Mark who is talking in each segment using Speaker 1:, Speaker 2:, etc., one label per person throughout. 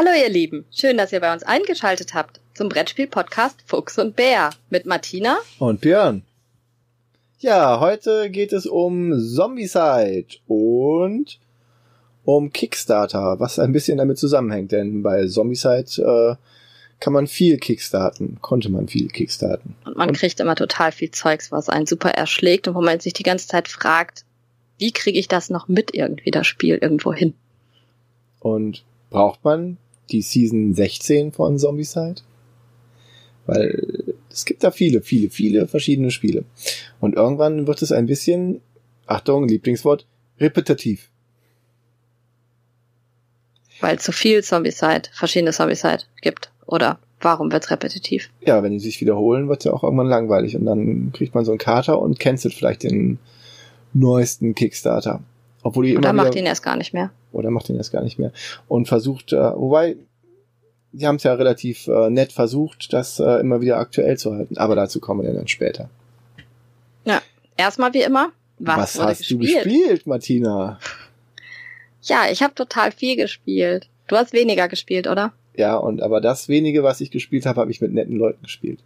Speaker 1: Hallo ihr Lieben, schön, dass ihr bei uns eingeschaltet habt zum Brettspiel-Podcast Fuchs und Bär mit Martina
Speaker 2: und Björn. Ja, heute geht es um Zombicide und um Kickstarter, was ein bisschen damit zusammenhängt, denn bei Zombicide äh, kann man viel kickstarten, konnte man viel kickstarten.
Speaker 1: Und man und kriegt immer total viel Zeugs, was einen super erschlägt und wo man sich die ganze Zeit fragt, wie kriege ich das noch mit irgendwie, das Spiel irgendwo hin?
Speaker 2: Und braucht man die Season 16 von Zombicide? Weil es gibt da viele, viele, viele verschiedene Spiele. Und irgendwann wird es ein bisschen, Achtung, Lieblingswort, repetitiv.
Speaker 1: Weil es so viel Zombicide, verschiedene Zombicide gibt. Oder warum wird's repetitiv?
Speaker 2: Ja, wenn die sich wiederholen, wird's ja auch irgendwann langweilig. Und dann kriegt man so einen Kater und cancelt vielleicht den neuesten Kickstarter. Obwohl die
Speaker 1: oder immer macht ihn erst gar nicht mehr.
Speaker 2: Oder macht ihn erst gar nicht mehr. Und versucht, äh, wobei, die haben es ja relativ äh, nett versucht, das äh, immer wieder aktuell zu halten. Aber dazu kommen wir dann später.
Speaker 1: Ja, erstmal wie immer.
Speaker 2: Was, was hast gespielt? du gespielt, Martina?
Speaker 1: Ja, ich habe total viel gespielt. Du hast weniger gespielt, oder?
Speaker 2: Ja, und aber das wenige, was ich gespielt habe, habe ich mit netten Leuten gespielt.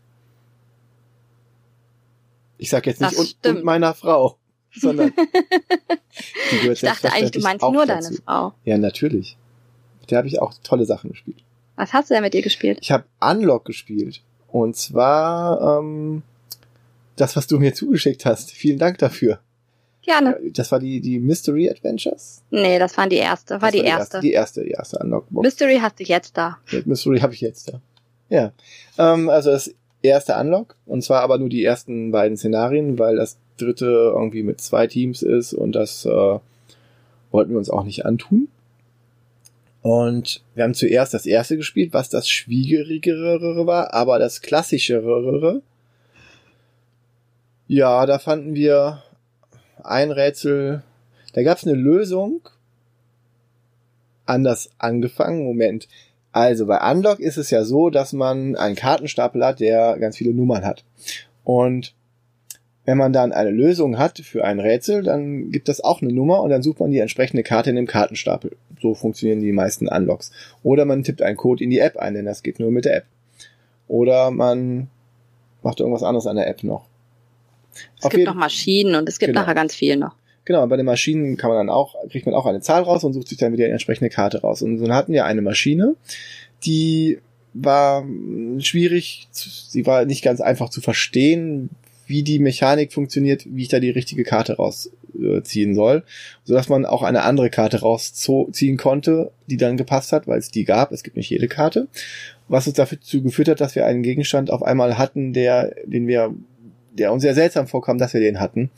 Speaker 2: Ich sag jetzt nicht und, und meiner Frau sondern
Speaker 1: die gehört Ich dachte eigentlich, du meinst nur dazu. deine Frau.
Speaker 2: Ja, natürlich. Mit der habe ich auch tolle Sachen gespielt.
Speaker 1: Was hast du denn mit ihr gespielt?
Speaker 2: Ich habe Unlock gespielt. Und zwar ähm, das, was du mir zugeschickt hast. Vielen Dank dafür.
Speaker 1: Gerne.
Speaker 2: Das war die, die Mystery Adventures?
Speaker 1: Nee, das waren die erste. War, war die, die erste.
Speaker 2: Die erste, die erste Unlock-Box.
Speaker 1: Mystery hast du jetzt da.
Speaker 2: Ja, Mystery habe ich jetzt da. Ja. Ähm, also das erste Unlock. Und zwar aber nur die ersten beiden Szenarien, weil das dritte irgendwie mit zwei Teams ist und das äh, wollten wir uns auch nicht antun. Und wir haben zuerst das erste gespielt, was das schwierigere war, aber das klassischere. Ja, da fanden wir ein Rätsel, da gab es eine Lösung, anders angefangen. Moment. Also bei Unlock ist es ja so, dass man einen Kartenstapel hat, der ganz viele Nummern hat. Und wenn man dann eine Lösung hat für ein Rätsel, dann gibt das auch eine Nummer und dann sucht man die entsprechende Karte in dem Kartenstapel. So funktionieren die meisten Unlocks. Oder man tippt einen Code in die App ein, denn das geht nur mit der App. Oder man macht irgendwas anderes an der App noch.
Speaker 1: Es Auf gibt noch Maschinen und es gibt genau. nachher ganz viel noch.
Speaker 2: Genau, bei den Maschinen kann man dann auch, kriegt man auch eine Zahl raus und sucht sich dann wieder die entsprechende Karte raus. Und dann hatten wir eine Maschine, die war schwierig, sie war nicht ganz einfach zu verstehen, wie die Mechanik funktioniert, wie ich da die richtige Karte rausziehen soll, so dass man auch eine andere Karte rausziehen konnte, die dann gepasst hat, weil es die gab. Es gibt nicht jede Karte, was uns dazu geführt hat, dass wir einen Gegenstand auf einmal hatten, der, den wir der uns sehr seltsam vorkam, dass wir den hatten.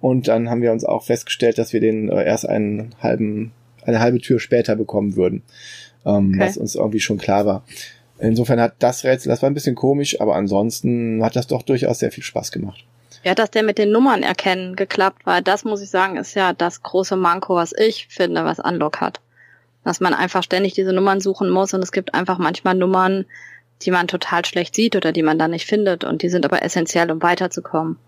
Speaker 2: Und dann haben wir uns auch festgestellt, dass wir den äh, erst einen halben, eine halbe Tür später bekommen würden, ähm, okay. was uns irgendwie schon klar war. Insofern hat das Rätsel, das war ein bisschen komisch, aber ansonsten hat das doch durchaus sehr viel Spaß gemacht.
Speaker 1: Ja, dass der mit den Nummern erkennen geklappt war, das muss ich sagen, ist ja das große Manko, was ich finde, was Unlock hat. Dass man einfach ständig diese Nummern suchen muss und es gibt einfach manchmal Nummern, die man total schlecht sieht oder die man dann nicht findet und die sind aber essentiell, um weiterzukommen.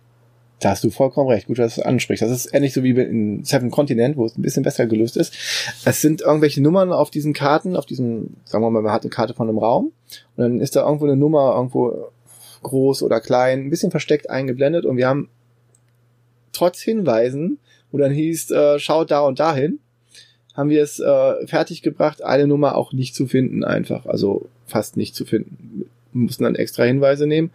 Speaker 2: Da hast du vollkommen recht. Gut, dass du das ansprichst. Das ist ähnlich so wie in Seven Continent, wo es ein bisschen besser gelöst ist. Es sind irgendwelche Nummern auf diesen Karten, auf diesem, sagen wir mal, man hat eine Karte von einem Raum und dann ist da irgendwo eine Nummer irgendwo groß oder klein, ein bisschen versteckt eingeblendet und wir haben trotz Hinweisen, wo dann hieß, äh, schaut da und dahin, haben wir es äh, fertiggebracht, eine Nummer auch nicht zu finden einfach. Also fast nicht zu finden. Wir mussten dann extra Hinweise nehmen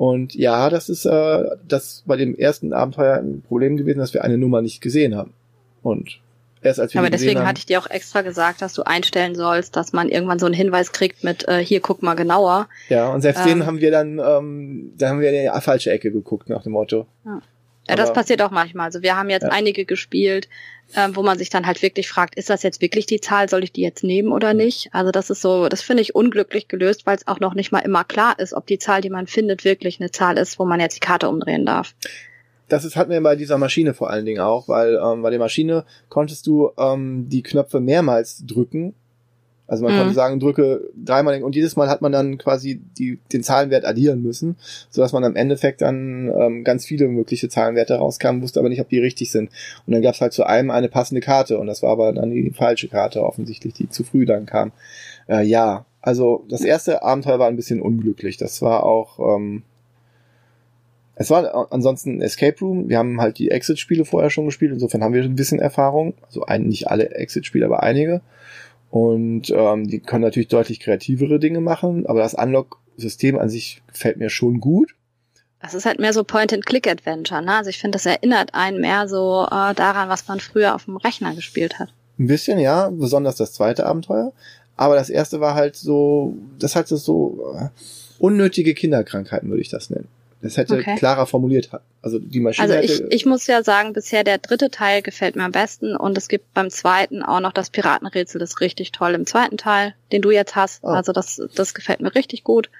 Speaker 2: und ja, das ist äh, das bei dem ersten Abenteuer ein Problem gewesen, dass wir eine Nummer nicht gesehen haben. Und erst als wir
Speaker 1: Aber deswegen haben, hatte ich dir auch extra gesagt, dass du einstellen sollst, dass man irgendwann so einen Hinweis kriegt mit äh, hier guck mal genauer.
Speaker 2: Ja, und selbst ähm, den haben wir dann, ähm, da haben wir in die falsche Ecke geguckt nach dem Motto.
Speaker 1: Ja. Ja, das passiert auch manchmal. Also wir haben jetzt ja. einige gespielt, ähm, wo man sich dann halt wirklich fragt, ist das jetzt wirklich die Zahl, soll ich die jetzt nehmen oder nicht? Also das ist so, das finde ich unglücklich gelöst, weil es auch noch nicht mal immer klar ist, ob die Zahl, die man findet, wirklich eine Zahl ist, wo man jetzt die Karte umdrehen darf.
Speaker 2: Das ist, hatten wir bei dieser Maschine vor allen Dingen auch, weil ähm, bei der Maschine konntest du ähm, die Knöpfe mehrmals drücken Also man mhm. konnte sagen, drücke dreimal und jedes Mal hat man dann quasi die, den Zahlenwert addieren müssen, sodass man am Endeffekt dann ähm, ganz viele mögliche Zahlenwerte rauskam, wusste aber nicht, ob die richtig sind. Und dann gab es halt zu einem eine passende Karte und das war aber dann die falsche Karte offensichtlich, die zu früh dann kam. Äh, ja, also das erste Abenteuer war ein bisschen unglücklich. Das war auch ähm, es war ansonsten Escape Room. Wir haben halt die Exit-Spiele vorher schon gespielt. Insofern haben wir ein bisschen Erfahrung. Also ein, nicht alle Exit-Spiele, aber einige. Und ähm, die können natürlich deutlich kreativere Dinge machen. Aber das Unlock-System an sich gefällt mir schon gut.
Speaker 1: Das ist halt mehr so Point-and-Click-Adventure. Ne? Also ich finde, das erinnert einen mehr so äh, daran, was man früher auf dem Rechner gespielt hat.
Speaker 2: Ein bisschen, ja. Besonders das zweite Abenteuer. Aber das erste war halt so, das hat so äh, unnötige Kinderkrankheiten, würde ich das nennen. Das hätte okay. klarer formuliert. Also die Maschine.
Speaker 1: Also ich, ich muss ja sagen, bisher der dritte Teil gefällt mir am besten und es gibt beim zweiten auch noch das Piratenrätsel, das ist richtig toll im zweiten Teil, den du jetzt hast. Oh. Also das, das gefällt mir richtig gut.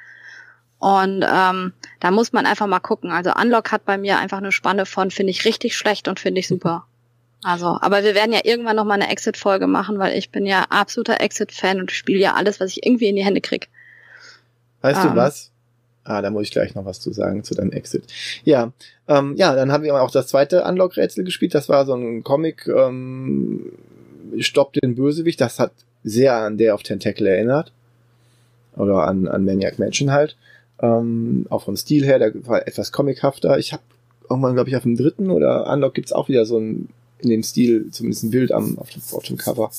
Speaker 1: Und ähm, da muss man einfach mal gucken. Also Unlock hat bei mir einfach eine Spanne von finde ich richtig schlecht und finde ich super. Also, aber wir werden ja irgendwann noch mal eine Exit-Folge machen, weil ich bin ja absoluter Exit-Fan und spiele ja alles, was ich irgendwie in die Hände krieg.
Speaker 2: Weißt ähm, du was? Ah, da muss ich gleich noch was zu sagen zu deinem Exit. Ja, ähm, ja, dann haben wir auch das zweite Unlock-Rätsel gespielt. Das war so ein Comic, ähm, Stopp den Bösewicht. Das hat sehr an der auf Tentacle erinnert. Oder an, an Maniac Mansion halt. Ähm, auch vom Stil her, der war etwas comichafter. Ich habe irgendwann, glaube ich, auf dem dritten oder Unlock gibt's auch wieder so ein, in dem Stil, zumindest ein Bild am, auf dem, auf dem Cover.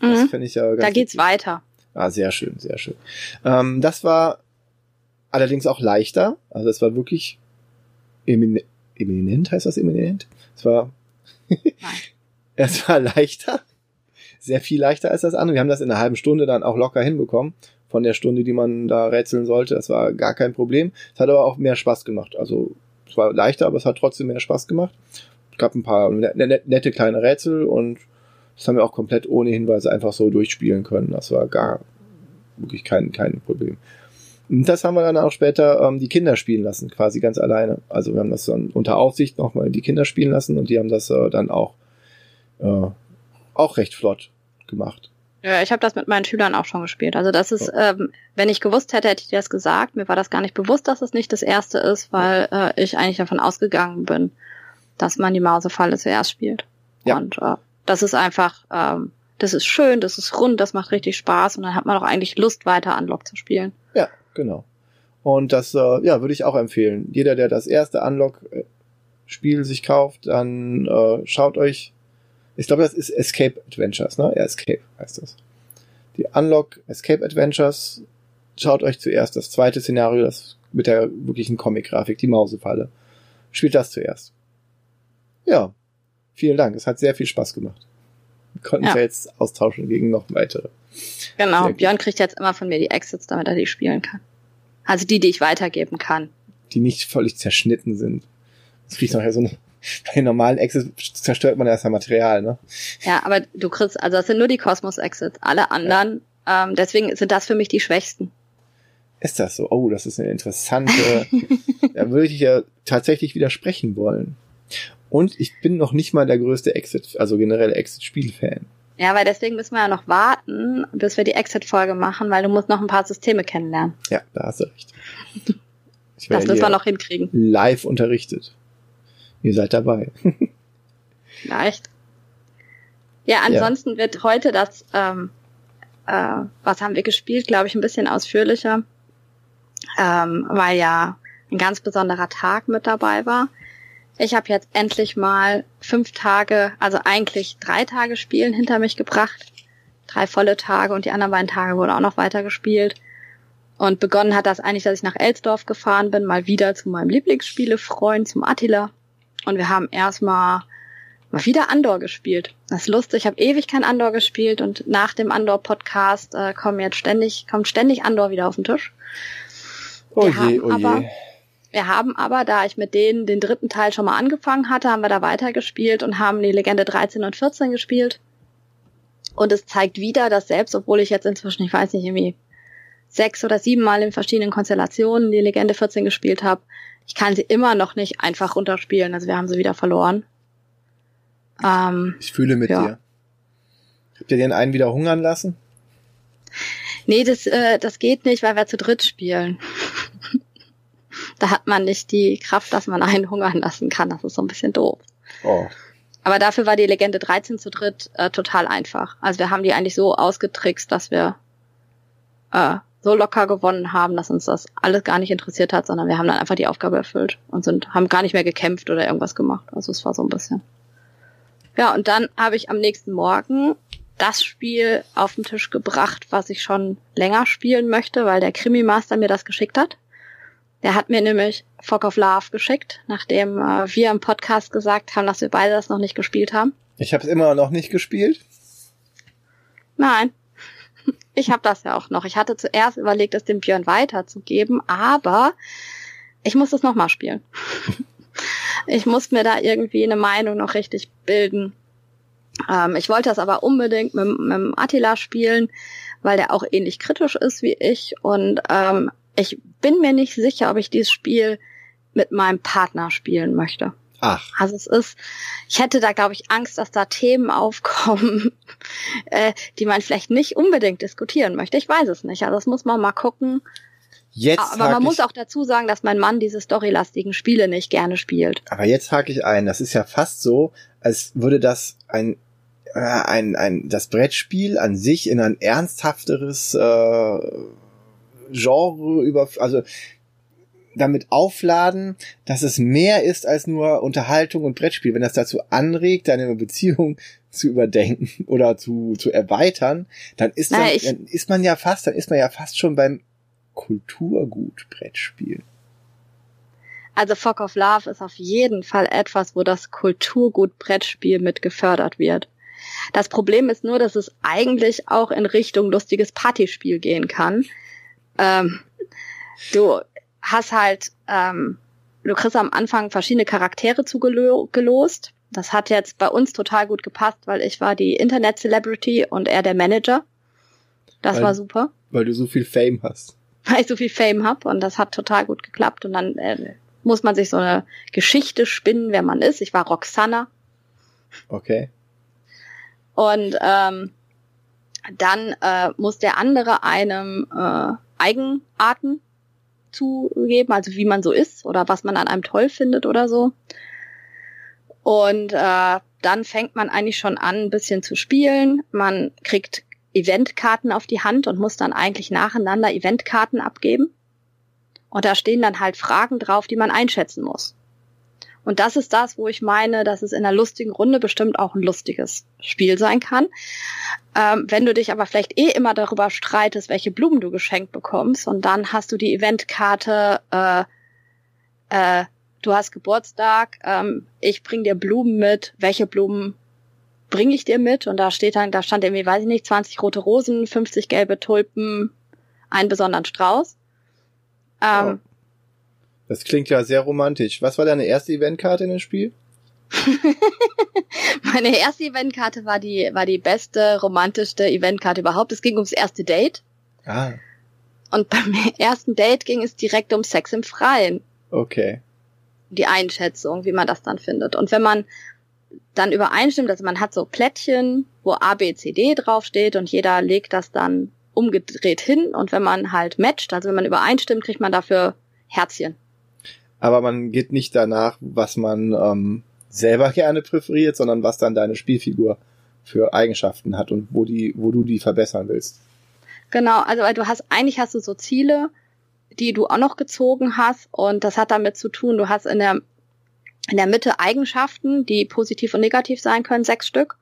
Speaker 1: Das mhm. finde ich ja ganz Da geht's witzig. weiter.
Speaker 2: Ah, sehr schön, sehr schön. Ähm, das war allerdings auch leichter. Also es war wirklich emin eminent, heißt das eminent? Es war, es war leichter. Sehr viel leichter als das andere. Wir haben das in einer halben Stunde dann auch locker hinbekommen. Von der Stunde, die man da rätseln sollte. Das war gar kein Problem. Es hat aber auch mehr Spaß gemacht. Also es war leichter, aber es hat trotzdem mehr Spaß gemacht. Es gab ein paar nette kleine Rätsel und das haben wir auch komplett ohne Hinweise einfach so durchspielen können. Das war gar wirklich kein, kein Problem. Und das haben wir dann auch später ähm, die Kinder spielen lassen, quasi ganz alleine. Also wir haben das dann unter Aufsicht nochmal die Kinder spielen lassen und die haben das äh, dann auch, äh, auch recht flott gemacht.
Speaker 1: Ja, ich habe das mit meinen Schülern auch schon gespielt. Also das ist, ähm, wenn ich gewusst hätte, hätte ich das gesagt. Mir war das gar nicht bewusst, dass es nicht das erste ist, weil äh, ich eigentlich davon ausgegangen bin, dass man die Mausefalle zuerst spielt. Ja. Und äh, das ist einfach, ähm, das ist schön, das ist rund, das macht richtig Spaß und dann hat man auch eigentlich Lust, weiter Unlock zu spielen.
Speaker 2: Genau. Und das, äh, ja, würde ich auch empfehlen. Jeder, der das erste Unlock-Spiel sich kauft, dann äh, schaut euch, ich glaube, das ist Escape Adventures, ne? Ja, Escape heißt das. Die Unlock Escape Adventures, schaut euch zuerst das zweite Szenario, das mit der wirklichen Comic-Grafik, die Mausefalle. Spielt das zuerst. Ja, vielen Dank. Es hat sehr viel Spaß gemacht. Wir konnten ja. ja jetzt austauschen gegen noch weitere.
Speaker 1: Genau, Björn kriegt jetzt immer von mir die Exits, damit er die spielen kann. Also die, die ich weitergeben kann.
Speaker 2: Die nicht völlig zerschnitten sind. Das kriegt nachher so eine bei normalen Exits zerstört man erst ein Material, ne?
Speaker 1: Ja, aber du kriegst, also das sind nur die Cosmos-Exits. Alle anderen, ja. ähm, deswegen sind das für mich die schwächsten.
Speaker 2: Ist das so? Oh, das ist eine interessante. da würde ich ja tatsächlich widersprechen wollen. Und ich bin noch nicht mal der größte Exit, also generell Exit-Spiel-Fan.
Speaker 1: Ja, weil deswegen müssen wir ja noch warten, bis wir die Exit-Folge machen, weil du musst noch ein paar Systeme kennenlernen.
Speaker 2: Ja, da hast du recht.
Speaker 1: das müssen wir noch hinkriegen.
Speaker 2: Live unterrichtet. Ihr seid dabei.
Speaker 1: Vielleicht. Ja, ansonsten ja. wird heute das, ähm, äh, was haben wir gespielt, glaube ich, ein bisschen ausführlicher, ähm, weil ja ein ganz besonderer Tag mit dabei war. Ich habe jetzt endlich mal fünf Tage, also eigentlich drei Tage Spielen hinter mich gebracht. Drei volle Tage und die anderen beiden Tage wurden auch noch weiter gespielt. Und begonnen hat das eigentlich, dass ich nach Elsdorf gefahren bin, mal wieder zu meinem Lieblingsspielefreund, zum Attila. Und wir haben erstmal mal wieder Andor gespielt. Das ist lustig, ich habe ewig kein Andor gespielt und nach dem Andor-Podcast äh, kommen jetzt ständig, kommt ständig Andor wieder auf den Tisch.
Speaker 2: Oh je, oh je.
Speaker 1: Wir haben aber, da ich mit denen den dritten Teil schon mal angefangen hatte, haben wir da weitergespielt und haben die Legende 13 und 14 gespielt. Und es zeigt wieder, dass selbst, obwohl ich jetzt inzwischen, ich weiß nicht, irgendwie sechs oder sieben Mal in verschiedenen Konstellationen die Legende 14 gespielt habe, ich kann sie immer noch nicht einfach runterspielen. Also wir haben sie wieder verloren.
Speaker 2: Ähm, ich fühle mit ja. dir. Habt ihr den einen wieder hungern lassen?
Speaker 1: Nee, das, äh, das geht nicht, weil wir zu dritt spielen. Da hat man nicht die Kraft, dass man einen hungern lassen kann. Das ist so ein bisschen doof.
Speaker 2: Oh.
Speaker 1: Aber dafür war die Legende 13 zu dritt äh, total einfach. Also wir haben die eigentlich so ausgetrickst, dass wir äh, so locker gewonnen haben, dass uns das alles gar nicht interessiert hat, sondern wir haben dann einfach die Aufgabe erfüllt und sind, haben gar nicht mehr gekämpft oder irgendwas gemacht. Also es war so ein bisschen. Ja, und dann habe ich am nächsten Morgen das Spiel auf den Tisch gebracht, was ich schon länger spielen möchte, weil der Krimi-Master mir das geschickt hat. Der hat mir nämlich Fog of Love geschickt, nachdem äh, wir im Podcast gesagt haben, dass wir beide das noch nicht gespielt haben.
Speaker 2: Ich habe es immer noch nicht gespielt.
Speaker 1: Nein, ich habe das ja auch noch. Ich hatte zuerst überlegt, es dem Björn weiterzugeben, aber ich muss es nochmal spielen. ich muss mir da irgendwie eine Meinung noch richtig bilden. Ähm, ich wollte das aber unbedingt mit, mit Attila spielen, weil der auch ähnlich kritisch ist wie ich. Und ähm, ich bin mir nicht sicher, ob ich dieses Spiel mit meinem Partner spielen möchte.
Speaker 2: Ach.
Speaker 1: Also es ist, ich hätte da, glaube ich, Angst, dass da Themen aufkommen, äh, die man vielleicht nicht unbedingt diskutieren möchte. Ich weiß es nicht. Also das muss man mal gucken.
Speaker 2: Jetzt
Speaker 1: aber man muss auch dazu sagen, dass mein Mann diese storylastigen Spiele nicht gerne spielt.
Speaker 2: Aber jetzt hake ich ein. Das ist ja fast so, als würde das ein äh, ein, ein das Brettspiel an sich in ein ernsthafteres äh, Genre über also damit aufladen, dass es mehr ist als nur Unterhaltung und Brettspiel. Wenn das dazu anregt, deine Beziehung zu überdenken oder zu, zu erweitern, dann ist, naja, dann, dann ist man ja fast, dann ist man ja fast schon beim Kulturgut Brettspiel.
Speaker 1: Also Fog of Love ist auf jeden Fall etwas, wo das Kulturgut Brettspiel mit gefördert wird. Das Problem ist nur, dass es eigentlich auch in Richtung lustiges Partyspiel gehen kann. Ähm, du hast halt, ähm, du kriegst am Anfang verschiedene Charaktere zugelost. Das hat jetzt bei uns total gut gepasst, weil ich war die Internet-Celebrity und er der Manager. Das
Speaker 2: weil,
Speaker 1: war super.
Speaker 2: Weil du so viel Fame hast.
Speaker 1: Weil ich so viel Fame hab und das hat total gut geklappt. Und dann äh, muss man sich so eine Geschichte spinnen, wer man ist. Ich war Roxana.
Speaker 2: Okay.
Speaker 1: Und ähm, dann äh, muss der andere einem äh, Eigenarten zugeben, also wie man so ist oder was man an einem toll findet oder so. Und äh, dann fängt man eigentlich schon an, ein bisschen zu spielen. Man kriegt Eventkarten auf die Hand und muss dann eigentlich nacheinander Eventkarten abgeben. Und da stehen dann halt Fragen drauf, die man einschätzen muss. Und das ist das, wo ich meine, dass es in einer lustigen Runde bestimmt auch ein lustiges Spiel sein kann. Ähm, wenn du dich aber vielleicht eh immer darüber streitest, welche Blumen du geschenkt bekommst, und dann hast du die Eventkarte, äh, äh, du hast Geburtstag, ähm, ich bring dir Blumen mit, welche Blumen bringe ich dir mit? Und da steht dann, da stand irgendwie, weiß ich nicht, 20 rote Rosen, 50 gelbe Tulpen, einen besonderen Strauß. Ähm.
Speaker 2: Das klingt ja sehr romantisch. Was war deine erste Eventkarte in dem Spiel?
Speaker 1: Meine erste Eventkarte war die, war die beste, romantischste Eventkarte überhaupt. Es ging ums erste Date.
Speaker 2: Ah.
Speaker 1: Und beim ersten Date ging es direkt um Sex im Freien.
Speaker 2: Okay.
Speaker 1: Die Einschätzung, wie man das dann findet. Und wenn man dann übereinstimmt, also man hat so Plättchen, wo A, B, C, D draufsteht und jeder legt das dann umgedreht hin und wenn man halt matcht, also wenn man übereinstimmt, kriegt man dafür Herzchen
Speaker 2: aber man geht nicht danach, was man ähm, selber gerne präferiert, sondern was dann deine Spielfigur für Eigenschaften hat und wo die, wo du die verbessern willst.
Speaker 1: Genau, also weil du hast, eigentlich hast du so Ziele, die du auch noch gezogen hast und das hat damit zu tun, du hast in der, in der Mitte Eigenschaften, die positiv und negativ sein können, sechs Stück.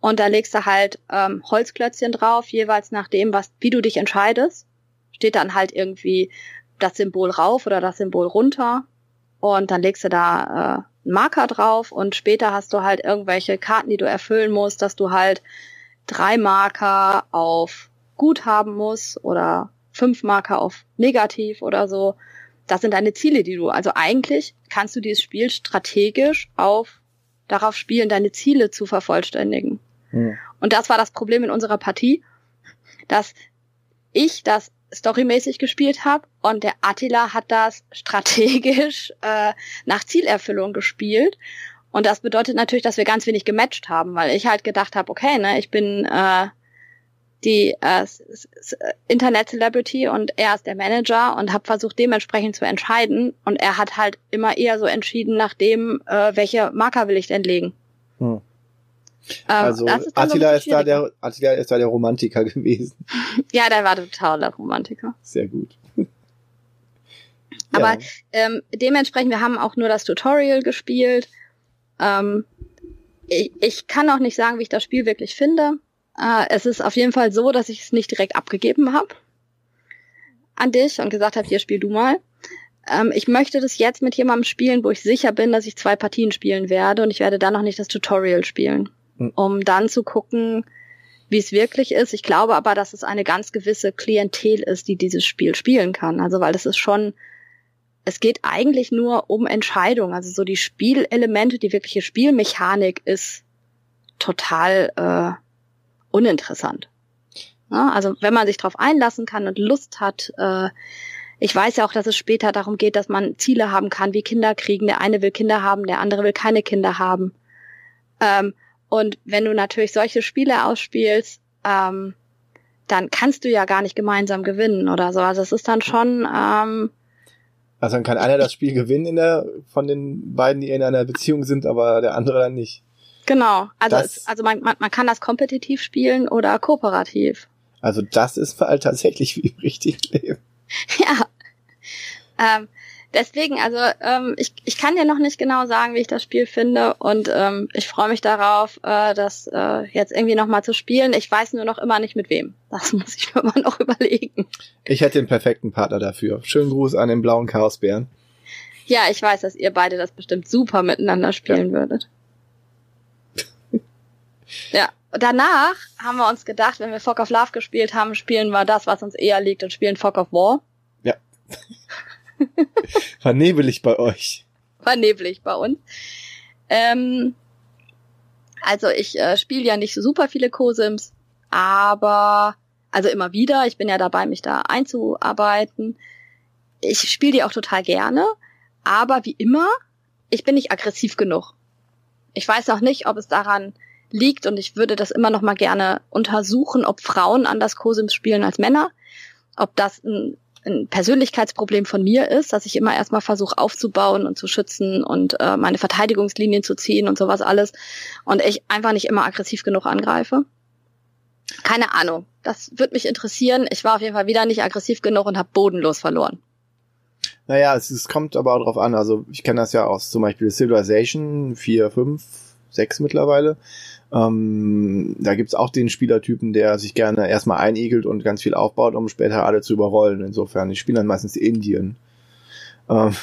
Speaker 1: Und da legst du halt ähm, Holzklötzchen drauf, jeweils nach dem, was, wie du dich entscheidest. Steht dann halt irgendwie das Symbol rauf oder das Symbol runter und dann legst du da äh, einen Marker drauf und später hast du halt irgendwelche Karten, die du erfüllen musst, dass du halt drei Marker auf gut haben musst oder fünf Marker auf negativ oder so. Das sind deine Ziele, die du, also eigentlich kannst du dieses Spiel strategisch auf darauf spielen, deine Ziele zu vervollständigen. Hm. Und das war das Problem in unserer Partie, dass ich das storymäßig gespielt habe und der Attila hat das strategisch äh, nach Zielerfüllung gespielt. Und das bedeutet natürlich, dass wir ganz wenig gematcht haben, weil ich halt gedacht habe, okay, ne, ich bin äh, die äh, Internet Celebrity und er ist der Manager und habe versucht dementsprechend zu entscheiden und er hat halt immer eher so entschieden nach dem, äh, welche Marker will ich denn legen. Hm.
Speaker 2: Ähm, also ist Attila, ist da der, Attila ist da der Romantiker gewesen.
Speaker 1: ja, der war total der Romantiker.
Speaker 2: Sehr gut.
Speaker 1: Aber ja. ähm, dementsprechend, wir haben auch nur das Tutorial gespielt. Ähm, ich, ich kann auch nicht sagen, wie ich das Spiel wirklich finde. Äh, es ist auf jeden Fall so, dass ich es nicht direkt abgegeben habe an dich und gesagt habe, hier spiel du mal. Ähm, ich möchte das jetzt mit jemandem spielen, wo ich sicher bin, dass ich zwei Partien spielen werde und ich werde dann noch nicht das Tutorial spielen. Um dann zu gucken, wie es wirklich ist. Ich glaube aber, dass es eine ganz gewisse Klientel ist, die dieses Spiel spielen kann. Also weil das ist schon, es geht eigentlich nur um Entscheidungen. Also so die Spielelemente, die wirkliche Spielmechanik ist total äh, uninteressant. Ja, also wenn man sich darauf einlassen kann und Lust hat, äh, ich weiß ja auch, dass es später darum geht, dass man Ziele haben kann, wie Kinder kriegen. Der eine will Kinder haben, der andere will keine Kinder haben. Ähm, und wenn du natürlich solche Spiele ausspielst, ähm, dann kannst du ja gar nicht gemeinsam gewinnen oder so. Also es ist dann schon. Ähm,
Speaker 2: also dann kann einer das Spiel gewinnen in der, von den beiden, die in einer Beziehung sind, aber der andere dann nicht.
Speaker 1: Genau, also, es, also man, man, man kann das kompetitiv spielen oder kooperativ.
Speaker 2: Also das ist halt tatsächlich wie im richtigen Leben.
Speaker 1: Ja. Ähm, deswegen, also ähm, ich, ich kann dir noch nicht genau sagen, wie ich das Spiel finde und ähm, ich freue mich darauf, äh, das äh, jetzt irgendwie nochmal zu spielen. Ich weiß nur noch immer nicht mit wem. Das muss ich mir mal noch überlegen.
Speaker 2: Ich hätte den perfekten Partner dafür. Schönen Gruß an den blauen Chaosbären.
Speaker 1: Ja, ich weiß, dass ihr beide das bestimmt super miteinander spielen ja. würdet. Ja. Danach haben wir uns gedacht, wenn wir Fog of Love gespielt haben, spielen wir das, was uns eher liegt und spielen Fog of War.
Speaker 2: Ja. War nebelig bei euch.
Speaker 1: War nebelig bei uns. Ähm, also ich äh, spiele ja nicht so super viele Co-Sims, aber also immer wieder. Ich bin ja dabei, mich da einzuarbeiten. Ich spiele die auch total gerne, aber wie immer, ich bin nicht aggressiv genug. Ich weiß auch nicht, ob es daran liegt und ich würde das immer noch mal gerne untersuchen, ob Frauen anders Cosims spielen als Männer, ob das ein, ein Persönlichkeitsproblem von mir ist, dass ich immer erstmal versuche aufzubauen und zu schützen und äh, meine Verteidigungslinien zu ziehen und sowas alles und ich einfach nicht immer aggressiv genug angreife. Keine Ahnung. Das wird mich interessieren. Ich war auf jeden Fall wieder nicht aggressiv genug und habe bodenlos verloren.
Speaker 2: Naja, es, es kommt aber auch drauf an. Also ich kenne das ja aus zum Beispiel Civilization 4, 5, 6 mittlerweile. Ähm, da gibt's auch den Spielertypen, der sich gerne erstmal einigelt und ganz viel aufbaut, um später alle zu überrollen. Insofern, ich spiele dann meistens Indien. Ähm,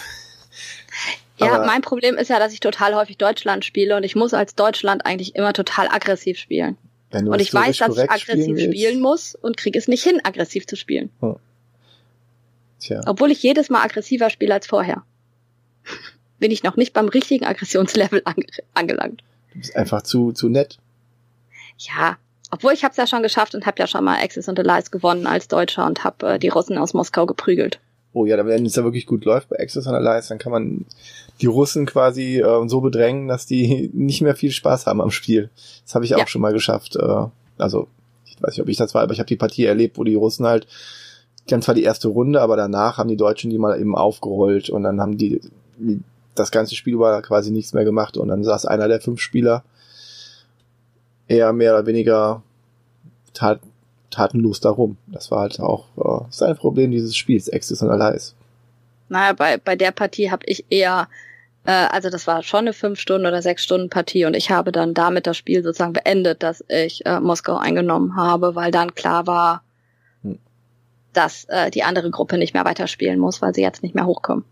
Speaker 1: ja, mein Problem ist ja, dass ich total häufig Deutschland spiele und ich muss als Deutschland eigentlich immer total aggressiv spielen. und ich weiß, dass ich aggressiv spielen, spielen muss und kriege es nicht hin, aggressiv zu spielen. Hm. Tja. Obwohl ich jedes Mal aggressiver spiele als vorher. Bin ich noch nicht beim richtigen Aggressionslevel ange angelangt.
Speaker 2: Du bist einfach zu, zu nett.
Speaker 1: Ja, obwohl ich habe es ja schon geschafft und habe ja schon mal Access and Allies gewonnen als Deutscher und habe äh, die Russen aus Moskau geprügelt.
Speaker 2: Oh ja, wenn es ja wirklich gut läuft bei Access and Allies, dann kann man die Russen quasi äh, so bedrängen, dass die nicht mehr viel Spaß haben am Spiel. Das habe ich auch ja. schon mal geschafft. Äh, also, ich weiß nicht, ob ich das war, aber ich habe die Partie erlebt, wo die Russen halt, ganz zwar die erste Runde, aber danach haben die Deutschen die mal eben aufgerollt und dann haben die das ganze Spiel über quasi nichts mehr gemacht und dann saß einer der fünf Spieler eher mehr oder weniger tat, tatenlos darum. Das war halt auch äh, sein Problem dieses Spiels, Access and Allies.
Speaker 1: Naja, bei, bei der Partie habe ich eher, äh, also das war schon eine fünf Stunden oder sechs Stunden Partie und ich habe dann damit das Spiel sozusagen beendet, dass ich äh, Moskau eingenommen habe, weil dann klar war, hm. dass äh, die andere Gruppe nicht mehr weiterspielen muss, weil sie jetzt nicht mehr hochkommen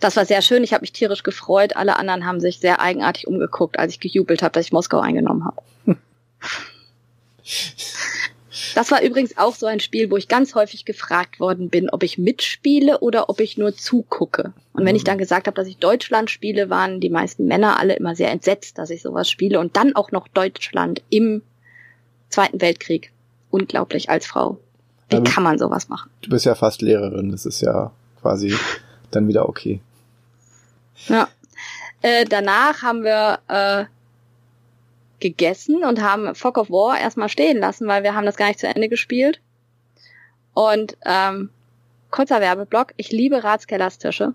Speaker 1: das war sehr schön. Ich habe mich tierisch gefreut. Alle anderen haben sich sehr eigenartig umgeguckt, als ich gejubelt habe, dass ich Moskau eingenommen habe. Das war übrigens auch so ein Spiel, wo ich ganz häufig gefragt worden bin, ob ich mitspiele oder ob ich nur zugucke. Und wenn ich mhm. dann gesagt habe, dass ich Deutschland spiele, waren die meisten Männer alle immer sehr entsetzt, dass ich sowas spiele. Und dann auch noch Deutschland im Zweiten Weltkrieg. Unglaublich als Frau. Wie kann man sowas machen?
Speaker 2: Du bist ja fast Lehrerin. Das ist ja quasi dann wieder okay.
Speaker 1: Ja. Äh, danach haben wir äh, gegessen und haben Fog of War erstmal stehen lassen, weil wir haben das gar nicht zu Ende gespielt. Und ähm, kurzer Werbeblock, ich liebe Ratskellers Tische.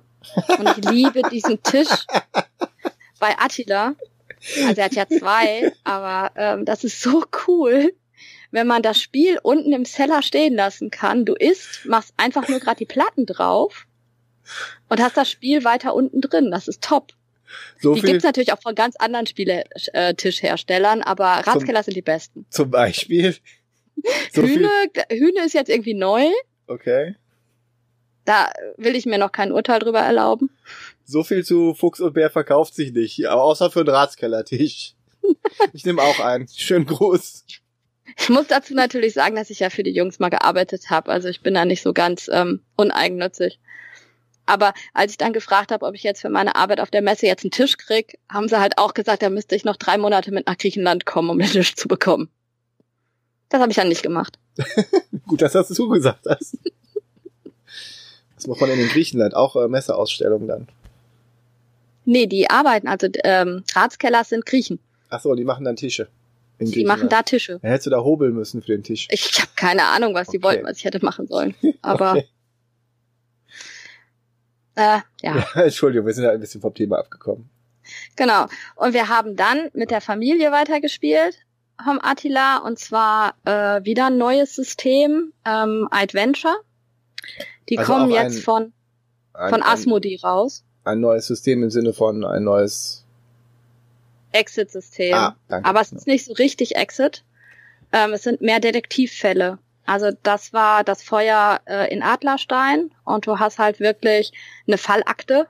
Speaker 1: Und ich liebe diesen Tisch bei Attila. Also er hat ja zwei, aber ähm, das ist so cool, wenn man das Spiel unten im Cellar stehen lassen kann. Du isst, machst einfach nur gerade die Platten drauf und hast das Spiel weiter unten drin. Das ist top. So die gibt's natürlich auch von ganz anderen Spieletischherstellern, aber Ratskeller sind die besten.
Speaker 2: Zum Beispiel?
Speaker 1: So Hühne, Hühne ist jetzt irgendwie neu.
Speaker 2: Okay.
Speaker 1: Da will ich mir noch kein Urteil drüber erlauben.
Speaker 2: So viel zu Fuchs und Bär verkauft sich nicht, außer für einen Ratskellertisch. ich nehme auch einen. Schön groß.
Speaker 1: Ich muss dazu natürlich sagen, dass ich ja für die Jungs mal gearbeitet habe. Also ich bin da nicht so ganz ähm, uneigennützig. Aber als ich dann gefragt habe, ob ich jetzt für meine Arbeit auf der Messe jetzt einen Tisch krieg, haben sie halt auch gesagt, da müsste ich noch drei Monate mit nach Griechenland kommen, um den Tisch zu bekommen. Das habe ich dann nicht gemacht.
Speaker 2: Gut, dass du das zugesagt hast. Was macht man in Griechenland? Auch äh, Messeausstellungen dann?
Speaker 1: Nee, die arbeiten, also ähm, Ratskeller sind Griechen.
Speaker 2: Ach so, die machen dann Tische.
Speaker 1: die machen da Tische.
Speaker 2: Dann hättest du da hobeln müssen für den Tisch.
Speaker 1: Ich habe keine Ahnung, was okay. die wollten, was ich hätte machen sollen. Aber okay.
Speaker 2: Äh, ja. ja. Entschuldigung, wir sind halt ein bisschen vom Thema abgekommen.
Speaker 1: Genau. Und wir haben dann mit der Familie weitergespielt, Hom Attila, und zwar äh, wieder ein neues System, ähm, Adventure. Die also kommen jetzt ein, von, von Asmodee raus.
Speaker 2: Ein neues System im Sinne von ein neues
Speaker 1: Exit-System. Ah, danke. Aber es ist nicht so richtig Exit. Ähm, es sind mehr Detektivfälle. Also das war das Feuer äh, in Adlerstein und du hast halt wirklich eine Fallakte.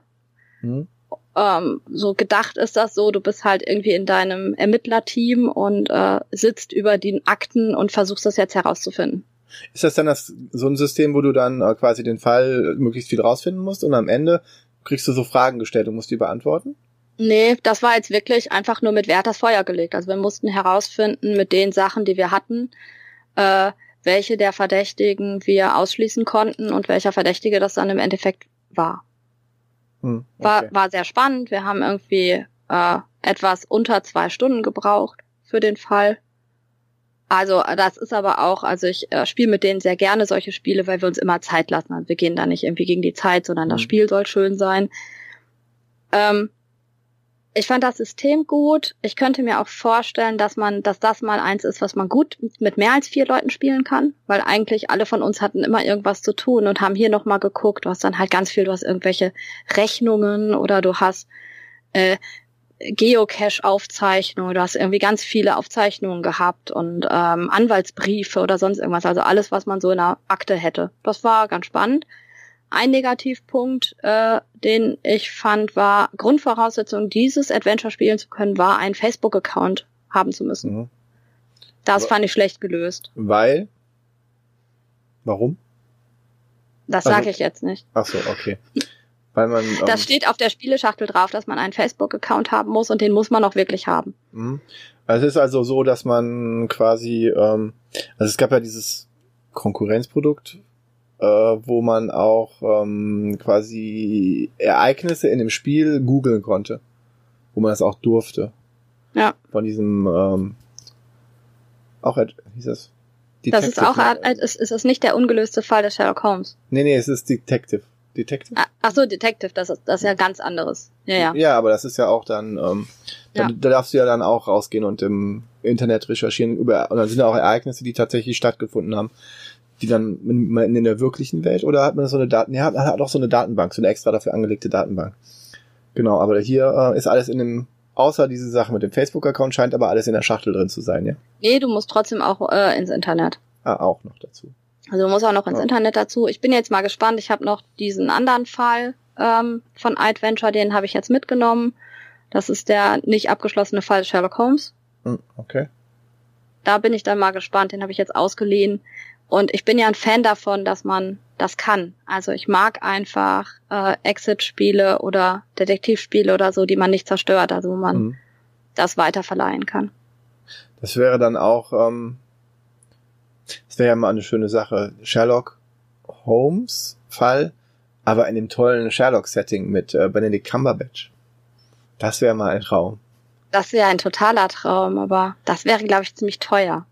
Speaker 1: Hm. Ähm, so gedacht ist das so, du bist halt irgendwie in deinem Ermittlerteam und äh, sitzt über den Akten und versuchst das jetzt herauszufinden.
Speaker 2: Ist das dann das, so ein System, wo du dann äh, quasi den Fall möglichst viel rausfinden musst und am Ende kriegst du so Fragen gestellt und musst die beantworten?
Speaker 1: Nee, das war jetzt wirklich einfach nur mit Wert das Feuer gelegt. Also wir mussten herausfinden mit den Sachen, die wir hatten, äh, welche der Verdächtigen wir ausschließen konnten und welcher Verdächtige das dann im Endeffekt war. Hm, okay. war, war sehr spannend. Wir haben irgendwie äh, etwas unter zwei Stunden gebraucht für den Fall. Also das ist aber auch, also ich äh, spiele mit denen sehr gerne solche Spiele, weil wir uns immer Zeit lassen. Also wir gehen da nicht irgendwie gegen die Zeit, sondern hm. das Spiel soll schön sein. Ähm, ich fand das System gut. Ich könnte mir auch vorstellen, dass man, dass das mal eins ist, was man gut mit mehr als vier Leuten spielen kann, weil eigentlich alle von uns hatten immer irgendwas zu tun und haben hier nochmal geguckt. Du hast dann halt ganz viel, du hast irgendwelche Rechnungen oder du hast äh, Geocache-Aufzeichnungen, du hast irgendwie ganz viele Aufzeichnungen gehabt und ähm, Anwaltsbriefe oder sonst irgendwas, also alles, was man so in der Akte hätte. Das war ganz spannend. Ein Negativpunkt, äh, den ich fand, war Grundvoraussetzung, dieses Adventure spielen zu können, war ein Facebook-Account haben zu müssen. Mhm. Das fand ich schlecht gelöst.
Speaker 2: Weil? Warum?
Speaker 1: Das also, sage ich jetzt nicht.
Speaker 2: Ach so, okay. Weil man,
Speaker 1: ähm, das steht auf der Spieleschachtel drauf, dass man einen Facebook-Account haben muss und den muss man auch wirklich haben.
Speaker 2: Mhm. Also es ist also so, dass man quasi, ähm, also es gab ja dieses Konkurrenzprodukt äh, wo man auch ähm, quasi Ereignisse in dem Spiel googeln konnte. Wo man das auch durfte.
Speaker 1: Ja.
Speaker 2: Von diesem ähm, auch hieß das
Speaker 1: Detective. Das ist auch es ist es nicht der ungelöste Fall des Sherlock Holmes.
Speaker 2: Nee, nee, es ist Detective. Detective?
Speaker 1: Ah, ach so, Detective, das ist, das ist ja ganz anderes. Ja, ja.
Speaker 2: Ja, aber das ist ja auch dann, ähm, da, ja. da darfst du ja dann auch rausgehen und im Internet recherchieren über, und dann sind ja auch Ereignisse, die tatsächlich stattgefunden haben die dann in, in der wirklichen Welt oder hat man so eine Daten, ja, man hat auch so eine Datenbank, so eine extra dafür angelegte Datenbank. Genau, aber hier äh, ist alles in dem, außer diese Sache mit dem Facebook-Account scheint aber alles in der Schachtel drin zu sein, ja?
Speaker 1: Nee, du musst trotzdem auch äh, ins Internet.
Speaker 2: Ah, auch noch dazu.
Speaker 1: Also du musst auch noch ins ja. Internet dazu. Ich bin jetzt mal gespannt. Ich habe noch diesen anderen Fall ähm, von iAdventure, den habe ich jetzt mitgenommen. Das ist der nicht abgeschlossene Fall Sherlock Holmes.
Speaker 2: Hm, okay.
Speaker 1: Da bin ich dann mal gespannt. Den habe ich jetzt ausgeliehen. Und ich bin ja ein Fan davon, dass man das kann. Also ich mag einfach äh, Exit-Spiele oder Detektivspiele oder so, die man nicht zerstört, also wo man mhm. das weiter verleihen kann.
Speaker 2: Das wäre dann auch, ähm, das wäre ja mal eine schöne Sache. Sherlock Holmes Fall, aber in dem tollen Sherlock-Setting mit äh, Benedict Cumberbatch. Das wäre mal ein Traum.
Speaker 1: Das wäre ein totaler Traum, aber das wäre, glaube ich, ziemlich teuer.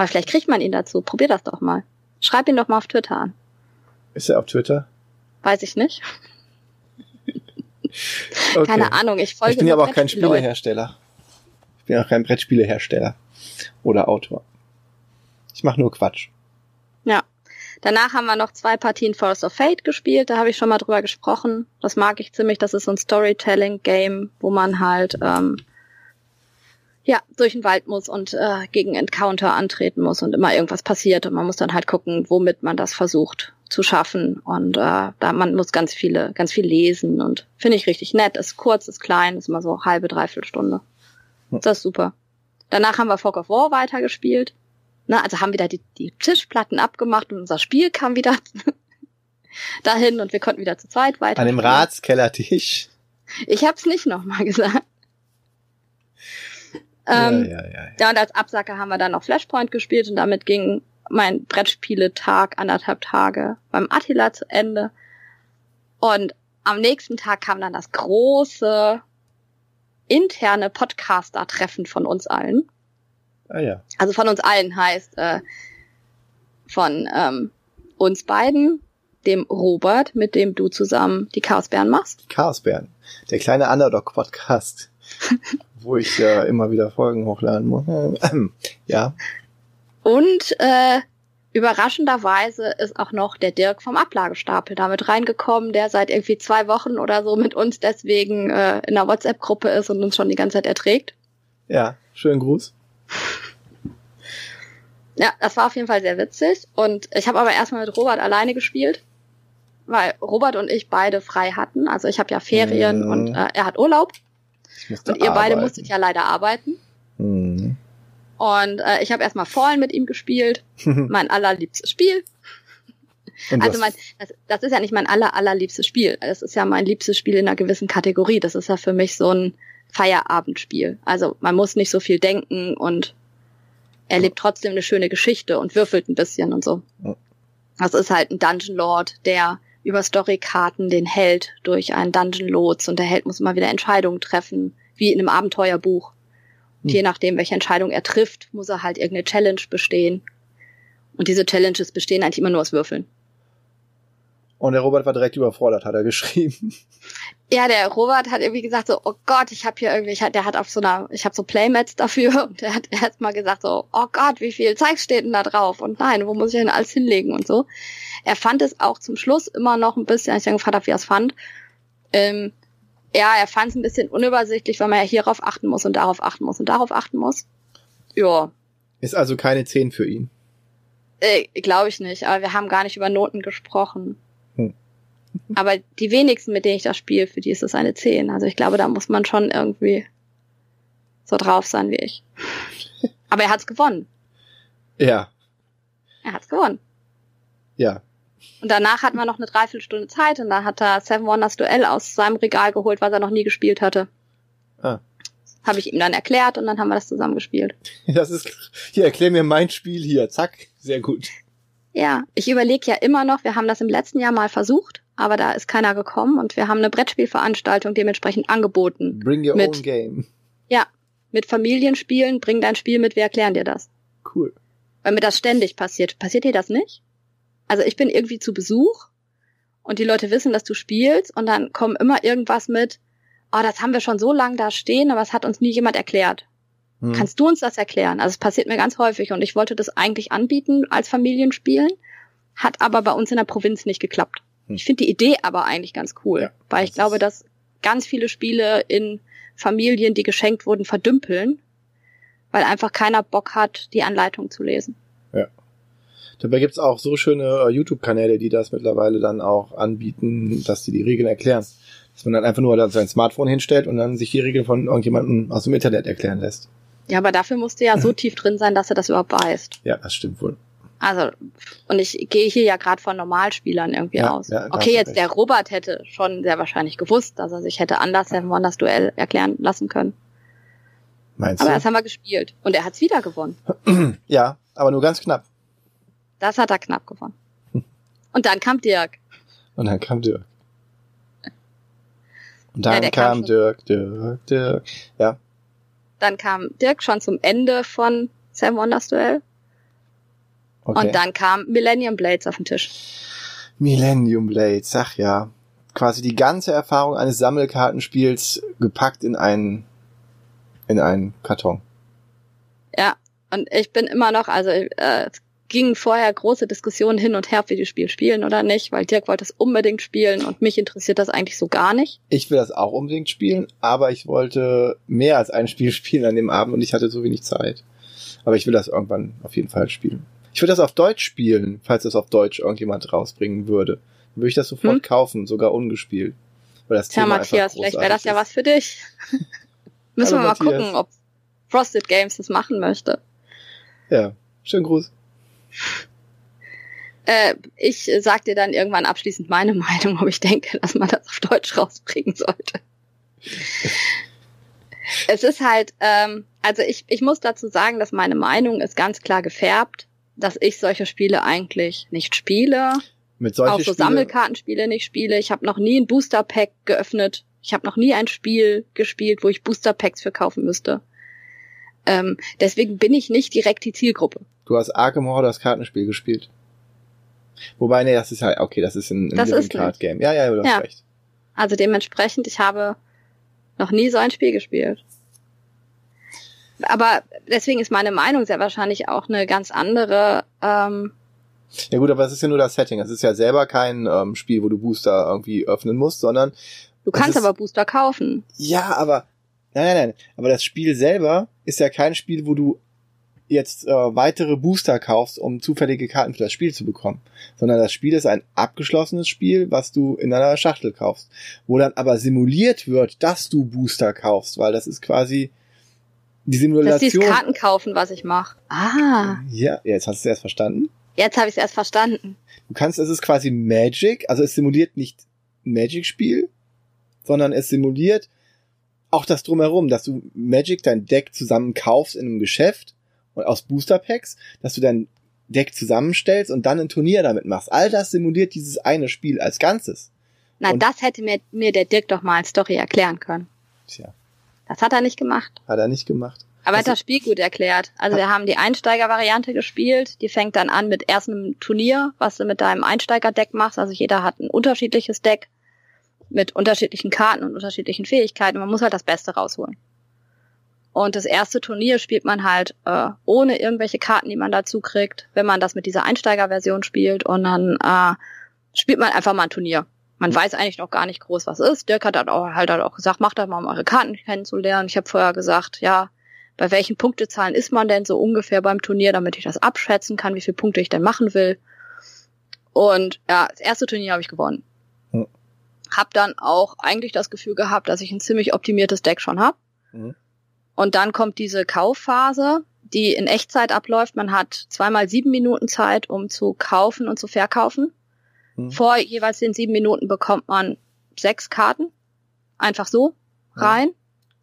Speaker 1: Aber vielleicht kriegt man ihn dazu. Probier das doch mal. Schreib ihn doch mal auf Twitter an.
Speaker 2: Ist er auf Twitter?
Speaker 1: Weiß ich nicht.
Speaker 2: Okay.
Speaker 1: Keine Ahnung, ich folge
Speaker 2: Ich bin ja aber auch kein. Spielehersteller. Ich bin auch kein Brettspielehersteller oder Autor. Ich mache nur Quatsch.
Speaker 1: Ja. Danach haben wir noch zwei Partien Forest of Fate gespielt. Da habe ich schon mal drüber gesprochen. Das mag ich ziemlich. Das ist so ein Storytelling-Game, wo man halt ähm, ja durch den Wald muss und äh, gegen Encounter antreten muss und immer irgendwas passiert und man muss dann halt gucken, womit man das versucht zu schaffen und äh, da man muss ganz viele, ganz viel lesen und finde ich richtig nett. Ist kurz, ist klein, ist immer so halbe dreiviertel Stunde.
Speaker 2: Hm.
Speaker 1: Das ist super. Danach haben wir Fog of War weitergespielt. Na, also haben wieder die, die Tischplatten abgemacht und unser Spiel kam wieder dahin und wir konnten wieder zu zweit weiter.
Speaker 2: An dem Ratskellertisch.
Speaker 1: Ich hab's nicht nochmal gesagt. Ähm,
Speaker 2: ja, ja, ja, ja.
Speaker 1: und als Absacker haben wir dann noch Flashpoint gespielt und damit ging mein Brettspiele-Tag, anderthalb Tage beim Attila zu Ende. Und am nächsten Tag kam dann das große interne Podcaster-Treffen von uns allen.
Speaker 2: Ah ja.
Speaker 1: Also von uns allen heißt äh, von ähm, uns beiden, dem Robert, mit dem du zusammen die Chaosbären machst.
Speaker 2: Chaosbären. Der kleine Underdog-Podcast. wo ich ja immer wieder Folgen hochladen muss. ja.
Speaker 1: Und äh, überraschenderweise ist auch noch der Dirk vom Ablagestapel damit reingekommen, der seit irgendwie zwei Wochen oder so mit uns deswegen äh, in der WhatsApp-Gruppe ist und uns schon die ganze Zeit erträgt.
Speaker 2: Ja, schönen Gruß.
Speaker 1: Ja, das war auf jeden Fall sehr witzig. Und ich habe aber erstmal mit Robert alleine gespielt, weil Robert und ich beide frei hatten. Also ich habe ja Ferien
Speaker 2: Mhm.
Speaker 1: und äh, er hat Urlaub. Und ihr beide
Speaker 2: arbeiten.
Speaker 1: musstet ja leider arbeiten.
Speaker 2: Mhm.
Speaker 1: Und äh, ich habe erstmal Fallen mit ihm gespielt. Mein allerliebstes Spiel.
Speaker 2: Und
Speaker 1: Also mein, das, das ist ja nicht mein aller, allerliebstes Spiel. Das ist ja mein liebstes Spiel in einer gewissen Kategorie. Das ist ja für mich so ein Feierabendspiel. Also man muss nicht so viel denken und erlebt trotzdem eine schöne Geschichte und würfelt ein bisschen und so. Das ist halt ein Dungeon Lord, der über Storykarten den Held durch einen Dungeon lotst und der Held muss immer wieder Entscheidungen treffen, wie in einem Abenteuerbuch. Und
Speaker 2: Hm.
Speaker 1: je nachdem, welche Entscheidung er trifft, muss er halt irgendeine Challenge bestehen. Und diese Challenges bestehen eigentlich immer nur aus Würfeln.
Speaker 2: Und der Robert war direkt überfordert, hat er geschrieben.
Speaker 1: Ja, der Robert hat irgendwie gesagt so, oh Gott, ich habe hier irgendwie, ich, der hat auf so einer, ich habe so Playmats dafür und der hat erst mal gesagt so, oh Gott, wie viel Zeug steht denn da drauf und nein, wo muss ich denn alles hinlegen und so. Er fand es auch zum Schluss immer noch ein bisschen, als ich dann gefragt habe, wie er es fand. Ähm, ja, er fand es ein bisschen unübersichtlich, weil man ja hierauf achten muss und darauf achten muss und darauf achten muss. Ja,
Speaker 2: Ist also keine 10 für ihn.
Speaker 1: äh, glaube ich nicht, aber wir haben gar nicht über Noten gesprochen. Aber die wenigsten, mit denen ich das spiele, für die ist es eine 10. Also ich glaube, da muss man schon irgendwie so drauf sein wie ich. Aber er hat's gewonnen.
Speaker 2: Ja,
Speaker 1: Er hat's gewonnen.
Speaker 2: ja.
Speaker 1: Und danach hatten wir noch eine Dreiviertelstunde Zeit und da hat er Seven Wonders Duell aus seinem Regal geholt, was er noch nie gespielt hatte.
Speaker 2: Ah.
Speaker 1: Habe ich ihm dann erklärt und dann haben wir das zusammen gespielt.
Speaker 2: Das ist. Hier, erklär mir mein Spiel hier. Zack. Sehr gut.
Speaker 1: Ja, ich überlege ja immer noch, wir haben das im letzten Jahr mal versucht, aber da ist keiner gekommen und wir haben eine Brettspielveranstaltung dementsprechend angeboten.
Speaker 2: Bring your
Speaker 1: Mit-
Speaker 2: own game.
Speaker 1: Ja, mit Familienspielen, bring dein Spiel mit, wir erklären dir das.
Speaker 2: Cool.
Speaker 1: Weil mir das ständig passiert. Passiert dir das nicht? Also ich bin irgendwie zu Besuch und die Leute wissen, dass du spielst und dann kommen immer irgendwas mit, oh, das haben wir schon so lange da stehen, aber es hat uns nie jemand erklärt.
Speaker 2: Hm.
Speaker 1: Kannst du uns das erklären? Also es passiert mir ganz häufig und ich wollte das eigentlich anbieten als Familienspielen, hat aber bei uns in der Provinz nicht geklappt.
Speaker 2: Hm.
Speaker 1: Ich finde die Idee aber eigentlich ganz cool,
Speaker 2: Ja,
Speaker 1: weil ich
Speaker 2: das
Speaker 1: glaube, dass ganz viele Spiele in Familien, die geschenkt wurden, verdümpeln, weil einfach keiner Bock hat, die Anleitung zu lesen.
Speaker 2: Dabei gibt's auch so schöne äh, YouTube-Kanäle, die das mittlerweile dann auch anbieten, dass die die Regeln erklären. Dass man dann einfach nur sein Smartphone hinstellt und dann sich die Regeln von irgendjemandem aus dem Internet erklären lässt.
Speaker 1: Ja, aber dafür musst du ja so tief drin sein, dass du das überhaupt weißt.
Speaker 2: Ja, das stimmt wohl.
Speaker 1: Also, und ich gehe hier ja gerade von Normalspielern irgendwie
Speaker 2: Ja,
Speaker 1: aus.
Speaker 2: ja,
Speaker 1: okay, jetzt
Speaker 2: recht.
Speaker 1: der Robert hätte schon sehr wahrscheinlich gewusst, dass er sich hätte anders Seven Wonders Duell erklären lassen können.
Speaker 2: Meinst
Speaker 1: Aber
Speaker 2: du?
Speaker 1: das haben wir gespielt. Und er hat's wieder gewonnen.
Speaker 2: ja, aber nur ganz knapp.
Speaker 1: Das hat er knapp gewonnen. Und dann kam Dirk.
Speaker 2: Und dann kam Dirk. Und
Speaker 1: Ja,
Speaker 2: dann
Speaker 1: der kam
Speaker 2: kam. Dirk, Dirk, Dirk. Ja.
Speaker 1: Dann kam Dirk schon zum Ende von Sam Wonders Duell.
Speaker 2: Okay.
Speaker 1: Und dann kam Millennium Blades auf den Tisch.
Speaker 2: Millennium Blades, ach ja. Quasi die ganze Erfahrung eines Sammelkartenspiels gepackt in einen, in einen Karton.
Speaker 1: Ja, und ich bin immer noch, also äh, gingen vorher große Diskussionen hin und her, ob wir das Spiel spielen oder nicht, weil Dirk wollte es unbedingt spielen und mich interessiert das eigentlich so gar nicht.
Speaker 2: Ich will das auch unbedingt spielen, aber ich wollte mehr als ein Spiel spielen an dem Abend und ich hatte so wenig Zeit. Aber ich will das irgendwann auf jeden Fall spielen. Ich würde das auf Deutsch spielen, falls das auf Deutsch irgendjemand rausbringen würde. Dann würde ich das sofort
Speaker 1: Hm?
Speaker 2: kaufen, sogar ungespielt. Weil das
Speaker 1: Tja,
Speaker 2: Thema
Speaker 1: Matthias, vielleicht wäre das ja was für dich. Müssen
Speaker 2: Hallo,
Speaker 1: wir mal
Speaker 2: Matthias.
Speaker 1: gucken, ob Frosted Games das machen möchte.
Speaker 2: Ja, schönen Gruß.
Speaker 1: Äh, ich sag dir dann irgendwann abschließend meine Meinung, ob ich denke, dass man das auf Deutsch rausbringen sollte. es ist halt, ähm, also ich, ich muss dazu sagen, dass meine Meinung ist ganz klar gefärbt, dass ich solche Spiele eigentlich nicht spiele,
Speaker 2: Mit solche
Speaker 1: auch so
Speaker 2: Spiele,
Speaker 1: Sammelkartenspiele nicht spiele. Ich habe noch nie ein Booster Pack geöffnet. Ich habe noch nie ein Spiel gespielt, wo ich Booster Packs für kaufen müsste. Ähm, deswegen bin ich nicht direkt die Zielgruppe.
Speaker 2: Du hast Arkham Horror das Kartenspiel gespielt. Wobei, nee, das ist halt, okay, das ist ein, ein
Speaker 1: Das ist
Speaker 2: Card Game. Ja, ja, du hast
Speaker 1: Ja.
Speaker 2: recht.
Speaker 1: Also dementsprechend, ich habe noch nie so ein Spiel gespielt. Aber deswegen ist meine Meinung sehr wahrscheinlich auch eine ganz andere. Ähm,
Speaker 2: Ja gut, aber es ist ja nur das Setting. Es ist ja selber kein ähm, Spiel, wo du Booster irgendwie öffnen musst, sondern
Speaker 1: du kannst
Speaker 2: ist-
Speaker 1: aber Booster kaufen.
Speaker 2: ja, aber nein, nein, nein. Aber das Spiel selber ist ja kein Spiel, wo du jetzt äh, weitere Booster kaufst, um zufällige Karten für das Spiel zu bekommen, sondern das Spiel ist ein abgeschlossenes Spiel, was du in einer Schachtel kaufst, wo dann aber simuliert wird, dass du Booster kaufst, weil das ist quasi die
Speaker 1: Das ist
Speaker 2: Simulation.
Speaker 1: Karten kaufen, was ich mache. Ah,
Speaker 2: Ja, jetzt hast du es erst verstanden.
Speaker 1: jetzt habe ich es erst verstanden.
Speaker 2: Du kannst, es ist quasi Magic, also es simuliert nicht Magic-Spiel, sondern es simuliert auch das drumherum, dass du Magic dein Deck zusammen kaufst in einem Geschäft und aus Booster Packs, dass du dein Deck zusammenstellst und dann ein Turnier damit machst. All das simuliert dieses eine Spiel als Ganzes.
Speaker 1: Na,
Speaker 2: Und-
Speaker 1: das hätte mir, mir der Dirk doch mal als Story erklären können.
Speaker 2: Tja,
Speaker 1: Das hat er nicht gemacht.
Speaker 2: hat er nicht gemacht.
Speaker 1: Aber er hat
Speaker 2: Also-
Speaker 1: das Spiel gut erklärt. Also wir haben die Einsteiger-Variante gespielt. Die fängt dann an mit erst einem Turnier, was du mit deinem Einsteiger-Deck machst. Also jeder hat ein unterschiedliches Deck mit unterschiedlichen Karten und unterschiedlichen Fähigkeiten. Man muss halt das Beste rausholen. Und das erste Turnier spielt man halt äh, ohne irgendwelche Karten, die man dazu kriegt, wenn man das mit dieser Einsteiger-Version spielt. Und dann äh, spielt man einfach mal ein Turnier. Man weiß eigentlich noch gar nicht groß, was ist. Dirk hat dann auch, halt auch gesagt, macht doch mal, um eure Karten kennenzulernen. Ich habe vorher gesagt, ja, bei welchen Punktezahlen ist man denn so ungefähr beim Turnier, damit ich das abschätzen kann, wie viele Punkte ich denn machen will. Und ja, das erste Turnier habe ich gewonnen.
Speaker 2: Hm.
Speaker 1: Hab dann auch eigentlich das Gefühl gehabt, dass ich ein ziemlich optimiertes Deck schon habe.
Speaker 2: Mhm.
Speaker 1: Und dann kommt diese Kaufphase, die in Echtzeit abläuft. Man hat zweimal sieben Minuten Zeit, um zu kaufen und zu verkaufen.
Speaker 2: Mhm.
Speaker 1: Vor jeweils den sieben Minuten bekommt man sechs Karten. Einfach so rein.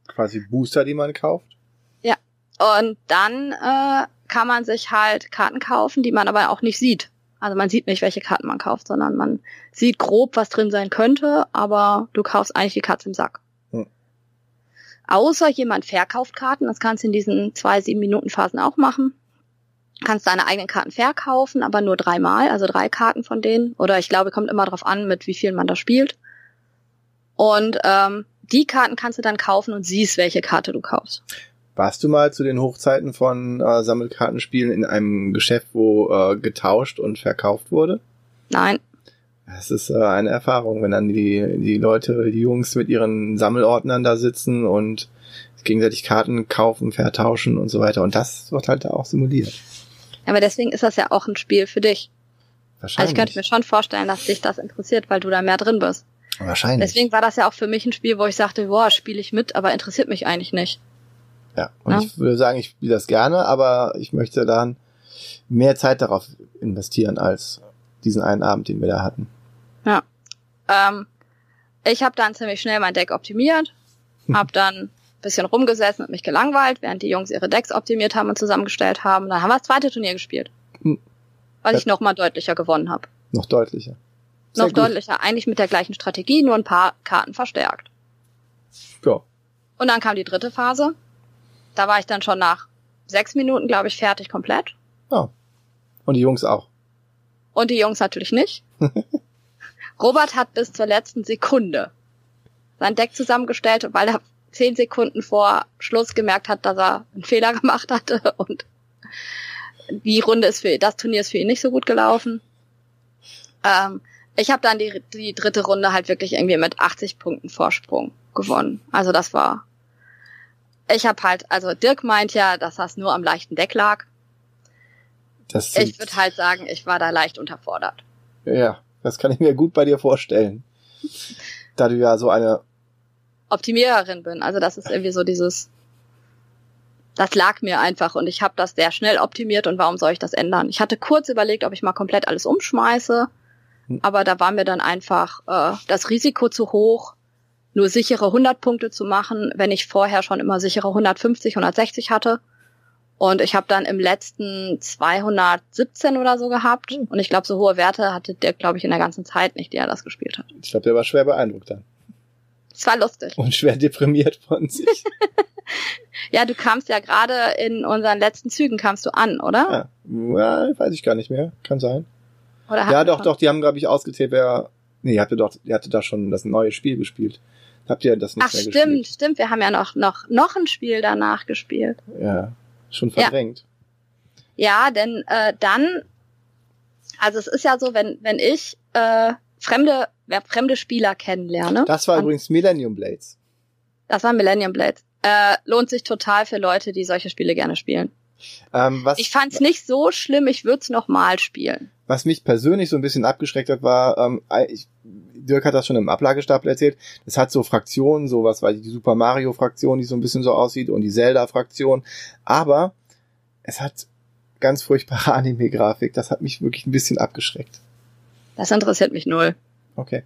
Speaker 2: Quasi Booster, die man kauft.
Speaker 1: Und dann äh, kann man sich halt Karten kaufen, die man aber auch nicht sieht. Also man sieht nicht, welche Karten man kauft, sondern man sieht grob, was drin sein könnte, aber du kaufst eigentlich die Katze im Sack.
Speaker 2: Hm.
Speaker 1: Außer jemand verkauft Karten, das kannst du in diesen zwei sieben Minuten Phasen auch machen. Kannst deine eigenen Karten verkaufen, aber nur dreimal, also drei Karten von denen. Oder ich glaube, kommt immer drauf an, mit wie vielen man da spielt. Und ähm, die Karten kannst du dann kaufen und siehst, welche Karte du kaufst.
Speaker 2: Warst du mal zu den Hochzeiten von äh, Sammelkartenspielen in einem Geschäft, wo äh, getauscht und verkauft wurde?
Speaker 1: Nein,
Speaker 2: Das ist äh, eine Erfahrung, wenn dann die, die Leute, die Jungs mit ihren Sammelordnern da sitzen und gegenseitig Karten kaufen, vertauschen und so weiter. Und das wird halt da auch simuliert.
Speaker 1: Aber deswegen ist das ja auch ein Spiel für dich. Also
Speaker 2: Wahrscheinlich.
Speaker 1: ich könnte mir schon vorstellen, dass dich das interessiert, weil du da mehr drin bist.
Speaker 2: Wahrscheinlich.
Speaker 1: Deswegen war das ja auch für mich ein Spiel, wo ich sagte, boah, spiele ich mit, aber interessiert mich eigentlich nicht.
Speaker 2: Ja, und
Speaker 1: Ja.
Speaker 2: ich würde sagen, ich spiele das gerne, aber ich möchte dann mehr Zeit darauf investieren als diesen einen Abend, den wir da hatten.
Speaker 1: Ähm, ich habe dann ziemlich schnell mein Deck optimiert, habe dann ein bisschen rumgesessen und mich gelangweilt, während die Jungs ihre Decks optimiert haben und zusammengestellt haben. Dann haben wir das zweite Turnier gespielt.
Speaker 2: Hm.
Speaker 1: Weil ich noch mal deutlicher gewonnen habe.
Speaker 2: Noch deutlicher. Sehr
Speaker 1: Noch
Speaker 2: gut.
Speaker 1: deutlicher, eigentlich mit der gleichen Strategie, nur ein paar Karten verstärkt.
Speaker 2: Ja.
Speaker 1: Und dann kam die dritte Phase. Da war ich dann schon nach sechs Minuten, glaube ich, fertig komplett.
Speaker 2: Oh. Und die Jungs auch.
Speaker 1: Und die Jungs natürlich nicht. Robert hat bis zur letzten Sekunde sein Deck zusammengestellt, weil er zehn Sekunden vor Schluss gemerkt hat, dass er einen Fehler gemacht hatte und die Runde ist für das Turnier ist für ihn nicht so gut gelaufen. Ähm, ich habe dann die, die dritte Runde halt wirklich irgendwie mit 80 Punkten Vorsprung gewonnen. Also das war. Ich habe halt, also Dirk meint ja, dass das nur am leichten Deck lag. Das ich würde halt sagen, ich war da leicht unterfordert.
Speaker 2: Ja, das kann ich mir gut bei dir vorstellen. Da du ja so eine
Speaker 1: Optimiererin bin. Also das ist irgendwie so dieses, das lag mir einfach und ich habe das sehr schnell optimiert und warum soll ich das ändern? Ich hatte kurz überlegt, ob ich mal komplett alles umschmeiße, hm. aber da war mir dann einfach äh, das Risiko zu hoch, nur sichere 100 Punkte zu machen, wenn ich vorher schon immer sichere 150, 160 hatte. Und ich habe dann im letzten 217 oder so gehabt. Hm. Und ich glaube, so hohe Werte hatte der, glaube ich, in der ganzen Zeit nicht, die er das gespielt hat.
Speaker 2: Ich glaube, der war schwer beeindruckt dann.
Speaker 1: Es war lustig.
Speaker 2: Und schwer deprimiert von sich.
Speaker 1: ja, du kamst ja gerade in unseren letzten Zügen kamst du an, oder?
Speaker 2: Ja, ja weiß ich gar nicht mehr. Kann sein. Oder ja, doch, schon? doch, die haben, glaube ich, ausgezählt, wer. Nee, ihr hatte doch, ihr hatte da schon das neue Spiel gespielt. Habt ihr das nicht Ach, mehr
Speaker 1: stimmt,
Speaker 2: gespielt?
Speaker 1: stimmt, stimmt. Wir haben ja noch, noch, noch ein Spiel danach gespielt.
Speaker 2: Ja, schon verdrängt.
Speaker 1: Ja, ja denn äh, dann, also es ist ja so, wenn, wenn ich äh, fremde wer fremde Spieler kennenlerne.
Speaker 2: Das war übrigens Millennium Blades.
Speaker 1: Das war Millennium Blades. Äh, lohnt sich total für Leute, die solche Spiele gerne spielen. Ähm, was, ich fand's nicht so schlimm, ich würde es nochmal spielen.
Speaker 2: Was mich persönlich so ein bisschen abgeschreckt hat, war, ähm, ich, Dirk hat das schon im Ablagestapel erzählt, es hat so Fraktionen, so was war die Super Mario Fraktion, die so ein bisschen so aussieht und die Zelda Fraktion, aber es hat ganz furchtbare Anime-Grafik, das hat mich wirklich ein bisschen abgeschreckt.
Speaker 1: Das interessiert mich null.
Speaker 2: Okay.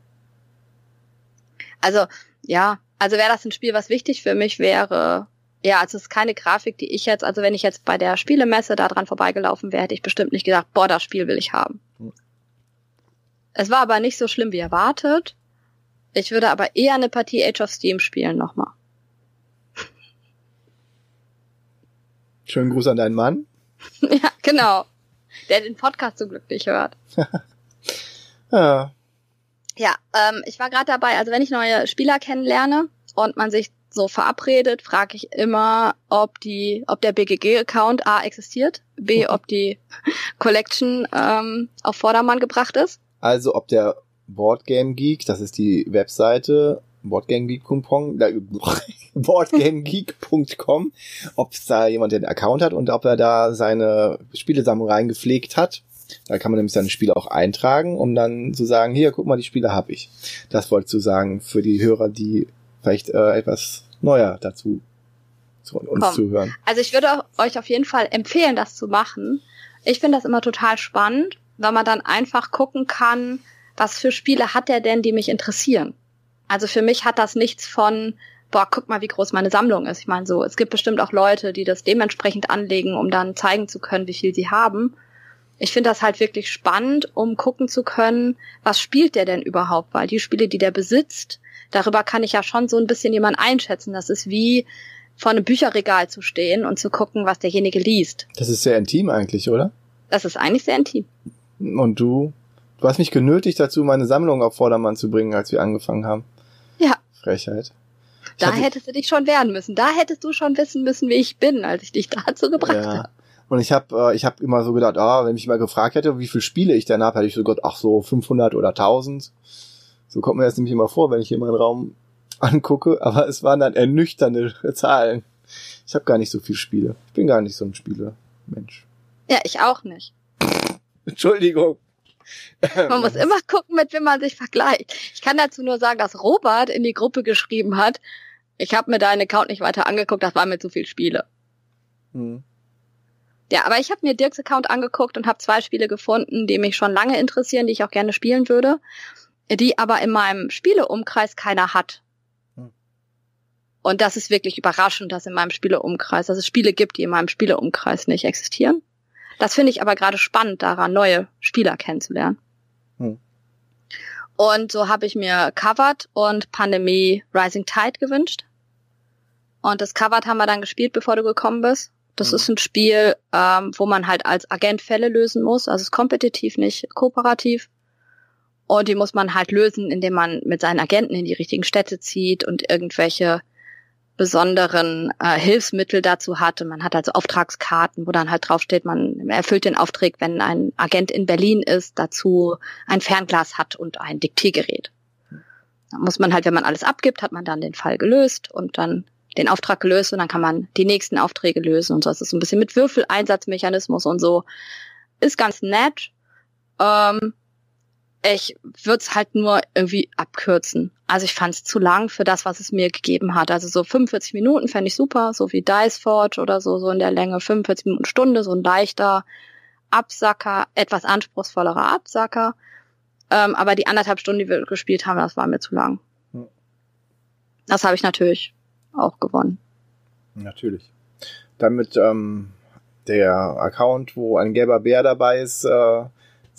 Speaker 1: Also, ja, also wäre das ein Spiel, was wichtig für mich wäre. Ja, also es ist keine Grafik, die ich jetzt, also wenn ich jetzt bei der Spielemesse da dran vorbeigelaufen wäre, hätte ich bestimmt nicht gedacht, boah, das Spiel will ich haben. Es war aber nicht so schlimm wie erwartet. Ich würde aber eher eine Partie Age of Steam spielen nochmal.
Speaker 2: Schönen Gruß an deinen Mann.
Speaker 1: ja, genau. Der den Podcast so glücklich hört.
Speaker 2: ja.
Speaker 1: Ja, ähm, ich war gerade dabei, also wenn ich neue Spieler kennenlerne und man sich so verabredet, frage ich immer, ob die, ob der BGG-Account A existiert, B, ob die Collection ähm, auf Vordermann gebracht ist.
Speaker 2: Also ob der Boardgame Geek, das ist die Webseite, boardgamegeek.com, boardgamegeek.com, ob da jemand den Account hat und ob er da seine Spielesammlung reingepflegt hat. Da kann man nämlich seine Spiele auch eintragen, um dann zu sagen, hier, guck mal, die Spiele habe ich. Das wollte ich zu sagen für die Hörer, die vielleicht äh, etwas neuer dazu zu uns Komm. zuhören.
Speaker 1: Also ich würde euch auf jeden Fall empfehlen, das zu machen. Ich finde das immer total spannend, weil man dann einfach gucken kann, was für Spiele hat er denn, die mich interessieren. Also für mich hat das nichts von, boah, guck mal, wie groß meine Sammlung ist. Ich meine so, es gibt bestimmt auch Leute, die das dementsprechend anlegen, um dann zeigen zu können, wie viel sie haben ich finde das halt wirklich spannend, um gucken zu können, was spielt der denn überhaupt, weil die Spiele, die der besitzt, darüber kann ich ja schon so ein bisschen jemand einschätzen. Das ist wie vor einem Bücherregal zu stehen und zu gucken, was derjenige liest.
Speaker 2: Das ist sehr intim eigentlich, oder?
Speaker 1: Das ist eigentlich sehr intim.
Speaker 2: Und du? Du hast mich genötigt dazu, meine Sammlung auf Vordermann zu bringen, als wir angefangen haben.
Speaker 1: Ja.
Speaker 2: Frechheit.
Speaker 1: Ich da hättest du dich schon wehren müssen. Da hättest du schon wissen müssen, wie ich bin, als ich dich dazu gebracht ja. habe.
Speaker 2: Und ich habe äh, ich hab immer so gedacht, ah, wenn mich mal gefragt hätte, wie viele Spiele ich dann habe, hätte ich so Gott, ach so 500 oder 1000. So kommt mir das nämlich immer vor, wenn ich hier meinen Raum angucke. Aber es waren dann ernüchternde Zahlen. Ich habe gar nicht so viele Spiele. Ich bin gar nicht so ein Spiele-Mensch.
Speaker 1: Ja, ich auch nicht.
Speaker 2: Entschuldigung.
Speaker 1: Man muss immer gucken, mit wem man sich vergleicht. Ich kann dazu nur sagen, dass Robert in die Gruppe geschrieben hat, ich habe mir deinen Account nicht weiter angeguckt, das waren mir zu viele Spiele. Hm. Ja, aber ich habe mir Dirks Account angeguckt und habe zwei Spiele gefunden, die mich schon lange interessieren, die ich auch gerne spielen würde, die aber in meinem Spieleumkreis keiner hat. Hm. Und das ist wirklich überraschend, dass in meinem Spieleumkreis, dass es Spiele gibt, die in meinem Spieleumkreis nicht existieren. Das finde ich aber gerade spannend daran, neue Spieler kennenzulernen. Hm. Und so habe ich mir Covered und Pandemie Rising Tide gewünscht. Und Discovered haben wir dann gespielt, bevor du gekommen bist. Das
Speaker 2: Mhm.
Speaker 1: ist ein Spiel, ähm, wo man halt als Agent Fälle lösen muss. Also es ist kompetitiv, nicht kooperativ. Und die muss man halt lösen, indem man mit seinen Agenten in die richtigen Städte zieht und irgendwelche besonderen äh, Hilfsmittel dazu hat. Und man hat also Auftragskarten, wo dann halt draufsteht, man erfüllt den Auftrag, wenn ein Agent in Berlin ist, dazu ein Fernglas hat und ein Diktiergerät. Da muss man halt, wenn man alles abgibt, hat man dann den Fall gelöst und dann den Auftrag gelöst und dann kann man die nächsten Aufträge lösen und so. Es ist so ein bisschen mit Würfeleinsatzmechanismus und so. Ist ganz nett. Ähm, ich würde es halt nur irgendwie abkürzen. Also ich fand es zu lang für das, was es mir gegeben hat. Also so 45 Minuten fände ich super, so wie Dice Forge oder so, so in der Länge 45 Minuten Stunde, so ein leichter Absacker, etwas anspruchsvollerer Absacker. Ähm, aber die anderthalb Stunden, die wir gespielt haben, das war mir zu lang.
Speaker 2: Hm.
Speaker 1: Das habe ich natürlich auch gewonnen.
Speaker 2: Natürlich. Damit ähm, der Account, wo ein gelber Bär dabei ist, äh,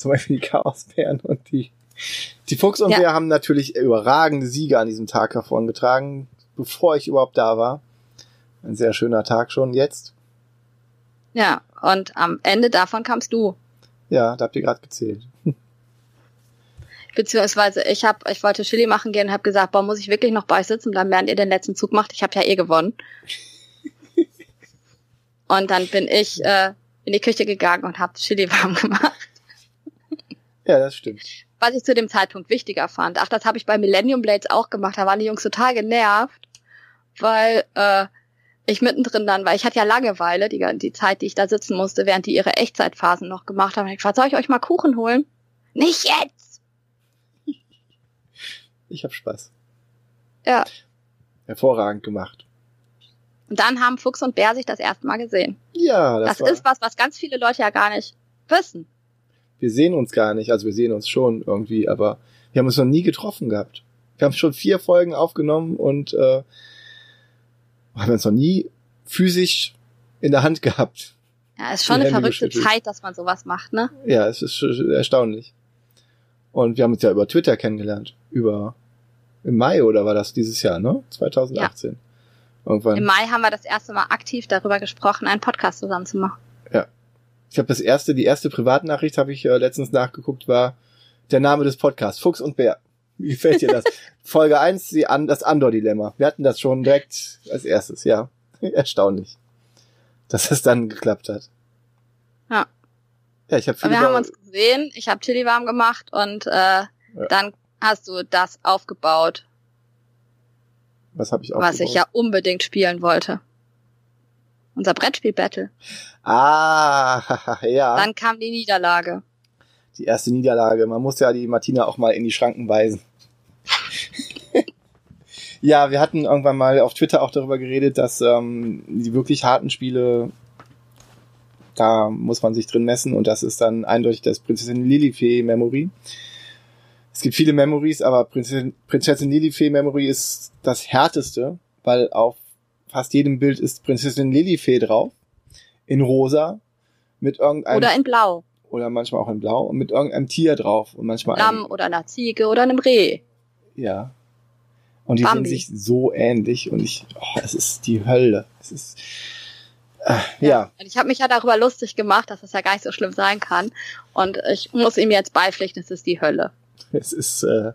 Speaker 2: zum Beispiel die Chaosbären und die, die Fuchs und
Speaker 1: Ja.
Speaker 2: Haben natürlich überragende Siege an diesem Tag hervorgetragen, bevor ich überhaupt da war. Ein sehr schöner Tag schon jetzt.
Speaker 1: Ja, und am Ende davon kamst du.
Speaker 2: Ja, da habt ihr gerade gezählt.
Speaker 1: Beziehungsweise ich hab, ich wollte Chili machen gehen und habe gesagt, boah, muss ich wirklich noch bei euch sitzen bleiben, während ihr den letzten Zug macht? Ich habe ja eh gewonnen. und dann bin ich äh, in die Küche gegangen und habe Chili warm gemacht.
Speaker 2: Ja, das stimmt.
Speaker 1: Was ich zu dem Zeitpunkt wichtiger fand. Ach, das habe ich bei Millennium Blades auch gemacht. Da waren die Jungs total genervt, weil äh, ich mittendrin dann, weil ich hatte ja Langeweile, die, die Zeit, die ich da sitzen musste, während die ihre Echtzeitphasen noch gemacht haben. Ich gefragt, soll ich euch mal Kuchen holen? Nicht jetzt!
Speaker 2: Ich hab Spaß.
Speaker 1: Ja.
Speaker 2: Hervorragend gemacht.
Speaker 1: Und dann haben Fuchs und Bär sich das erste Mal gesehen.
Speaker 2: Ja, das,
Speaker 1: Das,
Speaker 2: war,
Speaker 1: ist was, was ganz viele Leute ja gar nicht wissen.
Speaker 2: Wir sehen uns gar nicht. Also wir sehen uns schon irgendwie, aber wir haben uns noch nie getroffen gehabt. Wir haben schon vier Folgen aufgenommen und äh, haben uns noch nie physisch in der Hand gehabt.
Speaker 1: Ja, ist schon eine
Speaker 2: Hände
Speaker 1: verrückte
Speaker 2: geschüttelt.
Speaker 1: Zeit, dass man sowas macht, ne?
Speaker 2: Ja, es ist erstaunlich. Und wir haben uns ja über Twitter kennengelernt. Über im Mai oder war das dieses Jahr, ne? 2018. Irgendwann.
Speaker 1: Im Mai haben wir das erste Mal aktiv darüber gesprochen, einen Podcast zusammen zu machen.
Speaker 2: Ich habe das erste, die erste Privatnachricht habe ich äh, letztens nachgeguckt, war der Name des Podcasts, Fuchs und Bär. Wie gefällt dir das? Folge 1, die An das Andor-Dilemma. Wir hatten das schon direkt als erstes, ja. Erstaunlich. Dass es dann geklappt hat.
Speaker 1: Ja.
Speaker 2: Ja, ich habe
Speaker 1: Und
Speaker 2: viele
Speaker 1: wir haben uns gesehen, ich habe Chili warm gemacht und äh, dann hast du das aufgebaut,
Speaker 2: was habe ich auch
Speaker 1: was ich ja unbedingt spielen wollte. Unser Brettspiel-Battle.
Speaker 2: Ah, ja.
Speaker 1: Dann kam die Niederlage.
Speaker 2: die erste Niederlage. Man muss ja die Martina auch mal in die Schranken weisen. ja, wir hatten irgendwann mal auf Twitter auch darüber geredet, dass ähm, die wirklich harten Spiele, da muss man sich drin messen und das ist dann eindeutig das Prinzessin Lilifee Memory. Es gibt viele Memories, aber Prinzessin, Prinzessin Lilifee Memory ist das härteste, weil auf fast jedem Bild ist Prinzessin Lilifee drauf. In rosa. Mit irgendeinem
Speaker 1: Oder in Blau.
Speaker 2: oder manchmal auch in Blau und mit irgendeinem Tier drauf und manchmal
Speaker 1: Lamm
Speaker 2: einem,
Speaker 1: oder einer Ziege oder einem Reh.
Speaker 2: ja. Und die
Speaker 1: Bambi.
Speaker 2: sind sich so ähnlich und ich, oh, es ist die Hölle. Es ist, äh, ja.
Speaker 1: Und ich habe mich ja darüber lustig gemacht, dass das ja gar nicht so schlimm sein kann. Und ich muss ihm jetzt beipflichten, es ist die Hölle.
Speaker 2: es ist, äh,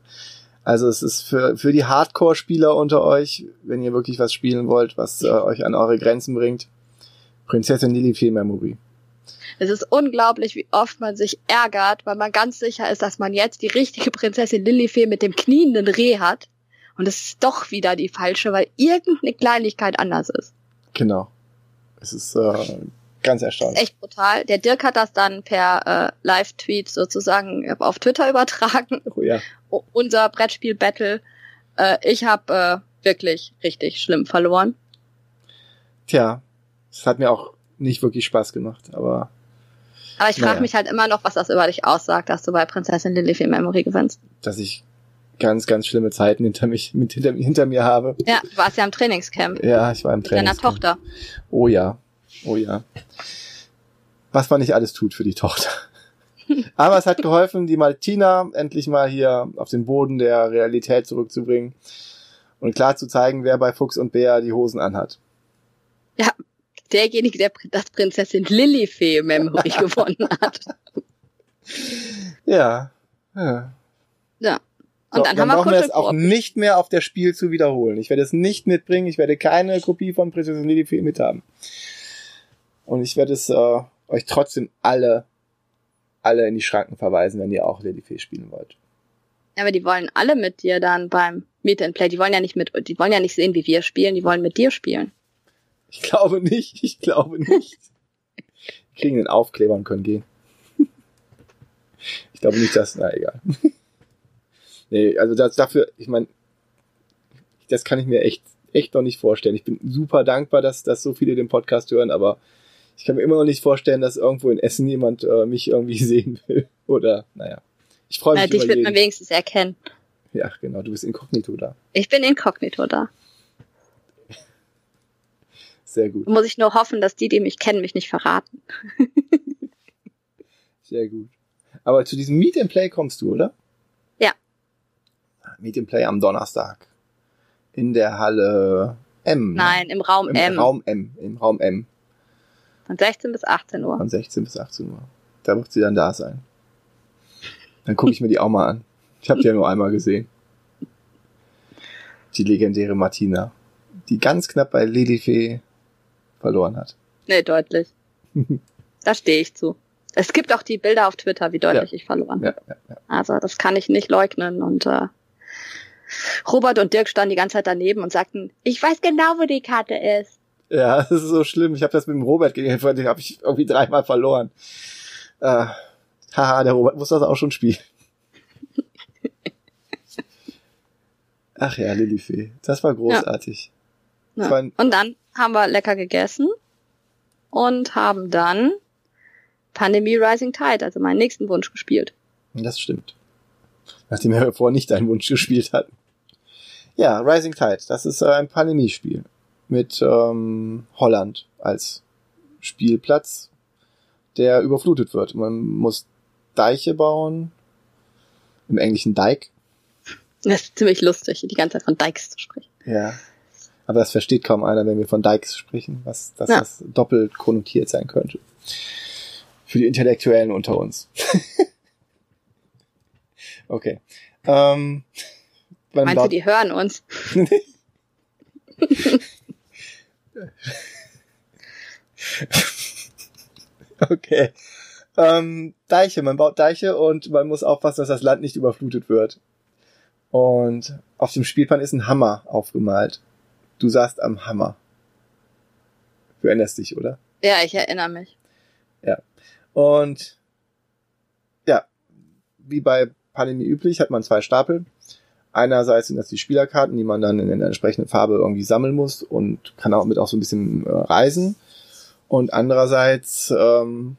Speaker 2: also es ist für, für die Hardcore-Spieler unter euch, wenn ihr wirklich was spielen wollt, was äh, euch an eure Grenzen bringt, Prinzessin Lilifee Memory.
Speaker 1: Es ist unglaublich, wie oft man sich ärgert, weil man ganz sicher ist, dass man jetzt die richtige Prinzessin Lilifee mit dem knienden Reh hat. Und es ist doch wieder die falsche, weil irgendeine Kleinigkeit anders ist.
Speaker 2: Genau. Es ist äh, ganz erstaunlich.
Speaker 1: Echt brutal. Der Dirk hat das dann per äh, Live-Tweet sozusagen auf Twitter übertragen.
Speaker 2: Oh, ja.
Speaker 1: O- unser Brettspiel-Battle. Äh, ich habe äh, wirklich richtig schlimm verloren.
Speaker 2: Tja, es hat mir auch nicht wirklich Spaß gemacht, aber
Speaker 1: Aber ich frage
Speaker 2: Naja.
Speaker 1: mich halt immer noch, was das über dich aussagt, dass du bei Prinzessin Lilifee Memory gewinnst.
Speaker 2: dass ich ganz, ganz schlimme Zeiten hinter mich, mit hinter, hinter mir habe.
Speaker 1: Ja, du warst ja im Trainingscamp
Speaker 2: Ja, ich war im
Speaker 1: mit deiner. Tochter.
Speaker 2: Oh ja, oh ja. Was man nicht alles tut für die Tochter. Aber es hat geholfen, die Martina endlich mal hier auf den Boden der Realität zurückzubringen. Und klar zu zeigen, wer bei Fuchs und Bär die Hosen anhat.
Speaker 1: Ja, derjenige, der das Prinzessin Lilifee Memory gewonnen hat.
Speaker 2: Ja. Ja.
Speaker 1: Ja. Und
Speaker 2: So,
Speaker 1: dann,
Speaker 2: dann
Speaker 1: haben
Speaker 2: brauchen
Speaker 1: wir
Speaker 2: wir es auch nicht mehr auf der Spiel zu wiederholen. Ich werde es nicht mitbringen. Ich werde keine Kopie von Prinzessin Lilifee mithaben. Und ich werde es äh, euch trotzdem alle, alle in die Schranken verweisen, wenn ihr auch Lilifee spielen wollt.
Speaker 1: Ja, aber die wollen alle mit dir dann beim Meet and Play. Die wollen ja nicht mit, die wollen ja nicht sehen, wie wir spielen. Die wollen mit dir spielen.
Speaker 2: Ich glaube nicht. Ich glaube nicht. Wir kriegen den Aufkleber und können gehen. Ich glaube nicht, dass, na egal. Nee, also das, dafür, ich meine, das kann ich mir echt, echt noch nicht vorstellen. Ich bin super dankbar, dass, dass so viele den Podcast hören, aber ich kann mir immer noch nicht vorstellen, dass irgendwo in Essen jemand äh, mich irgendwie sehen will. Oder, naja. Ich freue mich
Speaker 1: Na, dich
Speaker 2: über
Speaker 1: wird
Speaker 2: jeden.
Speaker 1: man wenigstens erkennen.
Speaker 2: Ja, genau, du bist inkognito da.
Speaker 1: Ich bin inkognito da.
Speaker 2: Sehr gut,
Speaker 1: Muss ich nur hoffen, dass die, die mich kennen, mich nicht verraten.
Speaker 2: sehr gut. Aber zu diesem Meet and Play kommst du, oder?
Speaker 1: Ja.
Speaker 2: Meet and Play am Donnerstag. In der Halle M. ne?
Speaker 1: Nein, im Raum
Speaker 2: Im
Speaker 1: M.
Speaker 2: Raum M. Im Raum M.
Speaker 1: Von 16 bis 18 Uhr.
Speaker 2: Von 16 bis 18 Uhr. Da wird sie dann da sein. Dann gucke ich mir die auch mal an. Ich habe die ja nur einmal gesehen. Die legendäre Martina. Die ganz knapp bei Lilifee verloren hat.
Speaker 1: Nee, deutlich. da stehe ich zu. Es gibt auch die Bilder auf Twitter, wie deutlich ich verloren
Speaker 2: Ja,
Speaker 1: habe.
Speaker 2: ja, ja.
Speaker 1: Also das kann ich nicht leugnen. Und äh, Robert und Dirk standen die ganze Zeit daneben und sagten, ich weiß genau, wo die Karte ist.
Speaker 2: Ja, das ist so schlimm. Ich habe das mit dem Robert gegen den habe ich irgendwie dreimal verloren. Äh, haha, der Robert muss das auch schon spielen. Ach ja, Lilifee. Das war großartig.
Speaker 1: Ja.
Speaker 2: ein-
Speaker 1: Und dann haben wir lecker gegessen und haben dann Pandemie Rising Tide, also meinen nächsten Wunsch gespielt.
Speaker 2: Das stimmt. Nachdem wir vorher nicht deinen Wunsch gespielt hatten. Ja, Rising Tide, das ist äh, ein Pandemiespiel mit ähm, Holland als Spielplatz, der überflutet wird. Man muss Deiche bauen, im Englischen Dike.
Speaker 1: Das ist ziemlich lustig, die ganze Zeit von Dykes zu sprechen.
Speaker 2: Ja. Aber das versteht kaum einer, wenn wir von Dikes sprechen, was dass
Speaker 1: Ja.
Speaker 2: das doppelt konnotiert sein könnte. Für die Intellektuellen unter uns. okay. Ähm,
Speaker 1: Meinst du, die hören uns?
Speaker 2: Okay. Ähm, Deiche, man baut Deiche und man muss aufpassen, dass das Land nicht überflutet wird. Und auf dem Spielplan ist ein Hammer aufgemalt. Du saßt am Hammer. Du erinnerst dich, oder?
Speaker 1: Ja, ich erinnere mich.
Speaker 2: Und ja, wie bei Pandemie üblich, hat man zwei Stapel. Einerseits sind das die Spielerkarten, die man dann in einer entsprechenden Farbe irgendwie sammeln muss und kann auch mit auch so ein bisschen äh, reisen. Und andererseits ähm,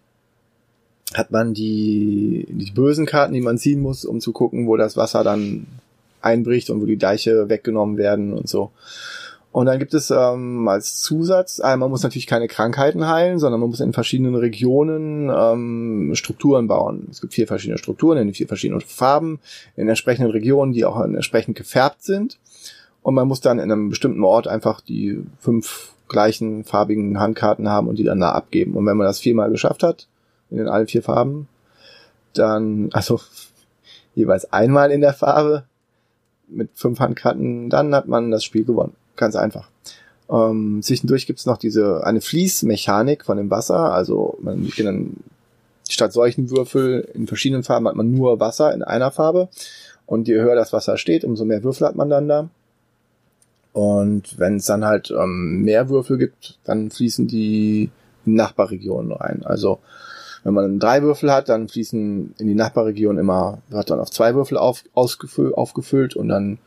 Speaker 2: hat man die, die bösen Karten, die man ziehen muss, um zu gucken, wo das Wasser dann einbricht und wo die Deiche weggenommen werden und so. Und dann gibt es ähm, als Zusatz, äh, man muss natürlich keine Krankheiten heilen, sondern man muss in verschiedenen Regionen ähm, Strukturen bauen. Es gibt vier verschiedene Strukturen in vier verschiedenen Farben, in entsprechenden Regionen, die auch entsprechend gefärbt sind. Und man muss dann in einem bestimmten Ort einfach die fünf gleichen farbigen Handkarten haben und die dann da abgeben. Und wenn man das viermal geschafft hat, in allen vier Farben, dann, also jeweils einmal in der Farbe mit fünf Handkarten, dann hat man das Spiel gewonnen. Ganz einfach. Ähm, zwischendurch gibt's noch diese eine Fließmechanik von dem Wasser. Also man kann dann statt solchen Würfel in verschiedenen Farben hat man nur Wasser in einer Farbe. Und je höher das Wasser steht, umso mehr Würfel hat man dann da. Und wenn es dann halt ähm, mehr Würfel gibt, dann fließen die Nachbarregionen rein. Also wenn man drei Würfel hat, dann fließen in die Nachbarregion immer, wird dann auf zwei Würfel auf, ausgefü- aufgefüllt und dann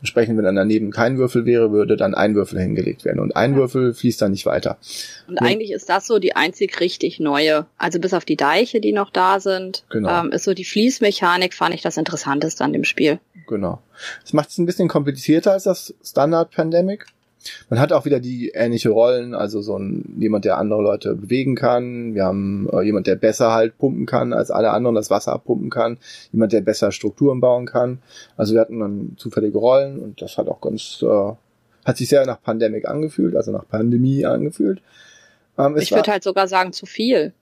Speaker 2: entsprechend, wenn dann daneben kein Würfel wäre, würde dann ein Würfel hingelegt werden. Und ein
Speaker 1: Ja.
Speaker 2: Würfel fließt dann nicht weiter.
Speaker 1: Und
Speaker 2: Ja.
Speaker 1: eigentlich ist das so die einzig richtig neue. Also bis auf die Deiche, die noch da sind,
Speaker 2: Genau.
Speaker 1: ähm, ist so die Fließmechanik, fand ich das Interessanteste an dem Spiel.
Speaker 2: Genau. Das macht es ein bisschen komplizierter als das Standard Pandemic. Man hat auch wieder die ähnliche Rollen, also so ein jemand, der andere Leute bewegen kann. Wir haben äh, jemand, der besser halt pumpen kann als alle anderen, das Wasser abpumpen kann. Jemand, der besser Strukturen bauen kann. Also wir hatten dann zufällige Rollen und das hat auch ganz, äh, hat sich sehr nach Pandemic angefühlt, also nach Pandemie angefühlt.
Speaker 1: Ähm, ich würde halt sogar sagen zu viel.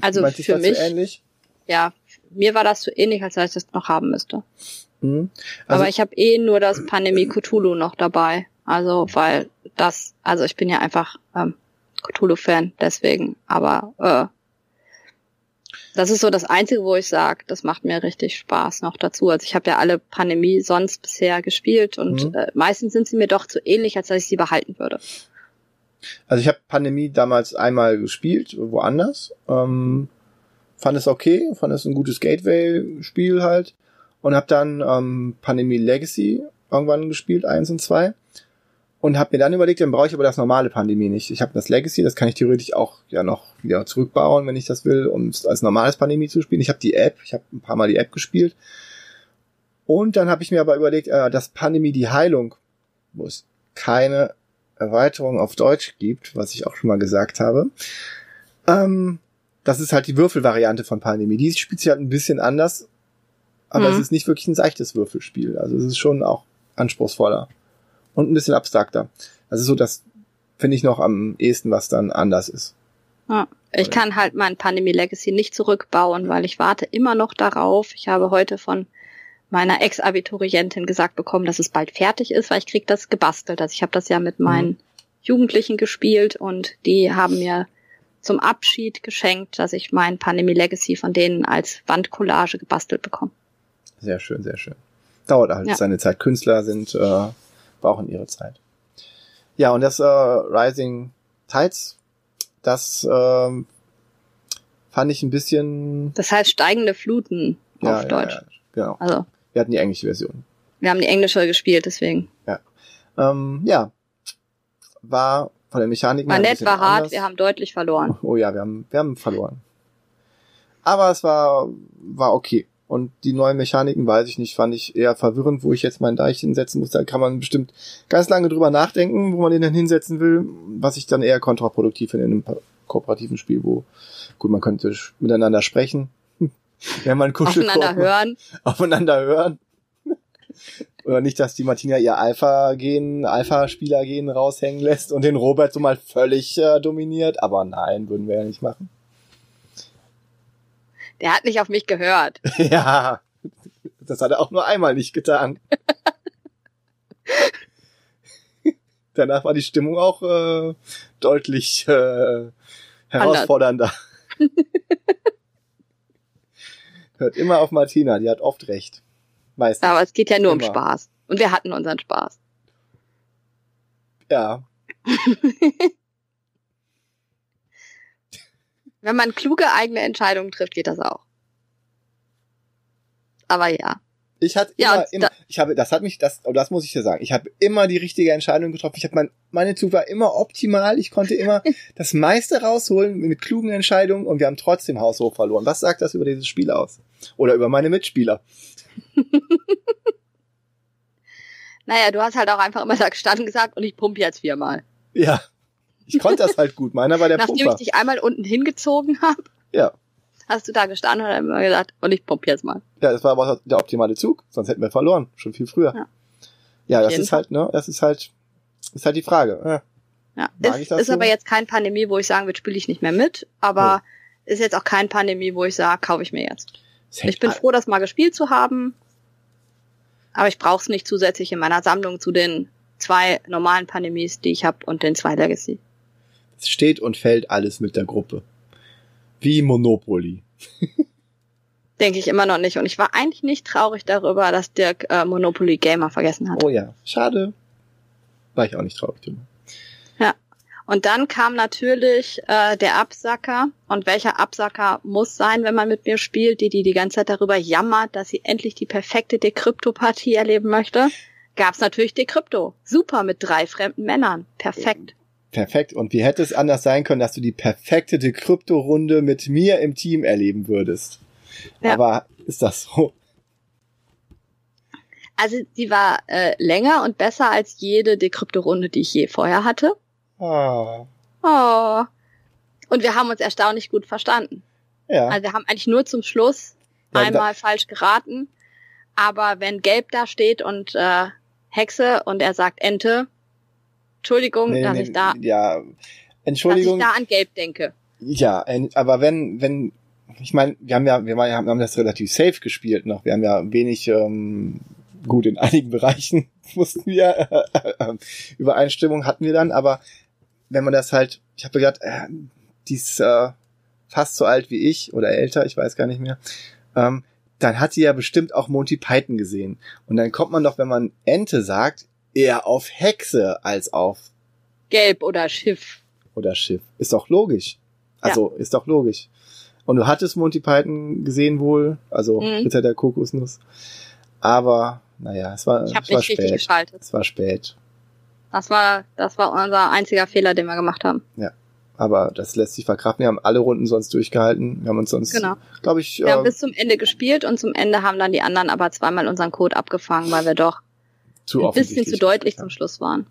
Speaker 1: Also für mich. ähnlich? Ja, mir war das zu ähnlich, als dass ich das noch haben müsste. Mhm. Also, Aber ich habe eh nur das Pandemie Cthulhu noch dabei. Also, weil das, also ich bin ja einfach ähm, Cthulhu-Fan, deswegen. Aber äh, das ist so das Einzige, wo ich sage, das macht mir richtig Spaß noch dazu. Also ich habe ja alle Pandemie sonst bisher gespielt und mhm. äh, meistens sind sie mir doch zu ähnlich, als dass ich sie behalten würde.
Speaker 2: Also ich habe Pandemie damals einmal gespielt, woanders. Ähm, fand es okay, fand es ein gutes Gateway-Spiel halt. Und habe dann ähm, Pandemie Legacy irgendwann gespielt, eins und zwei. Und habe mir dann überlegt, dann brauche ich aber das normale Pandemie nicht. Ich habe das Legacy, das kann ich theoretisch auch ja noch wieder zurückbauen, wenn ich das will, um es als normales Pandemie zu spielen. Ich habe die App, ich habe ein paar Mal die App gespielt. Und dann habe ich mir aber überlegt, äh, dass Pandemie die Heilung, wo es keine Erweiterung auf Deutsch gibt, was ich auch schon mal gesagt habe, ähm, das ist halt die Würfelvariante von Pandemie. Die spielt sich halt ein bisschen anders, aber mhm. es ist nicht wirklich ein seichtes Würfelspiel. Also es ist schon auch anspruchsvoller und ein bisschen abstrakter. Also so das finde ich noch am ehesten, was dann anders ist.
Speaker 1: Ja, ich kann halt mein Pandemie Legacy nicht zurückbauen, weil ich warte immer noch darauf. Ich habe heute von meiner Ex-Abiturientin gesagt bekommen, dass es bald fertig ist, weil ich krieg das gebastelt. Also ich habe das ja mit meinen mhm. Jugendlichen gespielt und die haben mir zum Abschied geschenkt, dass ich mein Pandemie Legacy von denen als Wandcollage gebastelt bekomme.
Speaker 2: Sehr schön, sehr schön. Dauert halt ja. seine Zeit. Künstler sind, äh, brauchen ihre Zeit. Ja, und das äh, Rising Tides, das äh, fand ich ein bisschen.
Speaker 1: Das heißt steigende Fluten ja, auf ja, Deutsch. Ja,
Speaker 2: genau. Also. Wir hatten die englische Version.
Speaker 1: Wir haben die englische gespielt, deswegen.
Speaker 2: Ja. Ähm, ja. War von der Mechanik
Speaker 1: War nett, war hart, anders. wir haben deutlich verloren.
Speaker 2: Oh ja, wir haben, wir haben verloren. Aber es war, war okay. Und die neuen Mechaniken, weiß ich nicht, fand ich eher verwirrend, wo ich jetzt meinen Deich hinsetzen muss. Da kann man bestimmt ganz lange drüber nachdenken, wo man den dann hinsetzen will, was ich dann eher kontraproduktiv finde in einem kooperativen Spiel, wo, gut, man könnte miteinander sprechen, wenn man kuschelt.
Speaker 1: Aufeinander hören.
Speaker 2: Aufeinander hören. Oder nicht, dass die Martina ihr Alpha-Gen, Alpha-Spieler-Gen raushängen lässt und den Robert so mal völlig äh, dominiert. Aber nein, würden wir ja nicht machen.
Speaker 1: Der hat nicht auf mich gehört.
Speaker 2: ja, das hat er auch nur einmal nicht getan. Danach war die Stimmung auch äh, deutlich äh, herausfordernder. Hört immer auf Martina, die hat oft recht.
Speaker 1: Meistens. Aber es geht ja nur Immer. um Spaß. Und wir hatten unseren Spaß.
Speaker 2: Ja.
Speaker 1: Wenn man kluge eigene Entscheidungen trifft, geht das auch. Aber ja.
Speaker 2: Ich hatte immer, ja, immer ich habe, das hat mich, das, oh, das muss ich dir sagen, ich habe immer die richtige Entscheidung getroffen. Ich habe mein, meine Zug war immer optimal. Ich konnte immer das meiste rausholen mit klugen Entscheidungen und wir haben trotzdem haushoch verloren. Was sagt das über dieses Spiel aus? Oder über meine Mitspieler?
Speaker 1: naja, du hast halt auch einfach immer da gestanden gesagt und ich pumpe jetzt viermal.
Speaker 2: Ja. Ich konnte das halt gut. Meiner war der
Speaker 1: Nachdem
Speaker 2: Pumper.
Speaker 1: ich dich einmal unten hingezogen habe.
Speaker 2: Ja.
Speaker 1: Hast du da gestanden und dann immer gesagt, und ich pumpe jetzt mal.
Speaker 2: Ja, das war aber der optimale Zug, sonst hätten wir verloren, schon viel früher. Ja, ja das ist halt, ne, das ist halt, ist halt die Frage. Ja,
Speaker 1: ja. ist, ist so? aber jetzt kein Pandemie, wo ich sagen würde, spiele ich nicht mehr mit, aber nee. ist jetzt auch kein Pandemie, wo ich sage, kaufe ich mir jetzt. Ich bin froh, das mal gespielt zu haben, aber ich brauche es nicht zusätzlich in meiner Sammlung zu den zwei normalen Pandemies, die ich habe und den zwei Legacy.
Speaker 2: Es steht und fällt alles mit der Gruppe. Wie Monopoly.
Speaker 1: Denke ich immer noch nicht. Und ich war eigentlich nicht traurig darüber, dass Dirk äh, Monopoly Gamer vergessen hat.
Speaker 2: Oh ja, schade. War ich auch nicht traurig drüber.
Speaker 1: Und dann kam natürlich äh, der Absacker. Und welcher Absacker muss sein, wenn man mit mir spielt, die die die ganze Zeit darüber jammert, dass sie endlich die perfekte Dekrypto-Partie erleben möchte? Gab's natürlich Dekrypto. Super mit drei fremden Männern. Perfekt.
Speaker 2: Perfekt. Und wie hätte es anders sein können, dass du die perfekte Dekrypto-Runde mit mir im Team erleben würdest? Ja. Aber ist das so?
Speaker 1: Also sie war äh, länger und besser als jede Dekrypto-Runde, die ich je vorher hatte.
Speaker 2: Ah.
Speaker 1: Oh. Und wir haben uns erstaunlich gut verstanden.
Speaker 2: Ja.
Speaker 1: Also wir haben eigentlich nur zum Schluss
Speaker 2: Ja,
Speaker 1: einmal falsch geraten. Aber wenn Gelb da steht und äh, Hexe und er sagt Ente, Entschuldigung,
Speaker 2: Nee,
Speaker 1: dass
Speaker 2: nee,
Speaker 1: ich da,
Speaker 2: ja.
Speaker 1: dass ich
Speaker 2: Entschuldigung.
Speaker 1: da an Gelb denke.
Speaker 2: Ja, aber wenn, wenn, ich meine, wir haben ja, wir waren ja- haben das relativ safe gespielt noch. Wir haben ja wenig, ähm, gut, in einigen Bereichen mussten wir, äh, äh, Übereinstimmung hatten wir dann, aber wenn man das halt, ich habe gedacht, äh, die ist äh, fast so alt wie ich oder älter, ich weiß gar nicht mehr, ähm, dann hat sie ja bestimmt auch Monty Python gesehen. Und dann kommt man doch, wenn man Ente sagt, eher auf Hexe als auf
Speaker 1: Gelb oder Schiff.
Speaker 2: oder Schiff. Ist doch logisch. Also, ist doch logisch. Und du hattest Monty Python gesehen wohl, also
Speaker 1: Mhm.
Speaker 2: Ritter der Kokosnuss. Aber, naja, es war,
Speaker 1: Ich habe
Speaker 2: es war
Speaker 1: nicht richtig
Speaker 2: spät.
Speaker 1: geschaltet.
Speaker 2: Es war spät.
Speaker 1: Das war, das war unser einziger Fehler, den wir gemacht haben.
Speaker 2: Aber das lässt sich verkraften. Wir haben alle Runden sonst durchgehalten. Wir haben uns sonst,
Speaker 1: Genau.
Speaker 2: glaube ich,
Speaker 1: Wir haben
Speaker 2: äh,
Speaker 1: bis zum Ende gespielt und zum Ende haben dann die anderen aber zweimal unseren Code abgefangen, weil wir doch
Speaker 2: zu
Speaker 1: ein bisschen zu deutlich zum Schluss waren.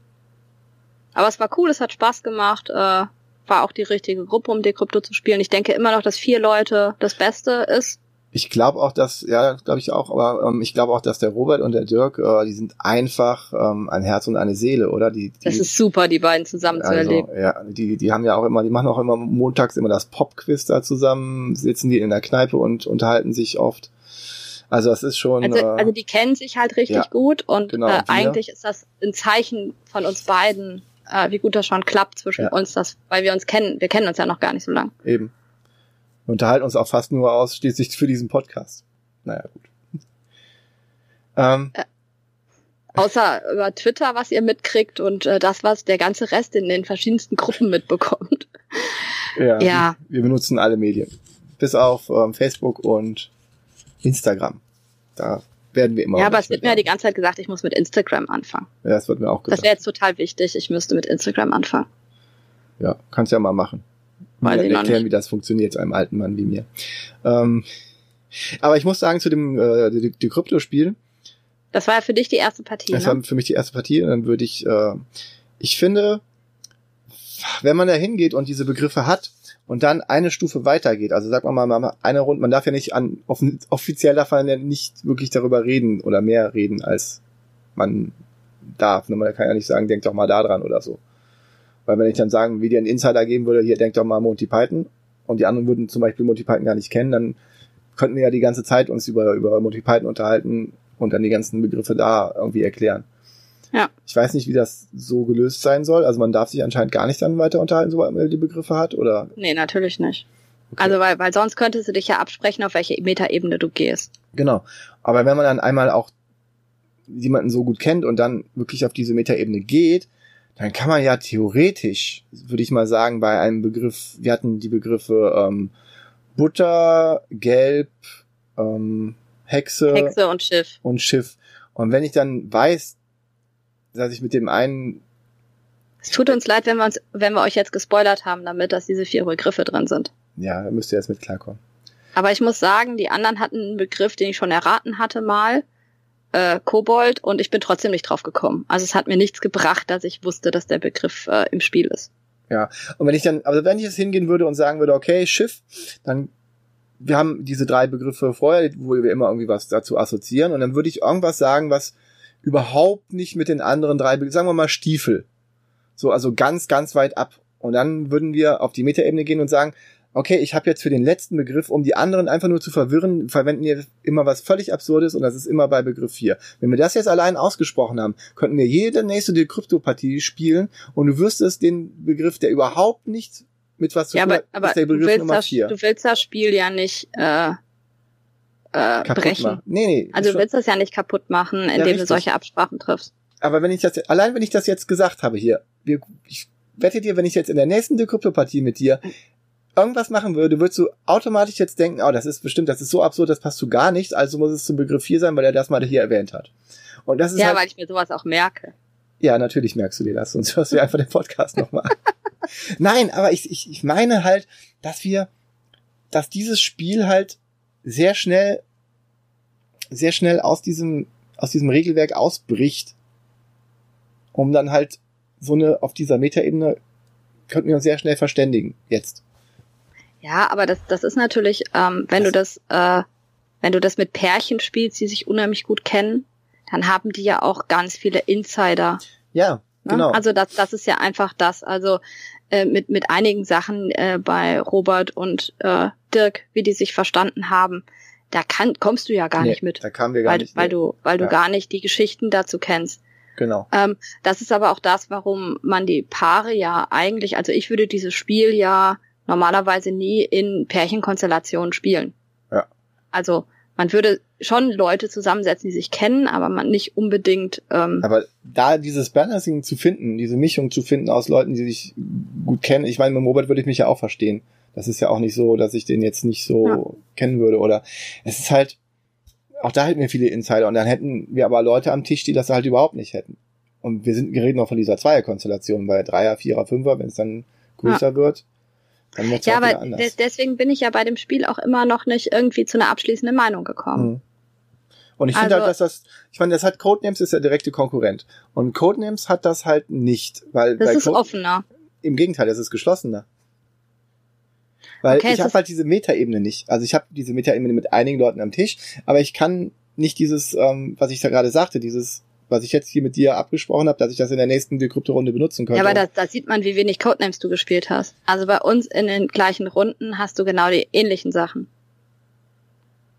Speaker 1: Aber es war cool, es hat Spaß gemacht, äh, war auch die richtige Gruppe, um Decrypto zu spielen. Ich denke immer noch, dass vier Leute das Beste ist.
Speaker 2: Ich glaube auch, dass, ja, glaube ich auch, aber ähm, ich glaube auch, dass der Robert und der Dirk, äh, die sind einfach ähm, ein Herz und eine Seele, oder? Die, die,
Speaker 1: Das ist super, die beiden zusammen zu erleben.
Speaker 2: Also, ja, die, die haben ja auch immer, die machen auch immer montags immer das Pop-Quiz da zusammen, sitzen die in der Kneipe und unterhalten sich oft. Also das ist schon,
Speaker 1: Also,
Speaker 2: äh,
Speaker 1: also die kennen sich halt richtig
Speaker 2: ja,
Speaker 1: gut und
Speaker 2: genau,
Speaker 1: äh, eigentlich ist das ein Zeichen von uns beiden, äh, wie gut das schon klappt zwischen
Speaker 2: Ja.
Speaker 1: uns, das, weil wir uns kennen. Wir kennen uns ja noch gar nicht so lang.
Speaker 2: eben. Wir unterhalten uns auch fast nur ausschließlich für diesen Podcast. Naja, gut. Ähm,
Speaker 1: Außer über Twitter, was ihr mitkriegt und äh, das, was der ganze Rest in den verschiedensten Gruppen mitbekommt.
Speaker 2: ja,
Speaker 1: Ja.
Speaker 2: Wir benutzen alle Medien. Bis auf ähm, Facebook und Instagram. Da werden wir immer.
Speaker 1: ja, aber es wird mir ja die ganze Zeit gesagt, ich muss mit Instagram anfangen.
Speaker 2: Ja, das wird mir auch
Speaker 1: Das
Speaker 2: gesagt.
Speaker 1: wäre jetzt total wichtig. Ich müsste mit Instagram anfangen.
Speaker 2: Ja, kannst ja mal machen.
Speaker 1: Noch
Speaker 2: erklären, wie das funktioniert, einem alten Mann wie mir. Ähm, aber ich muss sagen, zu dem äh, die, die Kryptospiel,
Speaker 1: Das war ja für dich die erste Partie.
Speaker 2: das
Speaker 1: Ne?
Speaker 2: war für mich die erste Partie, und dann würde ich, äh, ich finde, wenn man da hingeht und diese Begriffe hat und dann eine Stufe weitergeht, also sagt man mal, mal eine Runde, man darf ja nicht an, offiziell darf man ja nicht wirklich darüber reden oder mehr reden, als man darf. Man kann ja nicht sagen, denk doch mal da dran oder so. Weil wenn ich dann sagen, wie dir ein Insider geben würde, hier denk doch mal Monty Python und die anderen würden zum Beispiel Monty Python gar nicht kennen, dann könnten wir ja die ganze Zeit uns über, über Monty Python unterhalten und dann die ganzen Begriffe da irgendwie erklären.
Speaker 1: Ja.
Speaker 2: Ich weiß nicht, wie das so gelöst sein soll. Also man darf sich anscheinend gar nicht dann weiter unterhalten, sobald man die Begriffe hat, oder?
Speaker 1: Nee, natürlich nicht.
Speaker 2: Okay.
Speaker 1: Also weil, weil sonst könntest du dich ja absprechen, auf welche Metaebene du gehst.
Speaker 2: Genau. Aber wenn man dann einmal auch jemanden so gut kennt und dann wirklich auf diese Metaebene geht, dann kann man ja theoretisch, würde ich mal sagen, bei einem Begriff, wir hatten die Begriffe ähm, Butter, Gelb, ähm, Hexe,
Speaker 1: Hexe und Schiff.
Speaker 2: und Schiff. Und wenn ich dann weiß, dass ich mit dem einen,
Speaker 1: Es tut uns leid, wenn wir uns, wenn wir euch jetzt gespoilert haben, damit, dass diese vier Begriffe drin sind.
Speaker 2: ja, da müsst ihr jetzt mit klarkommen.
Speaker 1: Aber ich muss sagen, die anderen hatten einen Begriff, den ich schon erraten hatte mal. Äh, Kobold und ich bin trotzdem nicht drauf gekommen. Also es hat mir nichts gebracht, dass ich wusste, dass der Begriff äh, im Spiel ist.
Speaker 2: Und wenn ich dann, also wenn ich jetzt hingehen würde und sagen würde, okay, Schiff, dann wir haben diese drei Begriffe vorher, wo wir immer irgendwie was dazu assoziieren und dann würde ich irgendwas sagen, was überhaupt nicht mit den anderen drei, Begriffen, sagen wir mal Stiefel. So, also ganz, ganz weit ab. Und dann würden wir auf die Metaebene gehen und sagen, okay, ich habe jetzt für den letzten Begriff, um die anderen einfach nur zu verwirren, verwenden wir immer was völlig Absurdes und das ist immer bei Begriff 4. Wenn wir das jetzt allein ausgesprochen haben, könnten wir jede nächste Kryptopartie spielen und du wüsstest den Begriff, der überhaupt nichts mit was zu
Speaker 1: Ja,
Speaker 2: tun
Speaker 1: aber,
Speaker 2: hat,
Speaker 1: aber
Speaker 2: ist der Begriff Nummer
Speaker 1: das,
Speaker 2: 4.
Speaker 1: du willst das Spiel ja nicht äh, äh,
Speaker 2: Kaputt
Speaker 1: brechen.
Speaker 2: machen. Nee, nee.
Speaker 1: Also du willst das ja nicht kaputt machen, indem
Speaker 2: richtig.
Speaker 1: du solche Absprachen triffst.
Speaker 2: aber wenn ich das, allein wenn ich das jetzt gesagt habe hier, wir, ich wette dir, wenn ich jetzt in der nächsten Dekryptopartie mit dir irgendwas machen würde, würdest du automatisch jetzt denken, oh, das ist bestimmt, das ist so absurd, das passt zu gar nichts, also muss es zum Begriff 4 sein, weil er das mal hier erwähnt hat. Und das ist
Speaker 1: Ja,
Speaker 2: halt,
Speaker 1: weil ich mir sowas auch merke.
Speaker 2: ja, natürlich merkst du dir das, sonst hörst du ja einfach den Podcast nochmal. Nein, aber ich, ich, ich meine halt, dass wir, dass dieses Spiel halt sehr schnell, sehr schnell aus diesem aus diesem Regelwerk ausbricht, um dann halt so eine, auf dieser Metaebene könnten wir uns sehr schnell verständigen, jetzt.
Speaker 1: Ja, aber das, das ist natürlich, ähm, wenn das du das, äh, wenn du das mit Pärchen spielst, die sich unheimlich gut kennen, dann haben die ja auch ganz viele Insider.
Speaker 2: Ja, ne? genau.
Speaker 1: Also das, das ist ja einfach das. Also äh, mit, mit einigen Sachen äh, bei Robert und äh, Dirk, wie die sich verstanden haben, da kann, kommst du ja gar
Speaker 2: nee,
Speaker 1: nicht mit.
Speaker 2: Da kamen wir gar
Speaker 1: weil,
Speaker 2: nicht.
Speaker 1: Weil
Speaker 2: nee.
Speaker 1: du, weil du
Speaker 2: Ja.
Speaker 1: gar nicht die Geschichten dazu kennst.
Speaker 2: Genau.
Speaker 1: Ähm, das ist aber auch das, warum man die Paare ja eigentlich, also ich würde dieses Spiel ja normalerweise nie in Pärchenkonstellationen spielen.
Speaker 2: Ja.
Speaker 1: Also man würde schon Leute zusammensetzen, die sich kennen, aber man nicht unbedingt. Ähm,
Speaker 2: Aber da dieses Balancing zu finden, diese Mischung zu finden aus Leuten, die sich gut kennen, ich meine, mit Robert würde ich mich ja auch verstehen. Das ist ja auch nicht so, dass ich den jetzt nicht so
Speaker 1: Ja.
Speaker 2: kennen würde. Oder es ist halt, auch da hätten wir viele Insider und dann hätten wir aber Leute am Tisch, die das halt überhaupt nicht hätten. Und wir sind, wir reden noch von dieser Zweierkonstellation, bei Dreier, Vierer, Fünfer, wenn es dann größer wird, dann wird es
Speaker 1: ja,
Speaker 2: auch wieder
Speaker 1: aber
Speaker 2: anders.
Speaker 1: des- deswegen bin ich ja bei dem Spiel auch immer noch nicht irgendwie zu einer abschließenden Meinung gekommen.
Speaker 2: Mhm. Und ich finde
Speaker 1: Also-
Speaker 2: halt, dass das, ich meine, das hat Codenames ist der direkte Konkurrent. Und Codenames hat das halt nicht, weil
Speaker 1: Das
Speaker 2: bei
Speaker 1: ist
Speaker 2: Code-
Speaker 1: offener.
Speaker 2: im Gegenteil, das ist geschlossener. Weil
Speaker 1: Okay,
Speaker 2: ich habe halt diese Metaebene nicht. Also ich habe diese Metaebene mit einigen Leuten am Tisch, aber ich kann nicht dieses, ähm, was ich da gerade sagte, dieses, was ich jetzt hier mit dir abgesprochen habe, dass ich das in der nächsten Dekrypto-Runde benutzen könnte.
Speaker 1: Ja, aber da, da sieht man, wie wenig Codenames du gespielt hast. Also bei uns in den gleichen Runden hast du genau die ähnlichen Sachen.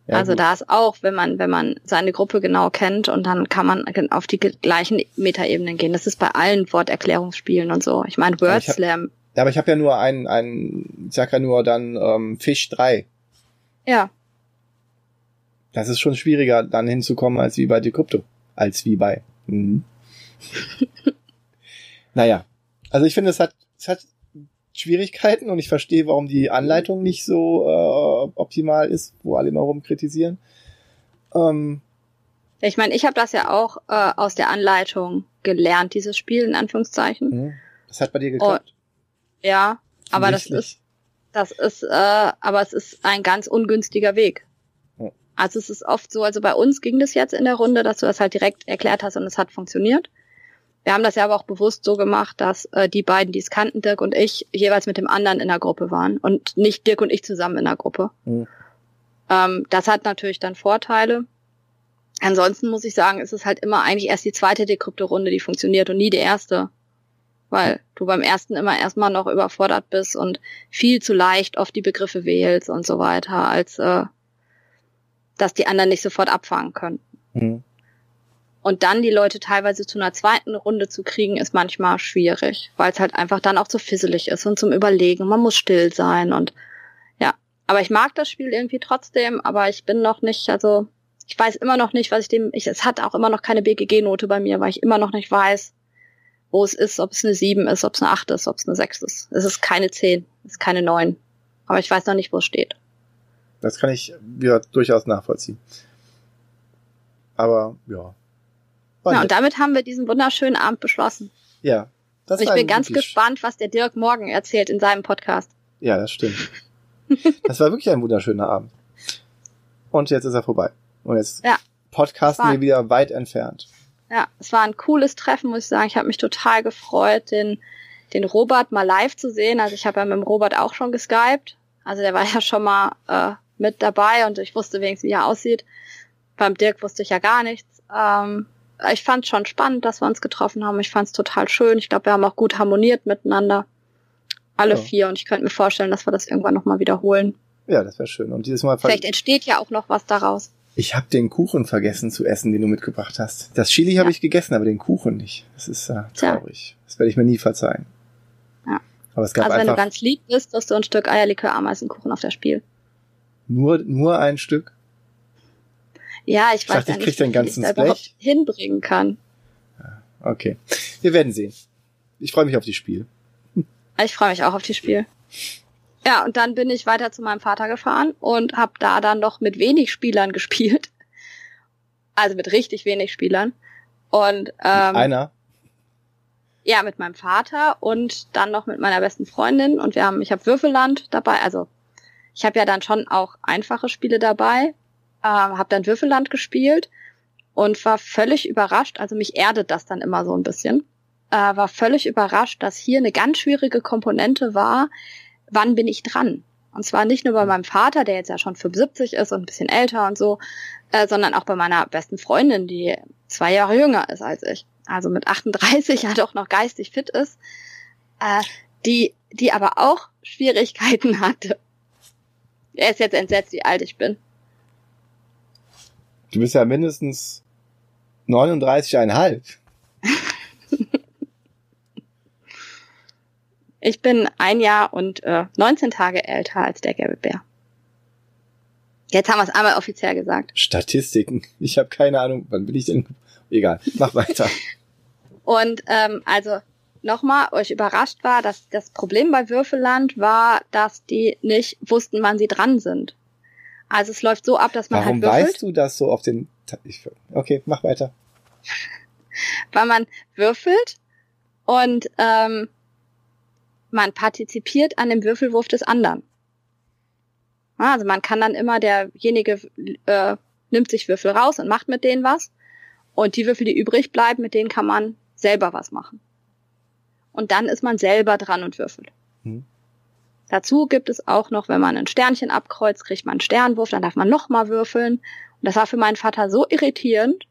Speaker 2: Ja,
Speaker 1: also
Speaker 2: gut.
Speaker 1: da ist auch, wenn man, wenn man seine Gruppe genau kennt und dann kann man auf die gleichen Metaebenen gehen. Das ist bei allen Worterklärungsspielen und so. Ich meine, Word
Speaker 2: Ja, aber ich habe ja nur einen, einen, ich sag ja nur dann ähm, Fisch 3.
Speaker 1: Ja,
Speaker 2: Das ist schon schwieriger, dann hinzukommen, als wie bei Decrypto. Als wie bei. Mhm. naja. Also ich finde, es hat, es hat Schwierigkeiten und ich verstehe, warum die Anleitung nicht so äh, optimal ist, wo alle immer rum kritisieren. Ähm,
Speaker 1: ich meine, ich habe das ja auch äh, aus der Anleitung gelernt, dieses Spiel in Anführungszeichen.
Speaker 2: mhm. das hat bei dir geklappt.
Speaker 1: Ja, aber das ist, das ist, äh, aber es ist ein ganz ungünstiger Weg.
Speaker 2: Ja.
Speaker 1: Also es ist oft so, also bei uns ging das jetzt in der Runde, dass du das halt direkt erklärt hast und es hat funktioniert. Wir haben das ja aber auch bewusst so gemacht, dass äh, die beiden, die es kannten, Dirk und ich, jeweils mit dem anderen in der Gruppe waren und nicht Dirk und ich zusammen in der Gruppe.
Speaker 2: Mhm.
Speaker 1: Ähm, das hat natürlich dann Vorteile. Ansonsten muss ich sagen, ist es halt immer eigentlich erst die zweite Dekrypto-Runde, die funktioniert und nie die erste. Weil du beim ersten immer erstmal noch überfordert bist und viel zu leicht oft die Begriffe wählst und so weiter, als äh, dass die anderen nicht sofort abfangen können.
Speaker 2: Mhm.
Speaker 1: Und dann die Leute teilweise zu einer zweiten Runde zu kriegen, ist manchmal schwierig, weil es halt einfach dann auch zu fisselig ist und zum Überlegen. Man muss still sein und ja. Aber ich mag das Spiel irgendwie trotzdem, aber ich bin noch nicht, also ich weiß immer noch nicht, was ich dem, ich, es hat auch immer noch keine BGG-Note bei mir, weil ich immer noch nicht weiß, wo es ist, ob es eine 7 ist, ob es eine 8 ist, ob es eine 6 ist. Es ist keine 10, es ist keine 9. Aber ich weiß noch nicht, wo es steht.
Speaker 2: Das kann ich ja durchaus nachvollziehen. Aber ja.
Speaker 1: Ja, und damit haben wir diesen wunderschönen Abend beschlossen.
Speaker 2: ja. Das
Speaker 1: Und ich bin ganz gespannt, was der Dirk morgen erzählt in seinem Podcast.
Speaker 2: Ja, das stimmt. das war wirklich ein wunderschöner Abend. Und jetzt ist er vorbei. Und jetzt
Speaker 1: Ja.
Speaker 2: podcasten wir wieder weit entfernt.
Speaker 1: Ja, es war ein cooles Treffen, muss ich sagen. Ich habe mich total gefreut, den, den Robert mal live zu sehen. Also ich habe ja mit dem Robert auch schon geskypt. Also der war ja schon mal äh, mit dabei und ich wusste wenigstens, wie er aussieht. Beim Dirk wusste ich ja gar nichts. Ähm, ich fand schon spannend, dass wir uns getroffen haben. Ich fand es total schön. Ich glaube, wir haben auch gut harmoniert miteinander. Alle
Speaker 2: Ja.
Speaker 1: vier. Und ich könnte mir vorstellen, dass wir das irgendwann nochmal wiederholen.
Speaker 2: Ja, das wäre schön. Und dieses Mal
Speaker 1: Vielleicht entsteht ja auch noch was daraus.
Speaker 2: Ich habe den Kuchen vergessen zu essen, den du mitgebracht hast. Das Chili habe
Speaker 1: Ja.
Speaker 2: ich gegessen, aber den Kuchen nicht. Das ist äh, traurig. Das werde ich mir nie verzeihen.
Speaker 1: Ja.
Speaker 2: Aber es gab
Speaker 1: Also wenn du ganz lieb bist, wirst du ein Stück Eierlikör-Ameisenkuchen auf das Spiel.
Speaker 2: nur nur ein Stück.
Speaker 1: Ja, ich,
Speaker 2: Ich
Speaker 1: weiß
Speaker 2: dachte,
Speaker 1: ja
Speaker 2: ich
Speaker 1: nicht,
Speaker 2: krieg den
Speaker 1: wie
Speaker 2: ganzen
Speaker 1: ich da überhaupt hinbringen kann.
Speaker 2: Okay, wir werden sehen. Ich freue mich auf die Spiel.
Speaker 1: Ich freue mich auch auf das Spiel. Ja, und dann bin ich weiter zu meinem Vater gefahren und habe da dann noch mit wenig Spielern gespielt. Also mit richtig wenig Spielern. Und ähm,
Speaker 2: Einer.
Speaker 1: ja, mit meinem Vater und dann noch mit meiner besten Freundin. Und wir haben, ich habe Würfelland dabei. Also ich habe ja dann schon auch einfache Spiele dabei. Ähm, habe dann Würfelland gespielt. und war völlig überrascht, also mich erdet das dann immer so ein bisschen, äh, war völlig überrascht, dass hier eine ganz schwierige Komponente war, wann bin ich dran? Und zwar nicht nur bei meinem Vater, der jetzt ja schon 75 ist und ein bisschen älter und so, äh, sondern auch bei meiner besten Freundin, die zwei Jahre jünger ist als ich. Also mit 38 ja doch noch geistig fit ist, äh, die, die aber auch Schwierigkeiten hatte. Er ist jetzt entsetzt, wie alt ich bin.
Speaker 2: Du bist ja mindestens 39,5.
Speaker 1: Ich bin ein Jahr und äh, 19 Tage älter als der gelbe Bär. Jetzt haben wir es einmal offiziell gesagt.
Speaker 2: Statistiken. Ich habe keine Ahnung, wann bin ich denn? Egal, mach weiter.
Speaker 1: und ähm, also nochmal, euch überrascht war, dass das Problem bei Würfelland war, dass die nicht wussten, wann sie dran sind. Also es läuft so ab, dass man
Speaker 2: Warum
Speaker 1: halt würfelt.
Speaker 2: weißt du das so auf den... Ich, okay, mach weiter.
Speaker 1: Weil man würfelt und ähm, man partizipiert an dem Würfelwurf des anderen. Also man kann dann immer, derjenige äh, nimmt sich Würfel raus und macht mit denen was. Und die Würfel, die übrig bleiben, mit denen kann man selber was machen. Und dann ist man selber dran und würfelt. Hm. Dazu gibt es auch noch, wenn man ein Sternchen abkreuzt, kriegt man einen Sternwurf, dann darf man nochmal würfeln. Und das war für meinen Vater so irritierend.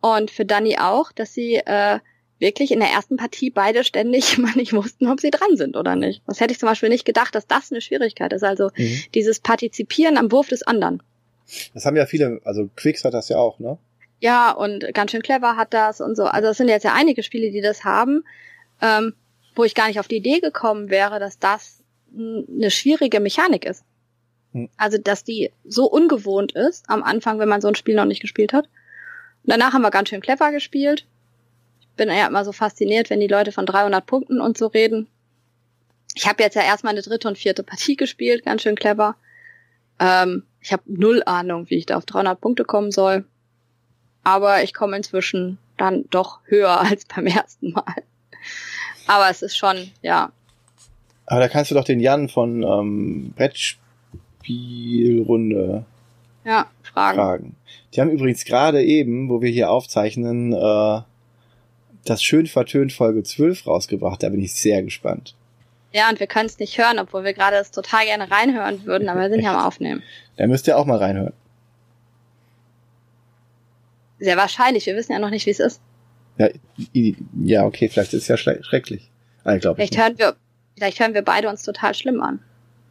Speaker 1: Und für Dani auch, dass sie äh, wirklich in der ersten Partie beide ständig immer nicht wussten, ob sie dran sind oder nicht. Das hätte ich zum Beispiel nicht gedacht, dass das eine Schwierigkeit ist. Also mhm. dieses Partizipieren am Wurf des anderen.
Speaker 2: Das haben ja viele, also Quicks hat das ja auch, ne?
Speaker 1: Ja, und ganz schön clever hat das und so. Also es sind jetzt ja einige Spiele, die das haben, ähm, wo ich gar nicht auf die Idee gekommen wäre, dass das eine schwierige Mechanik ist. Hm. Also, dass die so ungewohnt ist am Anfang, wenn man so ein Spiel noch nicht gespielt hat. Und danach haben wir ganz schön clever gespielt. Ich bin ja immer so fasziniert, wenn die Leute von 300 Punkten und so reden. Ich habe jetzt ja erstmal eine dritte und vierte Partie gespielt, ganz schön clever. Ähm, ich habe null Ahnung, wie ich da auf 300 Punkte kommen soll aber ich komme inzwischen dann doch höher als beim ersten Mal. Aber es ist schon, ja.
Speaker 2: Aber da kannst du doch den Jan von ähm, Brettspielrunde
Speaker 1: ja, fragen. fragen.
Speaker 2: Die haben übrigens gerade eben, wo wir hier aufzeichnen, äh, das schön vertönt Folge 12 rausgebracht. Da bin ich sehr gespannt.
Speaker 1: Ja, und wir können es nicht hören, obwohl wir gerade das total gerne reinhören würden, aber wir sind ja am Aufnehmen.
Speaker 2: Da müsst ihr auch mal reinhören.
Speaker 1: Sehr wahrscheinlich. Wir wissen ja noch nicht, wie es ist.
Speaker 2: Ja, ja, okay, vielleicht ist es ja schrecklich. Ah, ich
Speaker 1: vielleicht hören wir, vielleicht hören wir beide uns total schlimm an.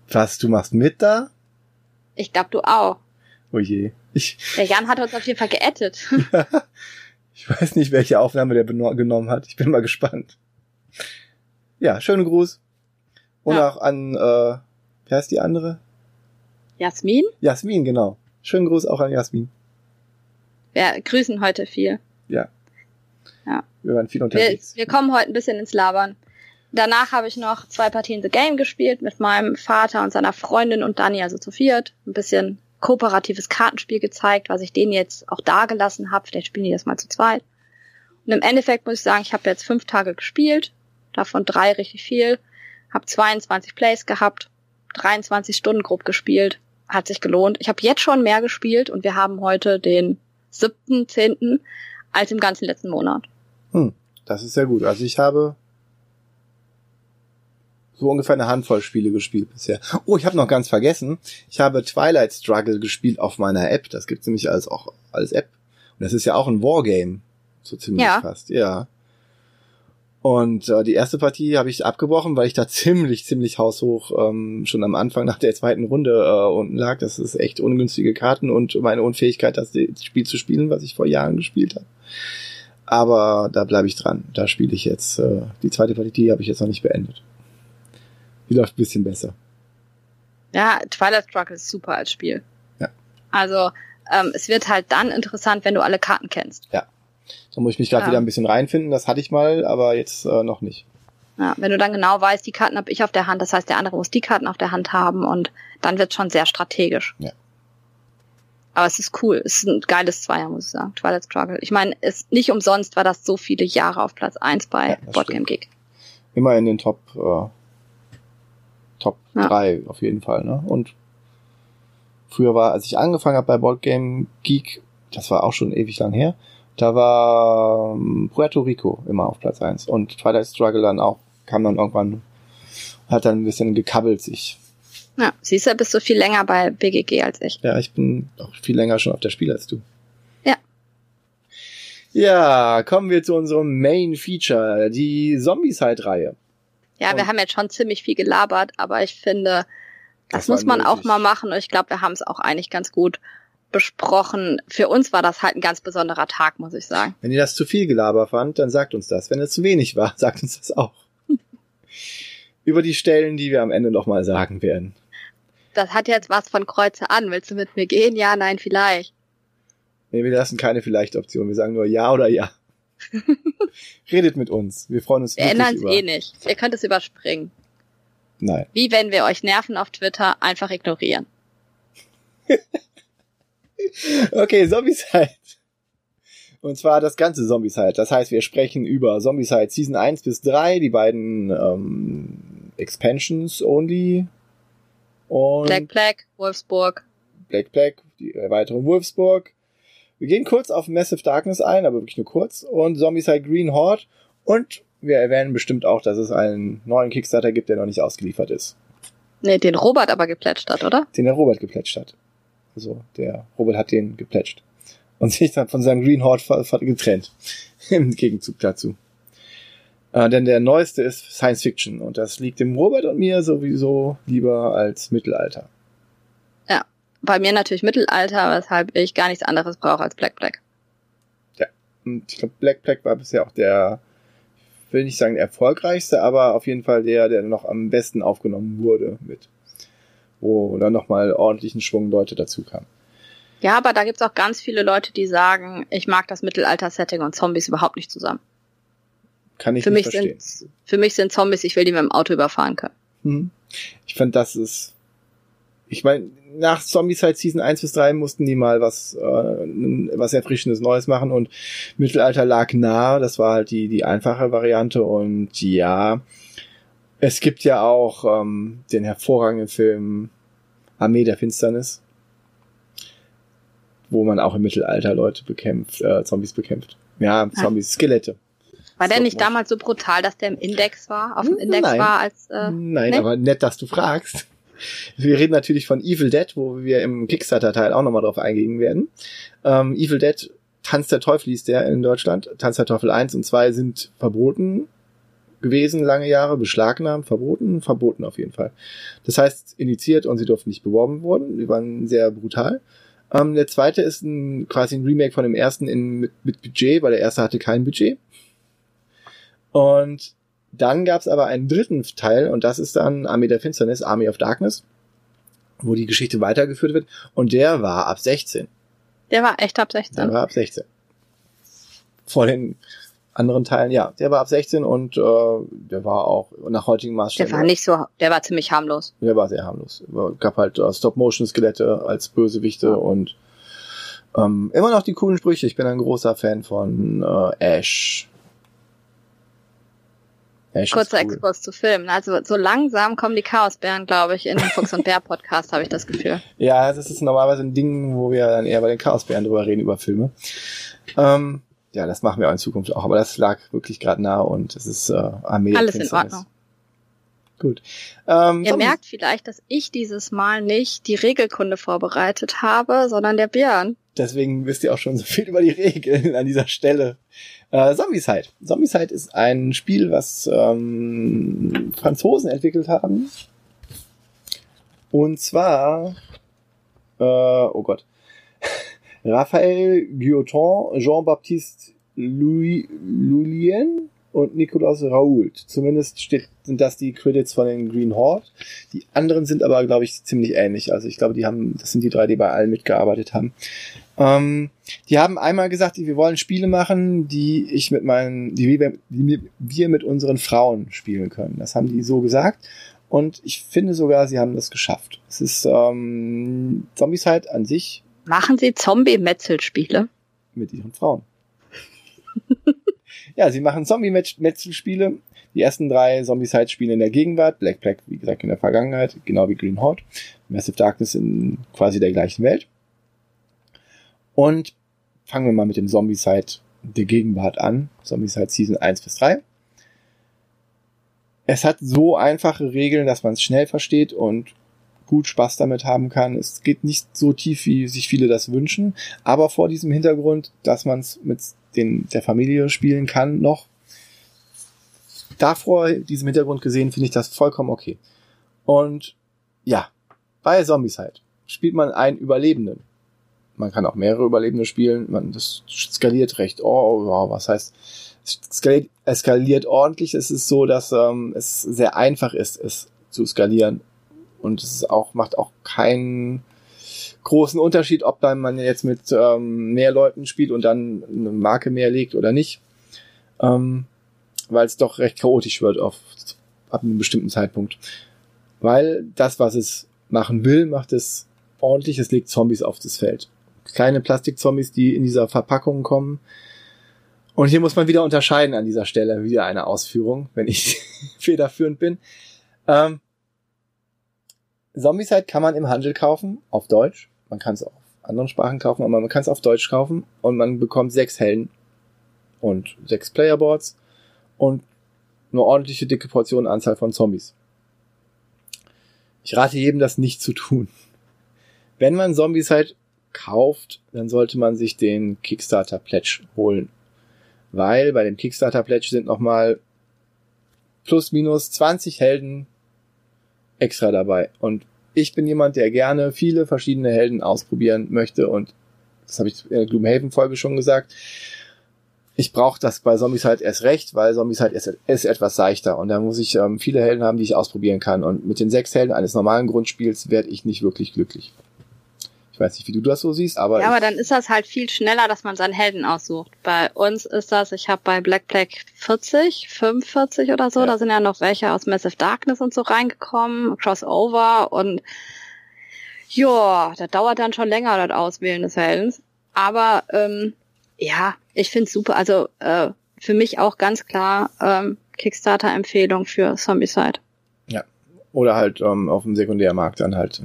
Speaker 2: Was, du machst mit da?
Speaker 1: Ich glaube, du auch.
Speaker 2: Oh je. Ich,
Speaker 1: der Jan hat uns auf jeden Fall geettet.
Speaker 2: ich weiß nicht, welche Aufnahme der genommen hat. Ich bin mal gespannt. Ja, schönen Gruß. Und ja. auch an, äh, wie heißt die andere?
Speaker 1: Jasmin?
Speaker 2: Jasmin, genau. Schönen Gruß auch an Jasmin.
Speaker 1: Wir grüßen heute viel.
Speaker 2: Ja.
Speaker 1: Ja.
Speaker 2: Wir waren viel unterwegs.
Speaker 1: Wir, wir kommen heute ein bisschen ins Labern. Danach habe ich noch zwei Partien The Game gespielt mit meinem Vater und seiner Freundin und Dani, also zu viert. Ein bisschen kooperatives Kartenspiel gezeigt, was ich denen jetzt auch da gelassen habe. Vielleicht spielen die das mal zu zweit. Und im Endeffekt muss ich sagen, ich habe jetzt fünf Tage gespielt, davon drei richtig viel, habe 22 Plays gehabt, 23 Stunden grob gespielt, hat sich gelohnt. Ich habe jetzt schon mehr gespielt und wir haben heute den siebten, zehnten als im ganzen letzten Monat.
Speaker 2: Hm, das ist sehr gut. Also ich habe so ungefähr eine Handvoll Spiele gespielt bisher. Oh, ich habe noch ganz vergessen. Ich habe Twilight Struggle gespielt auf meiner App. Das gibt's nämlich als auch als App. Und das ist ja auch ein Wargame. So ziemlich ja. fast. Ja. Und äh, die erste Partie habe ich abgebrochen, weil ich da ziemlich, ziemlich haushoch ähm, schon am Anfang nach der zweiten Runde äh, unten lag. Das ist echt ungünstige Karten und meine Unfähigkeit, das Spiel zu spielen, was ich vor Jahren gespielt habe. Aber da bleibe ich dran. Da spiele ich jetzt. Äh, die zweite Partie habe ich jetzt noch nicht beendet. Die läuft ein bisschen besser.
Speaker 1: Ja, Twilight Struggle ist super als Spiel.
Speaker 2: Ja.
Speaker 1: Also ähm, es wird halt dann interessant, wenn du alle Karten kennst.
Speaker 2: Ja. Da muss ich mich gerade ja. wieder ein bisschen reinfinden. Das hatte ich mal, aber jetzt äh, noch nicht.
Speaker 1: Ja, wenn du dann genau weißt, die Karten habe ich auf der Hand, das heißt, der andere muss die Karten auf der Hand haben und dann wird schon sehr strategisch.
Speaker 2: Ja.
Speaker 1: Aber es ist cool. Es ist ein geiles Zweier, muss ich sagen. Twilight Struggle. Ich meine, es nicht umsonst war das so viele Jahre auf Platz eins bei ja, Boardgame Geek.
Speaker 2: Immer in den Top äh, Top ja. 3 auf jeden Fall, ne? Und früher war, als ich angefangen habe bei Boardgame Geek, das war auch schon ewig lang her. Da war ähm, Puerto Rico immer auf Platz eins Und Twilight Struggle dann auch, kam dann irgendwann, hat dann ein bisschen gekabbelt sich.
Speaker 1: Ja, siehst du, bist du viel länger bei BGG als ich.
Speaker 2: Ja, ich bin auch viel länger schon auf der Spiel als du.
Speaker 1: Ja.
Speaker 2: Ja, kommen wir zu unserem Main Feature, die Zombieside-Reihe.
Speaker 1: Ja, wir haben jetzt schon ziemlich viel gelabert, aber ich finde, das, das muss man nötig. auch mal machen und ich glaube, wir haben es auch eigentlich ganz gut besprochen. Für uns war das halt ein ganz besonderer Tag, muss ich sagen.
Speaker 2: Wenn ihr das zu viel Gelaber fand, dann sagt uns das. Wenn es zu wenig war, sagt uns das auch. Über die Stellen, die wir am Ende noch mal sagen werden.
Speaker 1: Das hat jetzt was von Kreuze an. Willst du mit mir gehen? Ja, nein, vielleicht.
Speaker 2: Nee, wir lassen keine Vielleicht-Option. Wir sagen nur Ja oder Ja. Redet mit uns. Wir freuen uns
Speaker 1: Wir ändern es eh nicht. Ihr könnt es überspringen.
Speaker 2: Nein.
Speaker 1: Wie wenn wir euch nerven auf Twitter, einfach ignorieren.
Speaker 2: okay, Zombieside. Und zwar das ganze Zombieside. Das heißt, wir sprechen über Zombieside Season 1 bis 3, die beiden ähm, Expansions only.
Speaker 1: Und Black Black, Wolfsburg.
Speaker 2: Black Black, die Erweiterung Wolfsburg. Wir gehen kurz auf Massive Darkness ein, aber wirklich nur kurz. Und Zombieside Green Horde. Und wir erwähnen bestimmt auch, dass es einen neuen Kickstarter gibt, der noch nicht ausgeliefert ist.
Speaker 1: Nee, den Robert aber geplätscht hat, oder?
Speaker 2: Den der Robert geplätscht hat. Also der Robert hat den geplätscht. Und sich dann von seinem Green Horde getrennt. Im Gegenzug dazu. Äh, denn der neueste ist Science Fiction und das liegt dem Robert und mir sowieso lieber als Mittelalter.
Speaker 1: Bei mir natürlich Mittelalter, weshalb ich gar nichts anderes brauche als Black Black.
Speaker 2: Ja, und ich glaube Black Black war bisher auch der, will nicht sagen der erfolgreichste, aber auf jeden Fall der, der noch am besten aufgenommen wurde mit wo dann nochmal ordentlichen Schwung Leute dazu kamen.
Speaker 1: Ja, aber da gibt's auch ganz viele Leute, die sagen, ich mag das Mittelalter-Setting und Zombies überhaupt nicht zusammen.
Speaker 2: Kann ich
Speaker 1: für
Speaker 2: nicht
Speaker 1: mich
Speaker 2: verstehen.
Speaker 1: Sind, für mich sind Zombies, ich will die mit dem Auto überfahren können.
Speaker 2: Hm. Ich finde, das ist. Ich meine, nach Zombies halt Season 1 bis 3 mussten die mal was, äh, was Erfrischendes Neues machen und Mittelalter lag nah. Das war halt die, die einfache Variante und ja, es gibt ja auch ähm, den hervorragenden Film Armee der Finsternis, wo man auch im Mittelalter Leute bekämpft, äh, Zombies bekämpft. Ja, Zombies, ah. Skelette.
Speaker 1: War der nicht damals so brutal, dass der im Index war, auf dem Index
Speaker 2: Nein.
Speaker 1: war als
Speaker 2: äh, Nein, nee? aber nett, dass du fragst. Wir reden natürlich von Evil Dead, wo wir im Kickstarter-Teil auch nochmal drauf eingehen werden. Ähm, Evil Dead, Tanz der Teufel hieß der in Deutschland. Tanz der Teufel 1 und 2 sind verboten gewesen, lange Jahre, beschlagnahmt, verboten, verboten auf jeden Fall. Das heißt, initiiert und sie durften nicht beworben worden. Die waren sehr brutal. Ähm, der zweite ist ein, quasi ein Remake von dem ersten in, mit, mit Budget, weil der erste hatte kein Budget. Und dann gab es aber einen dritten Teil und das ist dann Armee der Finsternis, Army of Darkness, wo die Geschichte weitergeführt wird und der war ab 16.
Speaker 1: Der war echt ab 16.
Speaker 2: Der war ab 16. Vor den anderen Teilen, ja, der war ab 16 und äh, der war auch nach heutigen Maßstäben.
Speaker 1: Der war nicht so, der war ziemlich harmlos.
Speaker 2: Der war sehr harmlos. Es gab halt äh, Stop-Motion-Skelette als Bösewichte ja. und ähm, immer noch die coolen Sprüche. Ich bin ein großer Fan von äh, Ash.
Speaker 1: Ash Kurzer cool. Exkurs zu Filmen. Also so langsam kommen die Chaosbären, glaube ich, in den Fuchs und Bär Podcast, habe ich das Gefühl.
Speaker 2: Ja, das ist normalerweise ein Ding, wo wir dann eher bei den Chaosbären drüber reden, über Filme. Ähm, ja, das machen wir auch in Zukunft auch, aber das lag wirklich gerade nah und es ist äh, Armee.
Speaker 1: Alles in Ordnung.
Speaker 2: Gut.
Speaker 1: Ähm, Ihr merkt vielleicht, dass ich dieses Mal nicht die Regelkunde vorbereitet habe, sondern der Björn.
Speaker 2: Deswegen wisst ihr auch schon so viel über die Regeln an dieser Stelle. Äh, Zombieside. Zombieside ist ein Spiel, was ähm, Franzosen entwickelt haben. Und zwar, äh, oh Gott, Raphael Guillotin, Jean-Baptiste Louis, Lulien und Nicolas Raoult. Zumindest steht, sind das die Credits von den Green Horde. Die anderen sind aber, glaube ich, ziemlich ähnlich. Also ich glaube, die haben, das sind die drei, die bei allen mitgearbeitet haben. Ähm, die haben einmal gesagt, wir wollen Spiele machen, die ich mit meinen, die wir, die wir mit unseren Frauen spielen können. Das haben die so gesagt. Und ich finde sogar, sie haben das geschafft. Es ist ähm, Zombieside an sich
Speaker 1: Machen Sie Zombie-Metzelspiele?
Speaker 2: Mit ihren Frauen. Ja, sie machen Zombie-Metzelspiele. Die ersten drei Zombie-Side spielen in der Gegenwart, Black Black, wie gesagt, in der Vergangenheit, genau wie Green Horde. Massive Darkness in quasi der gleichen Welt. Und fangen wir mal mit dem Zombie-Side der Gegenwart an. Zombie-Side Season 1 bis 3. Es hat so einfache Regeln, dass man es schnell versteht und gut Spaß damit haben kann. Es geht nicht so tief, wie sich viele das wünschen, aber vor diesem Hintergrund, dass man es mit den, der Familie spielen kann noch, davor diesem Hintergrund gesehen, finde ich das vollkommen okay. Und ja, bei Zombicide spielt man einen Überlebenden. Man kann auch mehrere Überlebende spielen. Man, das skaliert recht. Oh, wow, was heißt, es skaliert, eskaliert ordentlich. Es ist so, dass ähm, es sehr einfach ist, es zu skalieren. Und es ist auch, macht auch keinen großen Unterschied, ob dann man jetzt mit ähm, mehr Leuten spielt und dann eine Marke mehr legt oder nicht. Ähm, weil es doch recht chaotisch wird auf, ab einem bestimmten Zeitpunkt. Weil das, was es machen will, macht es ordentlich, es legt Zombies auf das Feld. Kleine Plastikzombies, die in dieser Verpackung kommen. Und hier muss man wieder unterscheiden an dieser Stelle, wieder eine Ausführung, wenn ich federführend bin. Ähm, Zombieside kann man im Handel kaufen, auf Deutsch. Man kann es auf anderen Sprachen kaufen, aber man kann es auf Deutsch kaufen und man bekommt sechs Helden und sechs Playerboards und eine ordentliche dicke Portion Anzahl von Zombies. Ich rate jedem, das nicht zu tun. Wenn man Zombies halt kauft, dann sollte man sich den Kickstarter Pledge holen. Weil bei dem Kickstarter Pledge sind nochmal plus minus 20 Helden extra dabei. Und ich bin jemand, der gerne viele verschiedene Helden ausprobieren möchte und das habe ich in der Gloomhaven Folge schon gesagt ich brauche das bei Zombies halt erst recht, weil Zombies halt ist, ist etwas seichter und da muss ich ähm, viele Helden haben, die ich ausprobieren kann. Und mit den sechs Helden eines normalen Grundspiels werde ich nicht wirklich glücklich. Ich weiß nicht, wie du das so siehst, aber.
Speaker 1: Ja, aber dann ist das halt viel schneller, dass man seinen Helden aussucht. Bei uns ist das, ich habe bei Black Black 40, 45 oder so, ja. da sind ja noch welche aus Massive Darkness und so reingekommen, Crossover und ja, das dauert dann schon länger, das Auswählen des Heldens. Aber ähm, ja, ich find's super. Also äh, für mich auch ganz klar ähm, Kickstarter-Empfehlung für Zombicide.
Speaker 2: Ja. Oder halt ähm, auf dem Sekundärmarkt dann halt.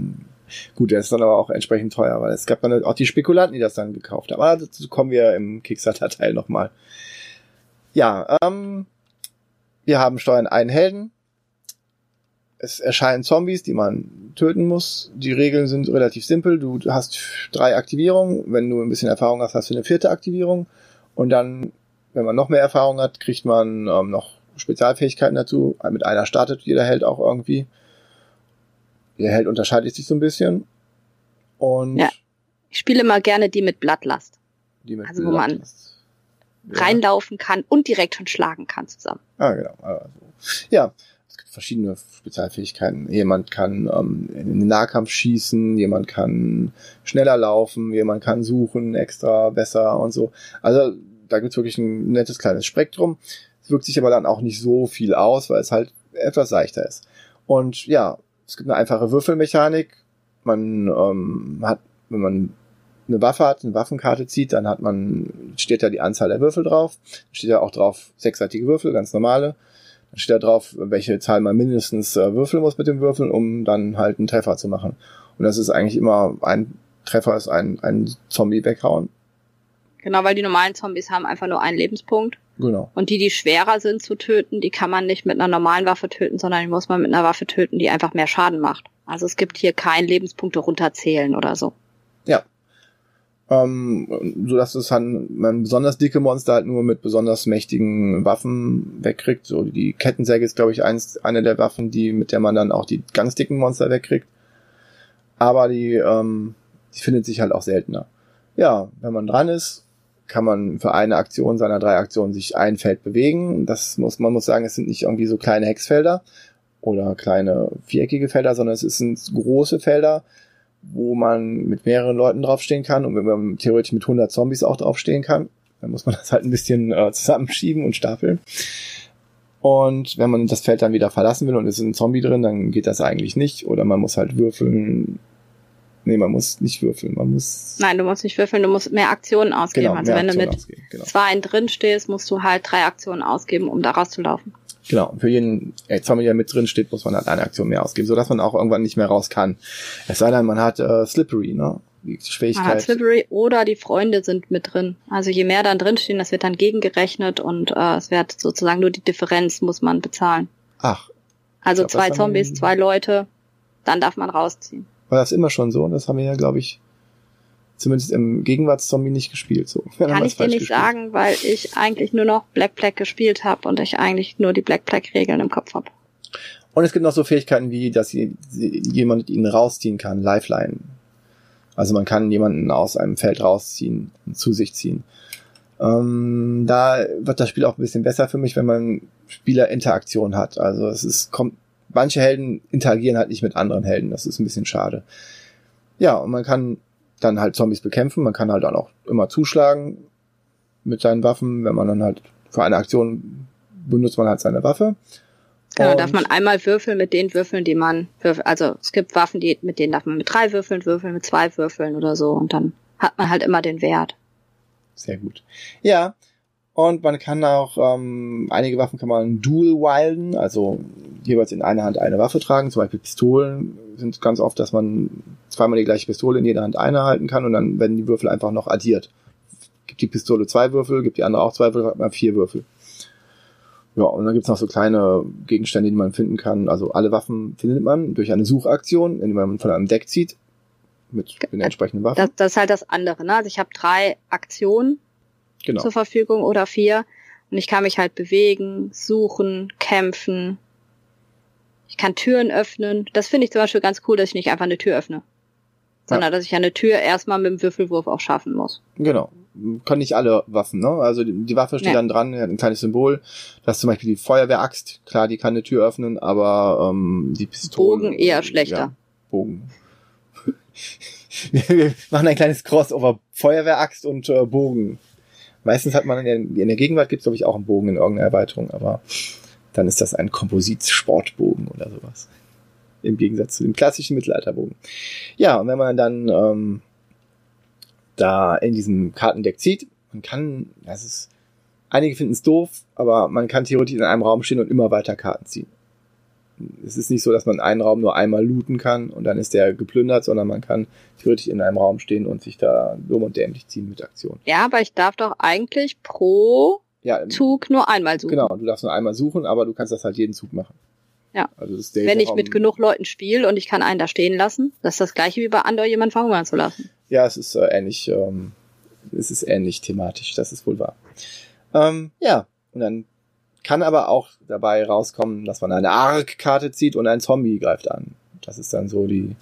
Speaker 2: Gut, der ist dann aber auch entsprechend teuer, weil es gab dann auch die Spekulanten, die das dann gekauft haben. Aber dazu kommen wir im Kickstarter-Teil nochmal. Ja, ähm, wir haben steuern einen Helden. Es erscheinen Zombies, die man töten muss. Die Regeln sind relativ simpel. Du hast drei Aktivierungen. Wenn du ein bisschen Erfahrung hast, hast du eine vierte Aktivierung. Und dann, wenn man noch mehr Erfahrung hat, kriegt man ähm, noch Spezialfähigkeiten dazu. Mit einer startet jeder Held auch irgendwie. Der Held unterscheidet sich so ein bisschen. Und
Speaker 1: ja. Ich spiele immer gerne die mit Blattlast. Die mit also wo man ja. reinlaufen kann und direkt schon schlagen kann zusammen.
Speaker 2: Ah, genau. Also, ja, es gibt verschiedene Spezialfähigkeiten. Jemand kann ähm, in den Nahkampf schießen, jemand kann schneller laufen, jemand kann suchen extra besser und so. Also da gibt's wirklich ein nettes kleines Spektrum. Es wirkt sich aber dann auch nicht so viel aus, weil es halt etwas seichter ist. Und ja, es gibt eine einfache Würfelmechanik. Man ähm, hat, wenn man eine Waffe hat, eine Waffenkarte zieht, dann hat man, steht da die Anzahl der Würfel drauf. Steht ja auch drauf sechsseitige Würfel, ganz normale. Dann steht da drauf, welche Zahl man mindestens äh, würfeln muss mit dem Würfeln, um dann halt einen Treffer zu machen. Und das ist eigentlich immer ein Treffer ist ein, ein Zombie weghauen.
Speaker 1: Genau, weil die normalen Zombies haben einfach nur einen Lebenspunkt.
Speaker 2: Genau.
Speaker 1: Und die, die schwerer sind zu töten, die kann man nicht mit einer normalen Waffe töten, sondern die muss man mit einer Waffe töten, die einfach mehr Schaden macht. Also es gibt hier kein Lebenspunkte runterzählen oder so.
Speaker 2: Ja, ähm, so dass es dann man besonders dicke Monster halt nur mit besonders mächtigen Waffen wegkriegt. So die Kettensäge ist, glaube ich, eins, eine der Waffen, die mit der man dann auch die ganz dicken Monster wegkriegt. Aber die, ähm, die findet sich halt auch seltener. Ja, wenn man dran ist, kann man für eine Aktion seiner drei Aktionen sich ein Feld bewegen. Das muss man muss sagen, es sind nicht irgendwie so kleine Hexfelder oder kleine viereckige Felder, sondern es sind große Felder, wo man mit mehreren Leuten draufstehen kann und wenn man theoretisch mit 100 Zombies auch draufstehen kann, dann muss man das halt ein bisschen äh, zusammenschieben und stapeln. Und wenn man das Feld dann wieder verlassen will und es ist ein Zombie drin, dann geht das eigentlich nicht. Oder man muss halt würfeln. Nee, man muss nicht würfeln, man muss.
Speaker 1: Nein, du musst nicht würfeln, du musst mehr Aktionen ausgeben. Genau, also wenn Aktionen du mit genau. zwei drin stehst, musst du halt drei Aktionen ausgeben, um da rauszulaufen.
Speaker 2: Genau, für jeden äh, Zombie, der mit drin steht, muss man halt eine Aktion mehr ausgeben, sodass man auch irgendwann nicht mehr raus kann. Es sei denn, man hat äh, Slippery, ne? die
Speaker 1: Man hat
Speaker 2: Schwierigkeit.
Speaker 1: Slivery oder die Freunde sind mit drin. Also je mehr dann drinstehen, das wird dann gegengerechnet und äh, es wird sozusagen nur die Differenz muss man bezahlen.
Speaker 2: Ach,
Speaker 1: Also
Speaker 2: glaub,
Speaker 1: zwei Zombies, zwei Leute, dann darf man rausziehen.
Speaker 2: War das immer schon so? Das haben wir ja, glaube ich, zumindest im Gegenwartszombie nicht gespielt. So.
Speaker 1: Kann ich dir nicht
Speaker 2: gespielt.
Speaker 1: sagen, weil ich eigentlich nur noch Black Black gespielt habe und ich eigentlich nur die Black Black Regeln im Kopf habe.
Speaker 2: Und es gibt noch so Fähigkeiten wie, dass jemand ihn rausziehen kann, Lifeline. Also man kann jemanden aus einem Feld rausziehen und zu sich ziehen. Ähm, da wird das Spiel auch ein bisschen besser für mich, wenn man Spielerinteraktion hat. Also es ist, kommt, manche Helden interagieren halt nicht mit anderen Helden. Das ist ein bisschen schade. Ja, und man kann dann halt Zombies bekämpfen. Man kann halt dann auch immer zuschlagen mit seinen Waffen. Wenn man dann halt für eine Aktion benutzt man halt seine Waffe.
Speaker 1: Genau,
Speaker 2: Und-
Speaker 1: darf man einmal würfeln mit den Würfeln, die man würfelt. Also es gibt Waffen, die, mit denen darf man mit drei Würfeln würfeln, mit zwei Würfeln oder so und dann hat man halt immer den Wert.
Speaker 2: Sehr gut. Ja, und man kann auch, ähm, einige Waffen kann man dual wilden, also jeweils in einer Hand eine Waffe tragen. Zum Beispiel Pistolen sind ganz oft, dass man zweimal die gleiche Pistole in jeder Hand eine halten kann und dann werden die Würfel einfach noch addiert. Gibt die Pistole zwei Würfel, gibt die andere auch zwei Würfel, hat man vier Würfel. Ja, und dann gibt's noch so kleine Gegenstände, die man finden kann. Also alle Waffen findet man durch eine Suchaktion, indem man von einem Deck zieht mit den entsprechenden Waffen.
Speaker 1: Das, das ist halt das andere. Ne? Also ich habe drei Aktionen
Speaker 2: genau.
Speaker 1: zur Verfügung oder vier und ich kann mich halt bewegen, suchen, kämpfen. Ich kann Türen öffnen. Das finde ich zum Beispiel ganz cool, dass ich nicht einfach eine Tür öffne, sondern dass ich eine Tür erstmal mit dem Würfelwurf auch schaffen muss.
Speaker 2: Genau. Kann nicht alle Waffen, ne? Also die, die Waffe steht
Speaker 1: Nee.
Speaker 2: dann dran, hat ein kleines Symbol. Das ist zum Beispiel die Feuerwehraxt. Klar, die kann eine Tür öffnen, aber ähm, die Pistole.
Speaker 1: Bogen eher schlechter.
Speaker 2: Ja, Bogen. wir, wir machen ein kleines Crossover. Feuerwehraxt und äh, Bogen. Meistens hat man in der, in der Gegenwart gibt es, glaube ich, auch einen Bogen in irgendeiner Erweiterung, aber dann ist das ein Kompositsportbogen oder sowas. Im Gegensatz zu dem klassischen Mittelalterbogen. Ja, und wenn man dann ähm, da in diesem Kartendeck zieht. Man kann, das ist, einige finden es doof, aber man kann theoretisch in einem Raum stehen und immer weiter Karten ziehen. Es ist nicht so, dass man einen Raum nur einmal looten kann und dann ist der geplündert, sondern man kann theoretisch in einem Raum stehen und sich da dumm und dämlich ziehen mit Aktionen.
Speaker 1: Ja, aber ich darf doch eigentlich pro
Speaker 2: Ja,
Speaker 1: Zug nur einmal suchen.
Speaker 2: genau, du darfst nur einmal suchen, aber du kannst das halt jeden Zug machen.
Speaker 1: Ja.
Speaker 2: Also das ist der
Speaker 1: Wenn ich
Speaker 2: Raum-
Speaker 1: mit genug Leuten spiele und ich kann einen da stehen lassen, das ist das gleiche wie bei Andor jemanden verhungern zu lassen.
Speaker 2: Ja, es ist äh, ähnlich, ähm, es ist ähnlich thematisch, das ist wohl wahr. Ähm, ja, und dann kann aber auch dabei rauskommen, dass man eine Arc-Karte zieht und ein Zombie greift an. Das ist dann so die,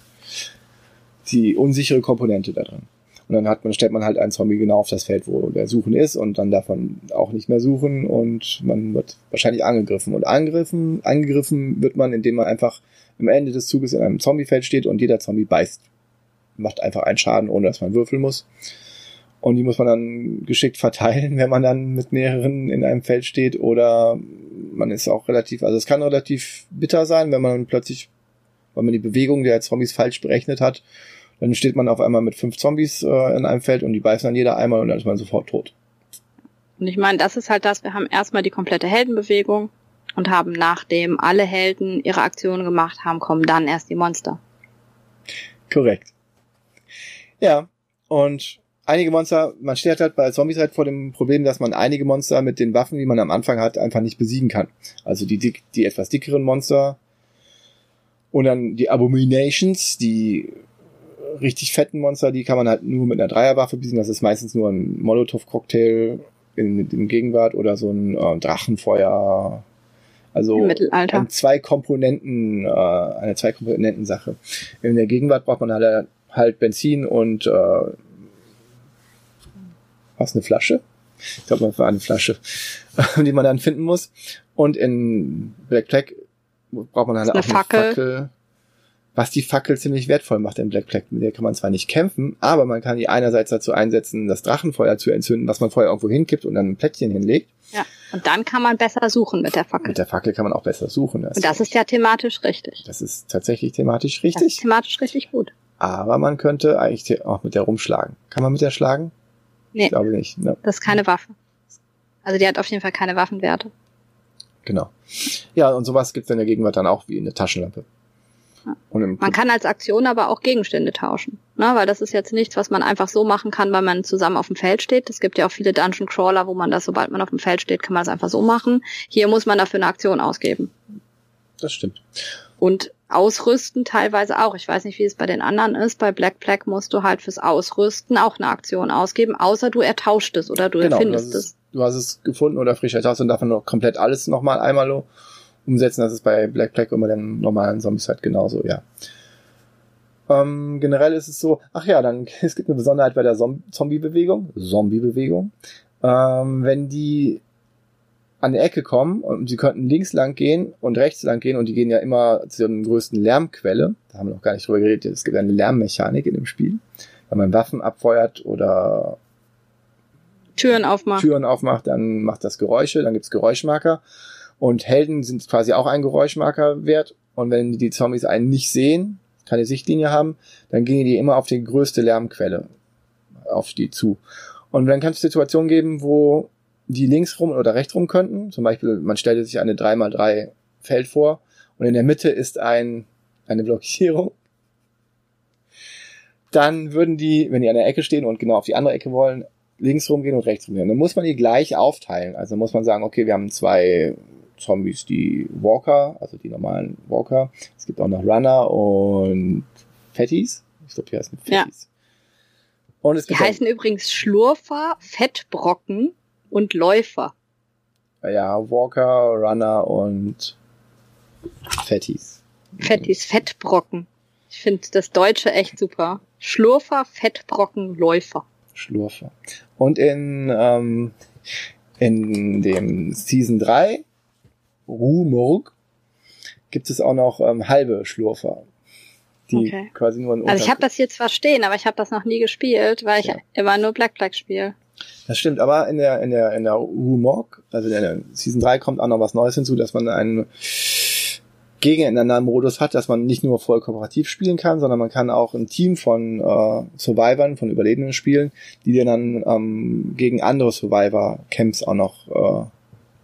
Speaker 2: die unsichere Komponente da drin. Und dann hat man, stellt man halt einen Zombie genau auf das Feld, wo der Suchen ist und dann man auch nicht mehr suchen und man wird wahrscheinlich angegriffen. Und angegriffen, angegriffen wird man, indem man einfach am Ende des Zuges in einem Zombiefeld steht und jeder Zombie beißt macht einfach einen Schaden, ohne dass man würfeln muss. Und die muss man dann geschickt verteilen, wenn man dann mit mehreren in einem Feld steht. Oder man ist auch relativ, also es kann relativ bitter sein, wenn man plötzlich, weil man die Bewegung der Zombies falsch berechnet hat, dann steht man auf einmal mit fünf Zombies äh, in einem Feld und die beißen dann jeder einmal und dann ist man sofort tot.
Speaker 1: Und ich meine, das ist halt das, wir haben erstmal die komplette Heldenbewegung und haben nachdem alle Helden ihre Aktionen gemacht haben, kommen dann erst die Monster.
Speaker 2: Korrekt. Ja, und einige Monster, man steht halt bei Zombies halt vor dem Problem, dass man einige Monster mit den Waffen, die man am Anfang hat, einfach nicht besiegen kann. Also die, dick, die etwas dickeren Monster und dann die Abominations, die richtig fetten Monster, die kann man halt nur mit einer Dreierwaffe besiegen. Das ist meistens nur ein Molotow-Cocktail in, in Gegenwart oder so ein äh, Drachenfeuer. Also
Speaker 1: Im Mittelalter.
Speaker 2: ein zwei Komponenten, äh, eine zwei Komponenten Sache. In der Gegenwart braucht man halt, halt Benzin und äh, was eine Flasche? Ich glaube, man war eine Flasche, die man dann finden muss. Und in Black Plague braucht man halt
Speaker 1: Eine
Speaker 2: auch eine
Speaker 1: Fackel.
Speaker 2: Fackel. Was die Fackel ziemlich wertvoll macht in Black Plague. Mit der kann man zwar nicht kämpfen, aber man kann die einerseits dazu einsetzen, das Drachenfeuer zu entzünden, was man vorher irgendwo hinkippt und dann ein Plättchen hinlegt.
Speaker 1: Ja. Und dann kann man besser suchen mit der Fackel.
Speaker 2: Mit der Fackel kann man auch besser suchen.
Speaker 1: Und das ist ja thematisch richtig.
Speaker 2: das ist tatsächlich thematisch
Speaker 1: Das ist
Speaker 2: richtig.
Speaker 1: thematisch richtig gut.
Speaker 2: Aber man könnte eigentlich auch mit der rumschlagen. Kann man mit der schlagen?
Speaker 1: Nee,
Speaker 2: Ich glaube nicht. Ne?
Speaker 1: das ist keine Waffe. Also die hat auf jeden Fall keine Waffenwerte.
Speaker 2: Genau. Ja, und sowas gibt's in der Gegenwart dann auch wie eine Taschenlampe.
Speaker 1: man kann als Aktion aber auch Gegenstände tauschen, ne? weil das ist jetzt nichts, was man einfach so machen kann, weil man zusammen auf dem Feld steht. Es gibt ja auch viele Dungeon Crawler, wo man das, sobald man auf dem Feld steht, kann man es einfach so machen. Hier muss man dafür eine Aktion ausgeben.
Speaker 2: Das stimmt.
Speaker 1: Und ausrüsten teilweise auch. Ich weiß nicht, wie es bei den anderen ist. Bei Black Black musst du halt fürs Ausrüsten auch eine Aktion ausgeben, außer du ertauscht es oder du genau, erfindest
Speaker 2: du es. Du hast es gefunden oder frisch ertauscht und davon noch komplett alles nochmal einmal umsetzen. Das ist bei Black Black immer den normalen Zombies halt genauso, ja. Ähm, generell ist es so, ach ja, dann es gibt eine Besonderheit bei der Zombie-Bewegung, Zombie-Bewegung. Ähm, wenn die an der Ecke kommen und sie könnten links lang gehen und rechts lang gehen und die gehen ja immer zur größten Lärmquelle. Da haben wir noch gar nicht drüber geredet. Es gibt eine Lärmmechanik in dem Spiel. Wenn man Waffen abfeuert oder
Speaker 1: Türen aufmacht.
Speaker 2: Türen aufmacht, dann macht das Geräusche, dann gibt's Geräuschmarker. Und Helden sind quasi auch ein Geräuschmarker wert. Und wenn die Zombies einen nicht sehen, keine Sichtlinie haben, dann gehen die immer auf die größte Lärmquelle auf die zu. Und dann kann es Situationen geben, wo die links rum oder rechts rum könnten. Zum Beispiel, man stellte sich eine 3x3 Feld vor und in der Mitte ist ein, eine Blockierung. Dann würden die, wenn die an der Ecke stehen und genau auf die andere Ecke wollen, links rumgehen und rechts rumgehen. Dann muss man die gleich aufteilen. Also muss man sagen, okay, wir haben zwei Zombies, die Walker, also die normalen Walker. Es gibt auch noch Runner und Fatties. Ich glaube, die heißen Fatties.
Speaker 1: Ja. Und es die heißen übrigens Schlurfer, Fettbrocken und Läufer.
Speaker 2: Ja, Walker, Runner und Fettis.
Speaker 1: Fettis, Fettbrocken. Ich finde das Deutsche echt super. Schlurfer, Fettbrocken, Läufer.
Speaker 2: Schlurfer. Und in, ähm, in dem Season 3, Rumurg, gibt es auch noch ähm, halbe Schlurfer. Die okay. quasi nur
Speaker 1: Also ich habe das hier zwar stehen, aber ich habe das noch nie gespielt, weil ich ja. immer nur Black Black spiele.
Speaker 2: Das stimmt, aber in der, in der, in der Rumog, also in der Season 3 kommt auch noch was Neues hinzu, dass man einen gegeneinander Modus hat, dass man nicht nur voll kooperativ spielen kann, sondern man kann auch ein Team von äh, Survivern, von Überlebenden spielen, die dann ähm, gegen andere Survivor-Camps auch noch äh,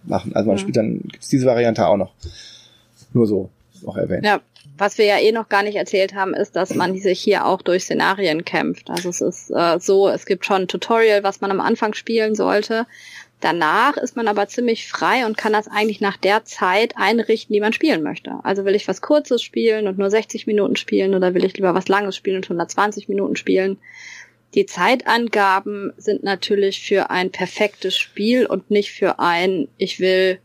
Speaker 2: machen. Also man ja. spielt dann, gibt's diese Variante auch noch. Nur so noch erwähnt.
Speaker 1: Ja, was wir ja eh noch gar nicht erzählt haben, ist, dass man sich hier auch durch Szenarien kämpft. Also es ist äh, so, es gibt schon ein Tutorial, was man am Anfang spielen sollte. Danach ist man aber ziemlich frei und kann das eigentlich nach der Zeit einrichten, die man spielen möchte. Also will ich was Kurzes spielen und nur 60 Minuten spielen oder will ich lieber was Langes spielen und 120 Minuten spielen. Die Zeitangaben sind natürlich für ein perfektes Spiel und nicht für ein, ich will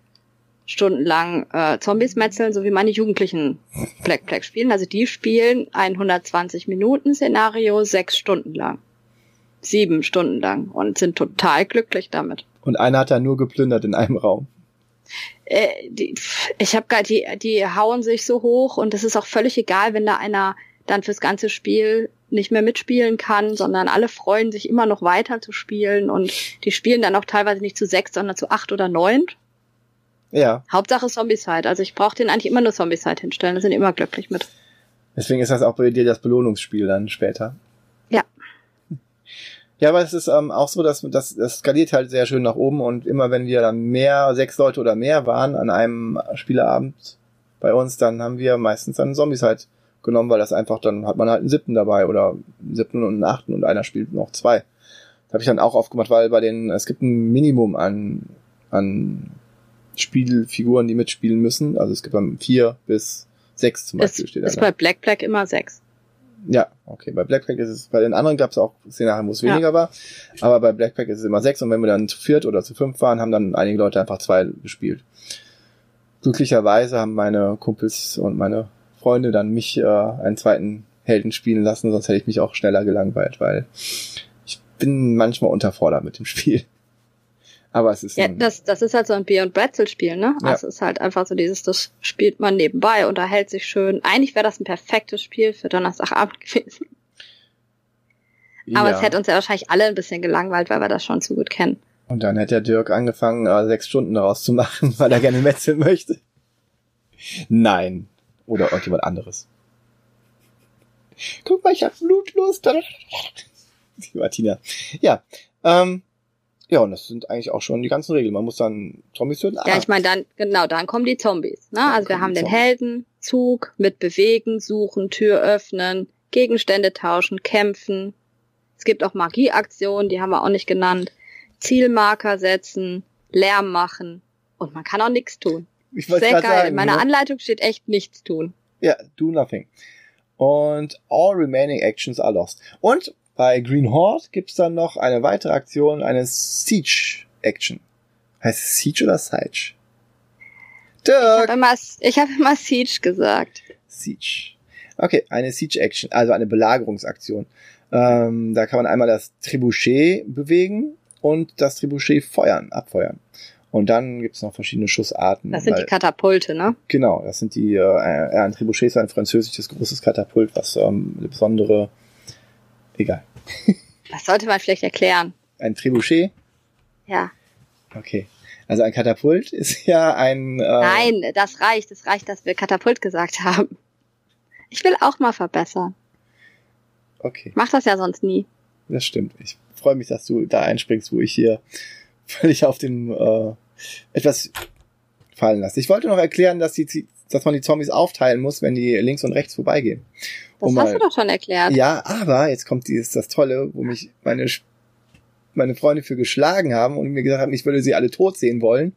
Speaker 1: stundenlang äh, Zombies metzeln, so wie meine Jugendlichen Black Black spielen. Also die spielen ein 120 Minuten Szenario sechs Stunden lang. Sieben Stunden lang und sind total glücklich damit.
Speaker 2: Und einer hat da nur geplündert in einem Raum.
Speaker 1: Äh, die, ich habe gerade die, die hauen sich so hoch und es ist auch völlig egal, wenn da einer dann fürs ganze Spiel nicht mehr mitspielen kann, sondern alle freuen sich immer noch weiter zu spielen und die spielen dann auch teilweise nicht zu sechs, sondern zu acht oder neun
Speaker 2: ja.
Speaker 1: Hauptsache Zombie-Side. Also ich brauche den eigentlich immer nur Zombie-Side hinstellen. Da sind immer glücklich mit.
Speaker 2: Deswegen ist das auch bei dir das Belohnungsspiel dann später.
Speaker 1: Ja.
Speaker 2: Ja, aber es ist ähm, auch so, dass das, das skaliert halt sehr schön nach oben und immer wenn wir dann mehr, sechs Leute oder mehr waren an einem Spieleabend bei uns, dann haben wir meistens dann Zombies halt genommen, weil das einfach, dann hat man halt einen siebten dabei oder einen siebten und einen achten und einer spielt noch zwei. Das habe ich dann auch aufgemacht, weil bei den, es gibt ein Minimum an, an Spielfiguren, die mitspielen müssen. Also es gibt dann vier bis sechs zum Beispiel.
Speaker 1: Es steht da ist bei Black Black immer sechs.
Speaker 2: Ja, okay. Bei Black Black ist es, bei den anderen gab es auch Szenarien, wo es weniger ja. war. Aber bei Black Black ist es immer sechs und wenn wir dann zu viert oder zu fünf waren, haben dann einige Leute einfach zwei gespielt. Glücklicherweise haben meine Kumpels und meine Freunde dann mich äh, einen zweiten Helden spielen lassen, sonst hätte ich mich auch schneller gelangweilt, weil ich bin manchmal unterfordert mit dem Spiel. Aber es ist
Speaker 1: ja, das, das ist halt so ein Bier- und Brezel-Spiel, ne? Ja. Also es ist halt einfach so dieses, das spielt man nebenbei, unterhält sich schön. Eigentlich wäre das ein perfektes Spiel für Donnerstagabend gewesen. Aber ja. es hätte uns ja wahrscheinlich alle ein bisschen gelangweilt, weil wir das schon zu gut kennen.
Speaker 2: Und dann hätte der Dirk angefangen, äh, sechs Stunden daraus zu machen, weil er gerne metzeln möchte. Nein. Oder irgendjemand anderes. Guck mal, ich hab Blutlust. Die Martina. Ja. Ähm, ja, und das sind eigentlich auch schon die ganzen Regeln. Man muss dann Zombies töten.
Speaker 1: Ja, ich meine, dann, genau, dann kommen die Zombies. Ne? Dann also wir haben den Helden, Zug mit Bewegen, Suchen, Tür öffnen, Gegenstände tauschen, kämpfen. Es gibt auch Magieaktionen, die haben wir auch nicht genannt. Zielmarker setzen, Lärm machen und man kann auch nichts tun.
Speaker 2: Ich
Speaker 1: Sehr geil.
Speaker 2: Sagen,
Speaker 1: In meiner
Speaker 2: ne?
Speaker 1: Anleitung steht echt nichts tun.
Speaker 2: Ja, do nothing. Und all remaining actions are lost. Und bei Green Horde gibt's dann noch eine weitere Aktion, eine Siege Action. Heißt es Siege oder Siege?
Speaker 1: Ich habe
Speaker 2: Dirk!
Speaker 1: immer, ich hab immer Siege gesagt.
Speaker 2: Siege. Okay, eine Siege Action, also eine Belagerungsaktion. Ähm, da kann man einmal das Trebuchet bewegen und das Trebuchet feuern, abfeuern. Und dann gibt's noch verschiedene Schussarten.
Speaker 1: Das sind
Speaker 2: weil-
Speaker 1: die Katapulte, ne?
Speaker 2: Genau, das sind die, äh, äh, ein Trebuchet ist ein französisches großes Katapult, was ähm, eine besondere, egal.
Speaker 1: Das sollte man vielleicht erklären.
Speaker 2: Ein Trebuchet?
Speaker 1: Ja.
Speaker 2: Okay. Also ein Katapult ist ja ein... Äh,
Speaker 1: Nein, das reicht. Es reicht, dass wir Katapult gesagt haben. Ich will auch mal verbessern.
Speaker 2: Okay,
Speaker 1: Ich mach das ja sonst nie.
Speaker 2: das stimmt. Ich freue mich, dass du da einspringst, wo ich hier völlig auf den äh, etwas fallen lasse. Ich wollte noch erklären, dass, die, dass man die Zombies aufteilen muss, wenn die links und rechts vorbeigehen.
Speaker 1: Das
Speaker 2: Um
Speaker 1: hast
Speaker 2: mal-
Speaker 1: du doch schon erklärt.
Speaker 2: Ja, aber jetzt kommt dieses das Tolle, wo mich meine meine Freunde für geschlagen haben und mir gesagt haben, ich würde sie alle tot sehen wollen.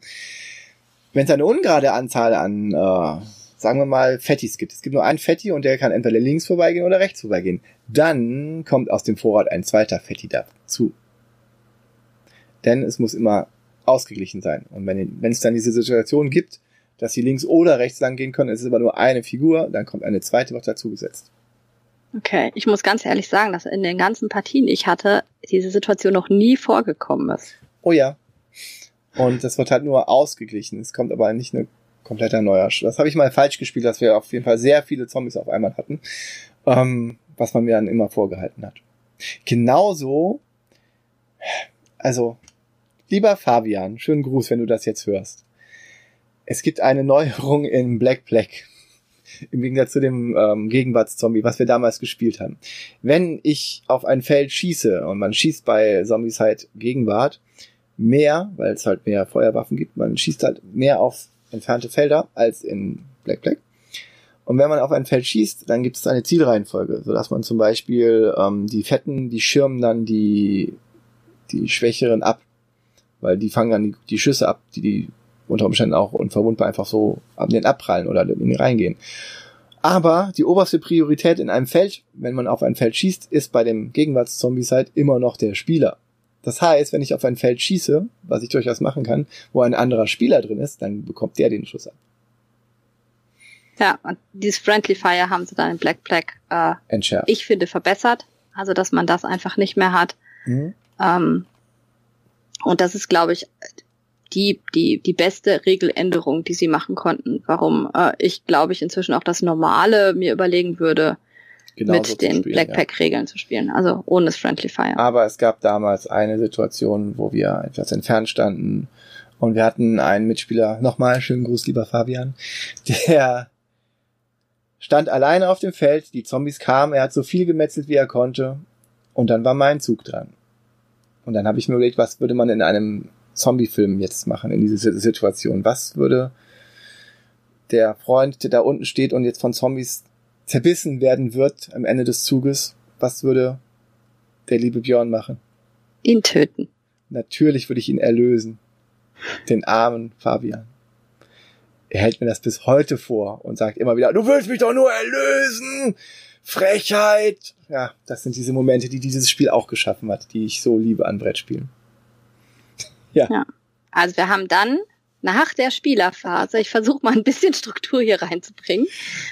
Speaker 2: Wenn es eine ungerade Anzahl an, äh, sagen wir mal, Fettis gibt, es gibt nur einen Fetti und der kann entweder links vorbeigehen oder rechts vorbeigehen, dann kommt aus dem Vorrat ein zweiter Fetti dazu. Denn es muss immer ausgeglichen sein. Und wenn es dann diese Situation gibt, dass sie links oder rechts lang gehen können, es ist aber nur eine Figur, dann kommt eine zweite noch dazugesetzt.
Speaker 1: Okay, ich muss ganz ehrlich sagen, dass in den ganzen Partien, die ich hatte, diese Situation noch nie vorgekommen ist.
Speaker 2: Oh ja. Und das wird halt nur ausgeglichen. Es kommt aber nicht ein kompletter neuer. Das habe ich mal falsch gespielt, dass wir auf jeden Fall sehr viele Zombies auf einmal hatten, ähm, was man mir dann immer vorgehalten hat. Genauso, also, lieber Fabian, schönen Gruß, wenn du das jetzt hörst. Es gibt eine Neuerung in Black Black. Im Gegensatz zu dem ähm, Gegenwartszombie, was wir damals gespielt haben. Wenn ich auf ein Feld schieße und man schießt bei Zombies halt Gegenwart, mehr, weil es halt mehr Feuerwaffen gibt. Man schießt halt mehr auf entfernte Felder als in Black Black. Und wenn man auf ein Feld schießt, dann gibt es eine Zielreihenfolge, sodass man zum Beispiel ähm, die Fetten, die schirmen dann die, die Schwächeren ab, weil die fangen dann die, die Schüsse ab, die die unter Umständen auch unverwundbar einfach so an den abprallen oder in den reingehen. Aber die oberste Priorität in einem Feld, wenn man auf ein Feld schießt, ist bei dem Gegenwartszombies halt immer noch der Spieler. Das heißt, wenn ich auf ein Feld schieße, was ich durchaus machen kann, wo ein anderer Spieler drin ist, dann bekommt der den Schuss ab.
Speaker 1: Ja, und dieses Friendly Fire haben sie dann in Black Black, äh,
Speaker 2: Entschärft.
Speaker 1: ich finde, verbessert. Also, dass man das einfach nicht mehr hat.
Speaker 2: Mhm.
Speaker 1: Ähm, und das ist, glaube ich, die, die, die beste Regeländerung, die sie machen konnten. Warum äh, ich, glaube ich, inzwischen auch das Normale mir überlegen würde,
Speaker 2: Genau
Speaker 1: mit den
Speaker 2: spielen,
Speaker 1: Black
Speaker 2: ja.
Speaker 1: Zu spielen. Also ohne das Friendly Fire.
Speaker 2: Aber es gab damals eine Situation, wo wir etwas entfernt standen und wir hatten einen Mitspieler, nochmal schönen Gruß, lieber Fabian, der stand alleine auf dem Feld, die Zombies kamen, er hat so viel gemetzelt, wie er konnte und dann war mein Zug dran. Und dann habe ich mir überlegt, was würde man in einem Zombie-Film jetzt machen, in dieser Situation? Was würde der Freund, der da unten steht und jetzt von Zombies zerbissen werden wird am Ende des Zuges, was würde der liebe Björn machen?
Speaker 1: Ihn töten.
Speaker 2: Natürlich würde ich ihn erlösen. Den armen Fabian. Er hält mir das bis heute vor und sagt immer wieder, du willst mich doch nur erlösen! Frechheit! Ja, das sind diese Momente, die dieses Spiel auch geschaffen hat, die ich so liebe an Brettspielen.
Speaker 1: Also wir haben dann nach der Spielerphase, ich versuche mal ein bisschen Struktur hier reinzubringen,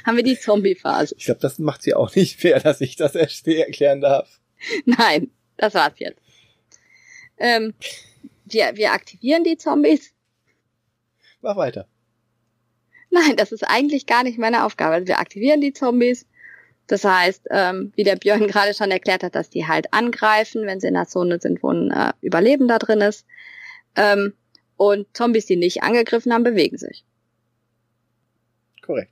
Speaker 1: haben wir die Zombie-Phase.
Speaker 2: Ich glaube, das macht sie auch nicht fair, dass ich das erst erklären darf.
Speaker 1: Nein, das war's jetzt. Ähm, wir, wir aktivieren die Zombies.
Speaker 2: Mach weiter.
Speaker 1: Nein, das ist eigentlich gar nicht meine Aufgabe. Also wir aktivieren die Zombies. Das heißt, ähm, wie der Björn gerade schon erklärt hat, dass die halt angreifen, wenn sie in der Zone sind, wo ein äh, Überlebender drin ist. Ähm, und Zombies, die nicht angegriffen haben, bewegen sich.
Speaker 2: Korrekt.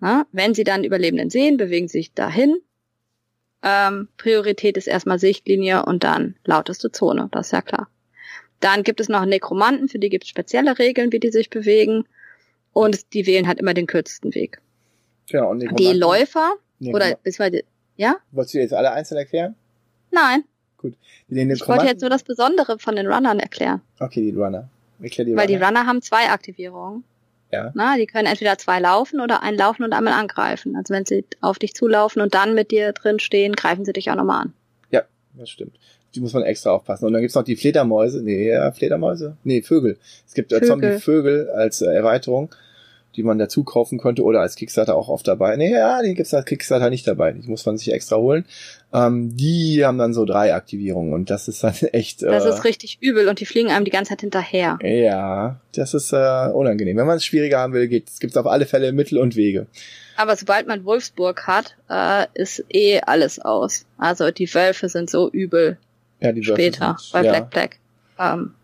Speaker 1: Na, wenn sie dann Überlebenden sehen, bewegen sie sich dahin. Ähm, Priorität ist erstmal Sichtlinie und dann lauteste Zone, das ist ja klar. Dann gibt es noch Nekromanten, für die gibt es spezielle Regeln, wie die sich bewegen. Und die wählen halt immer den kürzesten Weg.
Speaker 2: Genau. Und
Speaker 1: Die
Speaker 2: Nekromanten-
Speaker 1: Läufer,
Speaker 2: Nekromanten-
Speaker 1: oder beziehungsweise, ja?
Speaker 2: Wolltest du jetzt alle einzeln erklären?
Speaker 1: Nein.
Speaker 2: Die
Speaker 1: Ich wollte jetzt nur das Besondere von den Runnern erklären.
Speaker 2: Okay, die Runner. Erklär die
Speaker 1: Weil die
Speaker 2: Runner.
Speaker 1: Runner haben zwei Aktivierungen.
Speaker 2: Ja.
Speaker 1: Na, die können entweder zwei laufen oder einen laufen und einmal angreifen. Also wenn sie auf dich zulaufen und dann mit dir drin stehen, greifen sie dich auch nochmal an.
Speaker 2: Ja, das stimmt. Die muss man extra aufpassen. Und dann gibt's noch die Fledermäuse. Nee, ja, Fledermäuse? Nee, Vögel. Es gibt
Speaker 1: Vögel.
Speaker 2: Zombie-Vögel als äh, Erweiterung, die man dazu kaufen könnte oder als Kickstarter auch oft dabei. Nee, ja, die gibt's als Kickstarter nicht dabei. Die muss man sich extra holen. Ähm, die haben dann so drei Aktivierungen und das ist dann echt...
Speaker 1: Das
Speaker 2: äh,
Speaker 1: ist richtig übel und die fliegen einem die ganze Zeit hinterher.
Speaker 2: Ja, das ist äh, unangenehm. Wenn man es schwieriger haben will, gibt's gibt's auf alle Fälle Mittel und Wege.
Speaker 1: Aber sobald man Wolfsburg hat, äh, ist eh alles aus. Also die Wölfe sind so übel
Speaker 2: Ja, die Wölfe
Speaker 1: später
Speaker 2: sind-
Speaker 1: bei
Speaker 2: ja.
Speaker 1: Black Black. Ähm,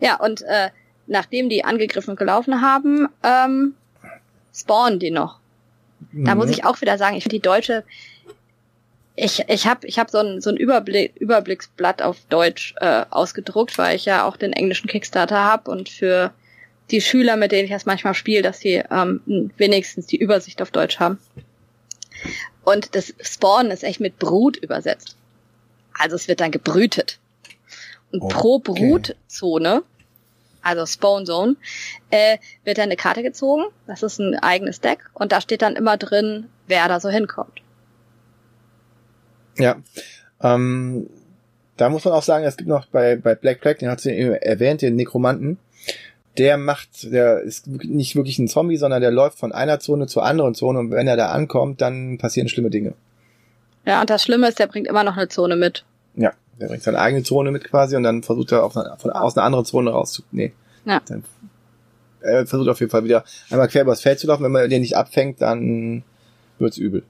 Speaker 1: ja, und äh, nachdem die angegriffen und gelaufen haben, ähm, spawnen die noch. Da
Speaker 2: Mhm.
Speaker 1: muss ich auch wieder sagen, ich finde die deutsche, ich, ich habe ich hab so ein, so ein Überblick, Überblicksblatt auf Deutsch äh, ausgedruckt, weil ich ja auch den englischen Kickstarter habe und für die Schüler, mit denen ich das manchmal spiele, dass die ähm, wenigstens die Übersicht auf Deutsch haben. Und das Spawn ist echt mit Brut übersetzt. Also es wird dann gebrütet. Und pro
Speaker 2: Okay.
Speaker 1: Brutzone, also Spawn Zone, äh, wird dann eine Karte gezogen. Das ist ein eigenes Deck. Und da steht dann immer drin, wer da so hinkommt.
Speaker 2: Ja. Ähm, da muss man auch sagen, es gibt noch bei, bei Black Black, den hat sie eben erwähnt, den Nekromanten. Der macht, der ist nicht wirklich ein Zombie, sondern der läuft von einer Zone zur anderen Zone und wenn er da ankommt, dann passieren schlimme Dinge.
Speaker 1: Ja, und das Schlimme ist, der bringt immer noch eine Zone mit.
Speaker 2: Ja, der bringt seine eigene Zone mit quasi und dann versucht er auf eine, von, aus einer anderen Zone rauszu... Nee.
Speaker 1: Ja.
Speaker 2: Dann, er versucht auf jeden Fall wieder einmal quer übers Feld zu laufen. Wenn man den nicht abfängt, dann wird's übel.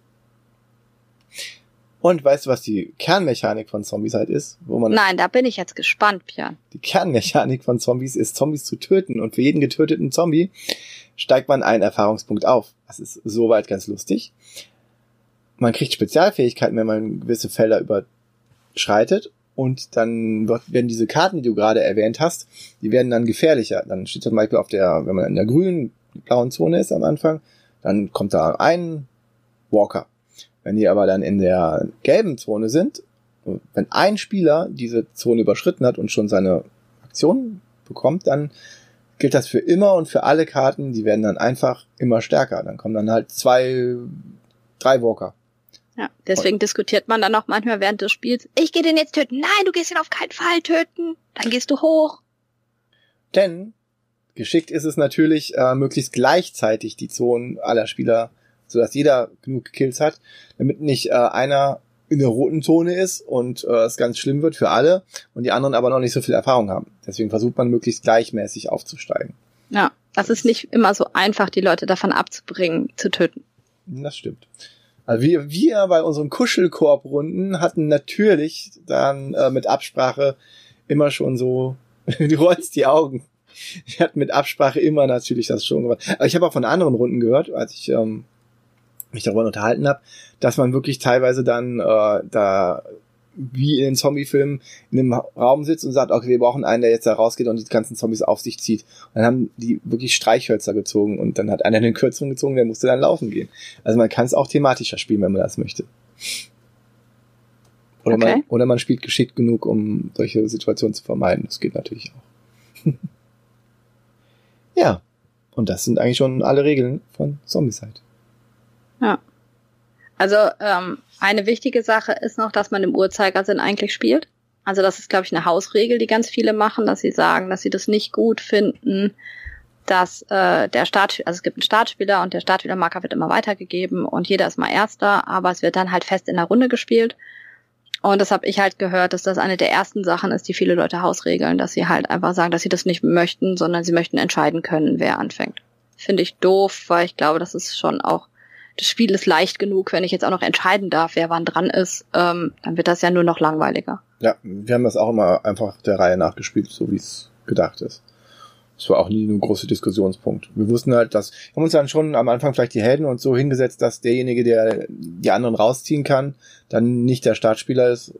Speaker 2: Und weißt du, was die Kernmechanik von Zombies halt ist? Wo man
Speaker 1: Nein, da bin ich jetzt gespannt, Björn.
Speaker 2: Die Kernmechanik von Zombies ist, Zombies zu töten. Und für jeden getöteten Zombie steigt man einen Erfahrungspunkt auf. Das ist soweit ganz lustig. Man kriegt Spezialfähigkeiten, wenn man gewisse Felder überschreitet. Und dann werden diese Karten, die du gerade erwähnt hast, die werden dann gefährlicher. Dann steht zum Beispiel auf der, wenn man in der grünen, blauen Zone ist am Anfang, dann kommt da ein Walker. Wenn die aber dann in der gelben Zone sind, wenn ein Spieler diese Zone überschritten hat und schon seine Aktion bekommt, dann gilt das für immer und für alle Karten, die werden dann einfach immer stärker. Dann kommen dann halt zwei, drei Walker.
Speaker 1: Ja, deswegen diskutiert man dann auch manchmal während des Spiels, ich gehe den jetzt töten. Nein, du gehst ihn auf keinen Fall töten. Dann gehst du hoch.
Speaker 2: Denn geschickt ist es natürlich, äh, möglichst gleichzeitig die Zonen aller Spieler, sodass jeder genug Kills hat, damit nicht äh, einer in der roten Zone ist und äh, es ganz schlimm wird für alle und die anderen aber noch nicht so viel Erfahrung haben. Deswegen versucht man möglichst gleichmäßig aufzusteigen.
Speaker 1: Ja, das ist nicht immer so einfach, die Leute davon abzubringen, zu töten.
Speaker 2: Das stimmt. Also wir, wir bei unseren Kuschelkorb-Runden hatten natürlich dann äh, mit Absprache immer schon so, du rollst die Augen. Wir hatten mit Absprache immer natürlich das schon gemacht. Aber ich habe auch von anderen Runden gehört, als ich ähm, mich darüber unterhalten habe, dass man wirklich teilweise dann äh, da wie in den Zombie-Filmen in einem Raum sitzt und sagt, okay, wir brauchen einen, der jetzt da rausgeht und die ganzen Zombies auf sich zieht. Und dann haben die wirklich Streichhölzer gezogen und dann hat einer den Kürzeren gezogen, der musste dann laufen gehen. Also man kann es auch thematischer spielen, wenn man das möchte. Oder, man,
Speaker 1: Okay.
Speaker 2: oder man spielt geschickt genug, um solche Situationen zu vermeiden. Das geht natürlich auch. ja, und das sind eigentlich schon alle Regeln von Zombieside.
Speaker 1: Also ähm, eine wichtige Sache ist noch, dass man im Uhrzeigersinn eigentlich spielt. Also das ist, glaube ich, eine Hausregel, die ganz viele machen, dass sie sagen, dass sie das nicht gut finden, dass äh, der Start, also es gibt einen Startspieler und der Startspielermarker wird immer weitergegeben und jeder ist mal Erster, aber es wird dann halt fest in der Runde gespielt. Und das habe ich halt gehört, dass das eine der ersten Sachen ist, die viele Leute hausregeln, dass sie halt einfach sagen, dass sie das nicht möchten, sondern sie möchten entscheiden können, wer anfängt. Finde ich doof, weil ich glaube, das ist schon auch das Spiel ist leicht genug, wenn ich jetzt auch noch entscheiden darf, wer wann dran ist, ähm, dann wird das ja nur noch langweiliger.
Speaker 2: Ja, wir haben das auch immer einfach der Reihe nachgespielt, so wie es gedacht ist. Das war auch nie ein großer Diskussionspunkt. Wir wussten halt, dass wir haben uns dann schon am Anfang vielleicht die Helden und so hingesetzt, dass derjenige, der die anderen rausziehen kann, dann nicht der Startspieler ist.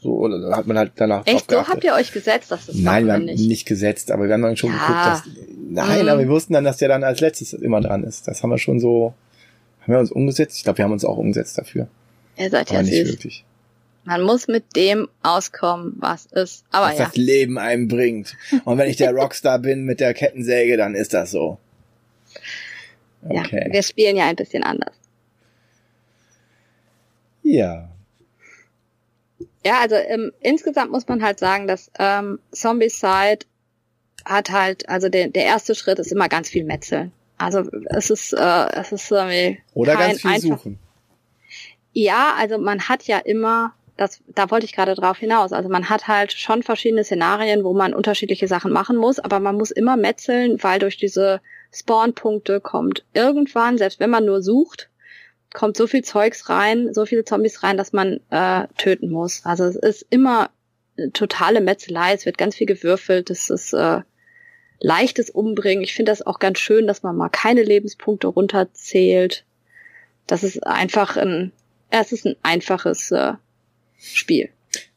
Speaker 2: So oder hat man halt danach
Speaker 1: Echt, so habt ihr euch gesetzt? Das ist
Speaker 2: Nein, wir haben
Speaker 1: nicht.
Speaker 2: nicht gesetzt, aber wir haben dann schon
Speaker 1: Ja.
Speaker 2: geguckt, dass Nein,
Speaker 1: Mhm.
Speaker 2: aber wir wussten dann, dass der dann als letztes immer dran ist. Das haben wir schon so, haben wir uns umgesetzt? Ich glaube, wir haben uns auch umgesetzt dafür.
Speaker 1: Ihr seid
Speaker 2: Aber
Speaker 1: ja
Speaker 2: nicht
Speaker 1: süß.
Speaker 2: wirklich.
Speaker 1: Man muss mit dem auskommen, was ist. Aber
Speaker 2: Was
Speaker 1: ja.
Speaker 2: das Leben einem bringt. Und wenn ich der Rockstar bin mit der Kettensäge, dann ist das so.
Speaker 1: ja,
Speaker 2: Okay.
Speaker 1: wir spielen ja ein bisschen anders.
Speaker 2: Ja.
Speaker 1: Ja, also ähm, insgesamt muss man halt sagen, dass ähm, Zombicide hat halt, also der, der erste Schritt ist immer ganz viel Metzeln. Also es ist, äh, es ist irgendwie
Speaker 2: Oder ganz viel
Speaker 1: einfach,
Speaker 2: suchen.
Speaker 1: Ja, also man hat ja immer, das, da wollte ich gerade drauf hinaus. Also man hat halt schon verschiedene Szenarien, wo man unterschiedliche Sachen machen muss, aber man muss immer metzeln, weil durch diese Spawnpunkte kommt irgendwann, selbst wenn man nur sucht, kommt so viel Zeugs rein, so viele Zombies rein, dass man äh, töten muss. Also es ist immer eine totale Metzelei, es wird ganz viel gewürfelt, es ist äh, leichtes Umbringen. Ich finde das auch ganz schön, dass man mal keine Lebenspunkte runterzählt. Das ist einfach ein, es ist ein einfaches äh, Spiel.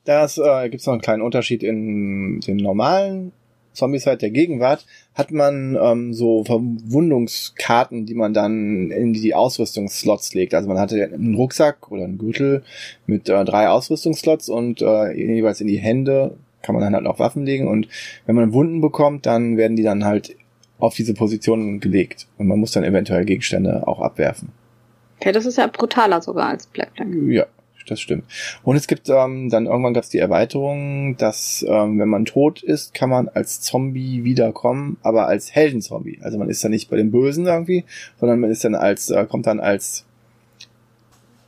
Speaker 2: Das äh, gibt es noch einen kleinen Unterschied in dem normalen Zombieside der Gegenwart. Hat man ähm, so Verwundungskarten, die man dann in die Ausrüstungsslots legt. Also man hatte einen Rucksack oder einen Gürtel mit äh, drei Ausrüstungsslots und äh, jeweils in die Hände kann man dann halt auch Waffen legen. Und wenn man Wunden bekommt, dann werden die dann halt auf diese Positionen gelegt. Und man muss dann eventuell Gegenstände auch abwerfen.
Speaker 1: Okay, das ist ja brutaler sogar als Black Flag.
Speaker 2: Ja, das stimmt. Und es gibt ähm, dann irgendwann gab es die Erweiterung, dass ähm, wenn man tot ist, kann man als Zombie wiederkommen, aber als Heldenzombie. Also man ist dann nicht bei den Bösen irgendwie, sondern man ist dann als äh, kommt dann als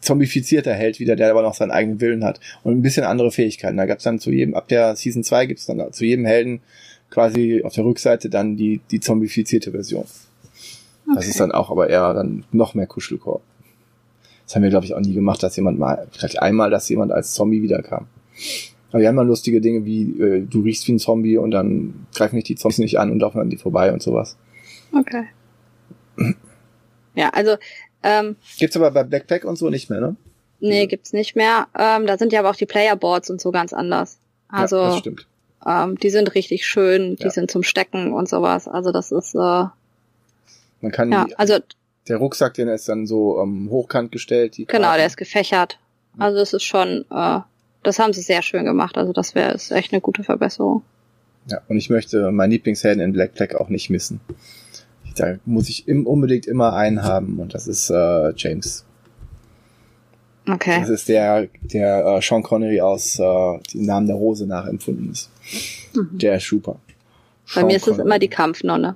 Speaker 2: zombifizierter Held wieder, der aber noch seinen eigenen Willen hat und ein bisschen andere Fähigkeiten. Da gab es dann zu jedem, ab der Season 2 gibt es dann zu jedem Helden quasi auf der Rückseite dann die, die zombifizierte Version. Das ist dann auch aber eher dann noch mehr Kuschelkorb. Das haben wir, glaube ich, auch nie gemacht, dass jemand mal, vielleicht einmal, dass jemand als Zombie wiederkam. Aber wir haben mal lustige Dinge wie, äh, du riechst wie ein Zombie und dann greifen mich die Zombies nicht an und laufen an die vorbei und sowas.
Speaker 1: Okay. Ja, also ähm,
Speaker 2: Gibt's aber bei Black Pack und so nicht mehr, ne?
Speaker 1: nee, gibt's nicht mehr. Ähm, da sind ja aber auch die Playerboards und so ganz anders. Also
Speaker 2: ja, das stimmt.
Speaker 1: ähm, die sind richtig schön, die
Speaker 2: Ja.
Speaker 1: sind zum Stecken und sowas. Also das ist äh, ja,
Speaker 2: Man kann die,
Speaker 1: also
Speaker 2: der Rucksack, den ist dann so ähm, hochkant gestellt. Die
Speaker 1: genau,
Speaker 2: Karten.
Speaker 1: der ist gefächert. Also das ist schon, äh, das haben sie sehr schön gemacht. Also das wäre ist echt eine gute Verbesserung.
Speaker 2: Ja, und ich möchte meinen Lieblingshelden in Black Flag auch nicht missen. Da muss ich im, unbedingt immer einen haben und das ist äh, James.
Speaker 1: Okay.
Speaker 2: Das ist der, der äh, Sean Connery aus äh, dem Namen der Rose nachempfunden ist.
Speaker 1: Mhm.
Speaker 2: Der ist super.
Speaker 1: Bei
Speaker 2: Sean
Speaker 1: mir ist es
Speaker 2: Connery.
Speaker 1: immer die Kampfnonne.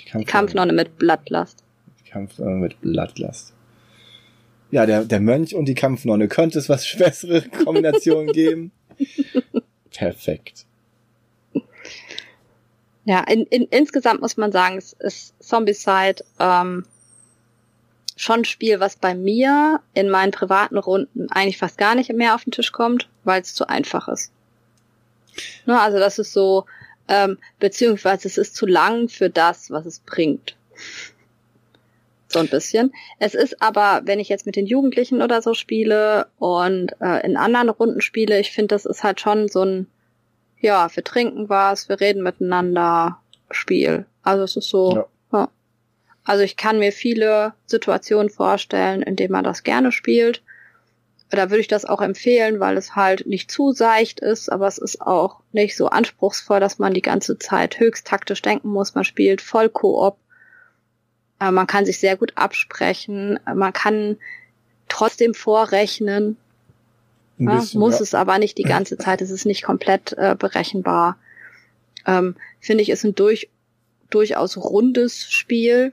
Speaker 2: die
Speaker 1: Die
Speaker 2: Kampfnonne.
Speaker 1: Kampfnonne mit Blattlast.
Speaker 2: Die Kampfnonne mit Blattlast. Ja, der, der Mönch und die Kampfnonne. Könnte es was bessere Kombinationen geben? Perfekt.
Speaker 1: Ja, in, in, insgesamt muss man sagen, es ist Zombicide ähm, schon ein Spiel, was bei mir in meinen privaten Runden eigentlich fast gar nicht mehr auf den Tisch kommt, weil es zu einfach ist. Ne, also das ist so, ähm, beziehungsweise es ist zu lang für das, was es bringt. So ein bisschen. Es ist aber, wenn ich jetzt mit den Jugendlichen oder so spiele und äh, in anderen Runden spiele, ich finde, das ist halt schon so ein, ja, wir trinken was, wir reden miteinander, Spiel. Also es ist so,
Speaker 2: Ja.
Speaker 1: ja. Also ich kann mir viele Situationen vorstellen, in denen man das gerne spielt. Da würde ich das auch empfehlen, weil es halt nicht zu seicht ist, aber es ist auch nicht so anspruchsvoll, dass man die ganze Zeit höchst taktisch denken muss. Man spielt voll Koop. Äh, Man kann sich sehr gut absprechen. Äh, Man kann trotzdem vorrechnen. Ja,
Speaker 2: bisschen,
Speaker 1: muss
Speaker 2: ja.
Speaker 1: es aber nicht die ganze Zeit. Es ist nicht komplett äh, berechenbar. Ähm, Finde ich, ist ein durch, durchaus rundes Spiel.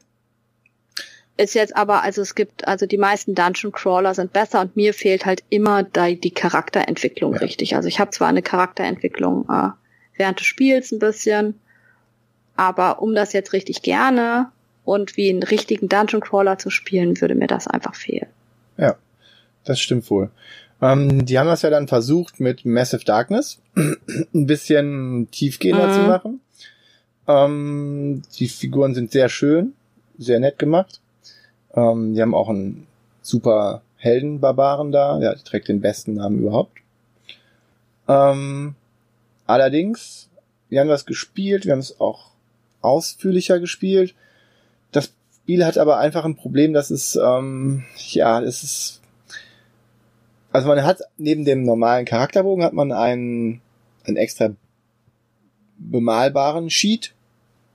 Speaker 1: Ist jetzt aber, also es gibt, also die meisten Dungeon Crawler sind besser und mir fehlt halt immer die, die Charakterentwicklung
Speaker 2: Ja.
Speaker 1: richtig. Also ich habe zwar eine Charakterentwicklung äh, während des Spiels ein bisschen, aber um das jetzt richtig gerne und wie einen richtigen Dungeon Crawler zu spielen, würde mir das einfach fehlen.
Speaker 2: Das stimmt wohl. Ähm, die haben das ja dann versucht mit Massive Darkness ein bisschen tiefgehender
Speaker 1: Mhm.
Speaker 2: zu machen. Ähm, die Figuren sind sehr schön, sehr nett gemacht. Ähm, die haben auch einen super Heldenbarbaren da. Der trägt den besten Namen überhaupt. Ähm, allerdings, wir haben das gespielt, wir haben es auch ausführlicher gespielt. Das Spiel hat aber einfach ein Problem, dass es, ähm, ja, es ist, also man hat neben dem normalen Charakterbogen hat man einen, einen extra bemalbaren Sheet,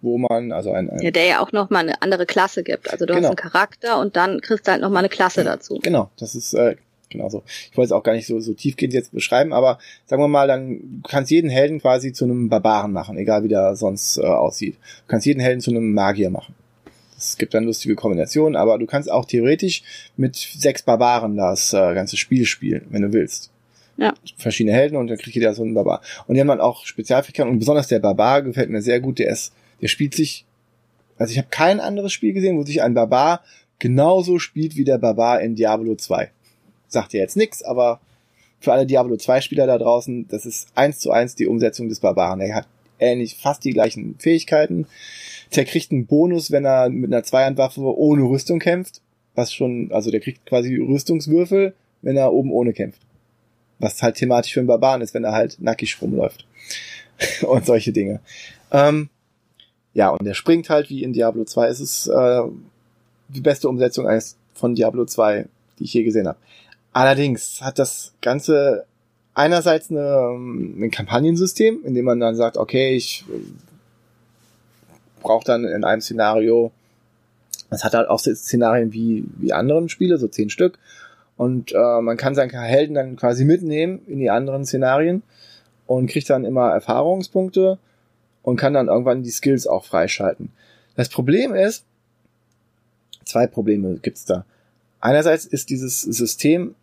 Speaker 2: wo man, also ein, ein
Speaker 1: Ja, der ja auch nochmal eine andere Klasse gibt. Also du
Speaker 2: Genau.
Speaker 1: hast einen Charakter und dann kriegst du halt nochmal eine Klasse dazu.
Speaker 2: Genau, das ist äh, genau so. Ich wollte es auch gar nicht so, so tiefgehend jetzt beschreiben, aber sagen wir mal, dann du kannst jeden Helden quasi zu einem Barbaren machen, egal wie der sonst äh, aussieht. Du kannst jeden Helden zu einem Magier machen. Es gibt dann lustige Kombinationen, aber du kannst auch theoretisch mit sechs Barbaren das äh, ganze Spiel spielen, wenn du willst.
Speaker 1: Ja.
Speaker 2: Verschiedene Helden und dann kriegt jeder so einen Barbar. Und die haben dann auch Spezialfähigkeiten und besonders der Barbar gefällt mir sehr gut. Der ist, der spielt sich, also ich habe kein anderes Spiel gesehen, wo sich ein Barbar genauso spielt wie der Barbar in Diablo 2. Sagt ja jetzt nix, aber für alle Diablo 2 Spieler da draußen, das ist eins zu eins die Umsetzung des Barbaren. Er hat ähnlich fast die gleichen Fähigkeiten. Der kriegt einen Bonus, wenn er mit einer Zweihandwaffe ohne Rüstung kämpft. Was schon, also der kriegt quasi Rüstungswürfel, wenn er oben ohne kämpft. Was halt thematisch für einen Barbaren ist, wenn er halt nackig rumläuft. und solche Dinge. Ähm, ja, und der springt halt wie in Diablo 2. Es ist äh, die beste Umsetzung eines von Diablo 2, die ich je gesehen habe. Allerdings hat das Ganze einerseits eine, ähm, ein Kampagnensystem, in dem man dann sagt, okay, ich brauche dann in einem Szenario, es hat halt auch Szenarien wie, wie anderen Spiele, so zehn Stück, und äh, man kann seinen Helden dann quasi mitnehmen in die anderen Szenarien und kriegt dann immer Erfahrungspunkte und kann dann irgendwann die Skills auch freischalten. Das Problem ist, zwei Probleme gibt's da. Einerseits ist dieses System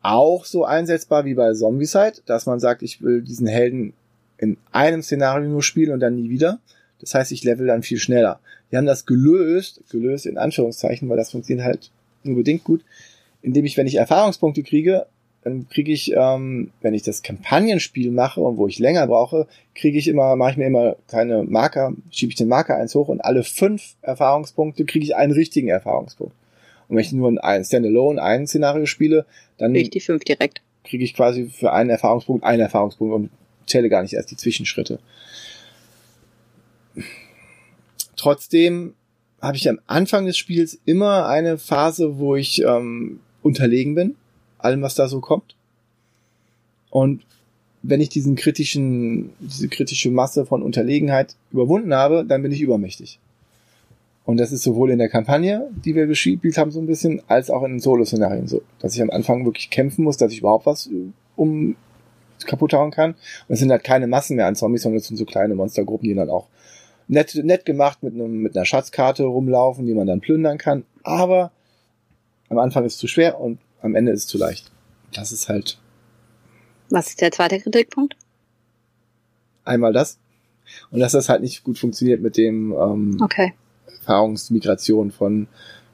Speaker 2: auch so einsetzbar wie bei Zombicide, dass man sagt, ich will diesen Helden in einem Szenario nur spielen und dann nie wieder. Das heißt, ich level dann viel schneller. Die haben das gelöst, gelöst in Anführungszeichen, weil das funktioniert halt nur bedingt gut, indem ich, wenn ich Erfahrungspunkte kriege, dann kriege ich, ähm, wenn ich das Kampagnenspiel mache und wo ich länger brauche, kriege ich immer, mache ich mir immer kleine Marker, schiebe ich den Marker eins hoch und alle fünf Erfahrungspunkte kriege ich einen richtigen Erfahrungspunkt. Und wenn ich nur ein Standalone, ein Szenario spiele, dann
Speaker 1: Krieg ich die fünf direkt.
Speaker 2: kriege ich quasi für einen Erfahrungspunkt einen Erfahrungspunkt und zähle gar nicht erst die Zwischenschritte. Trotzdem habe ich am Anfang des Spiels immer eine Phase, wo ich ähm, unterlegen bin, allem was da so kommt. Und wenn ich diesen kritischen, diese kritische Masse von Unterlegenheit überwunden habe, dann bin ich übermächtig. Und das ist sowohl in der Kampagne, die wir gespielt haben, so ein bisschen, als auch in den Solo-Szenarien so. Dass ich am Anfang wirklich kämpfen muss, dass ich überhaupt was äh, um kaputt hauen kann. Und es sind halt keine Massen mehr an Zombies, sondern es sind so kleine Monstergruppen, die dann auch nett, nett gemacht mit, einem, mit einer Schatzkarte rumlaufen, die man dann plündern kann. Aber am Anfang ist es zu schwer und am Ende ist es zu leicht. Das ist halt
Speaker 1: Was ist der zweite Kritikpunkt?
Speaker 2: einmal das. Und dass das halt nicht gut funktioniert mit dem ähm,
Speaker 1: Okay,
Speaker 2: Erfahrungsmigration von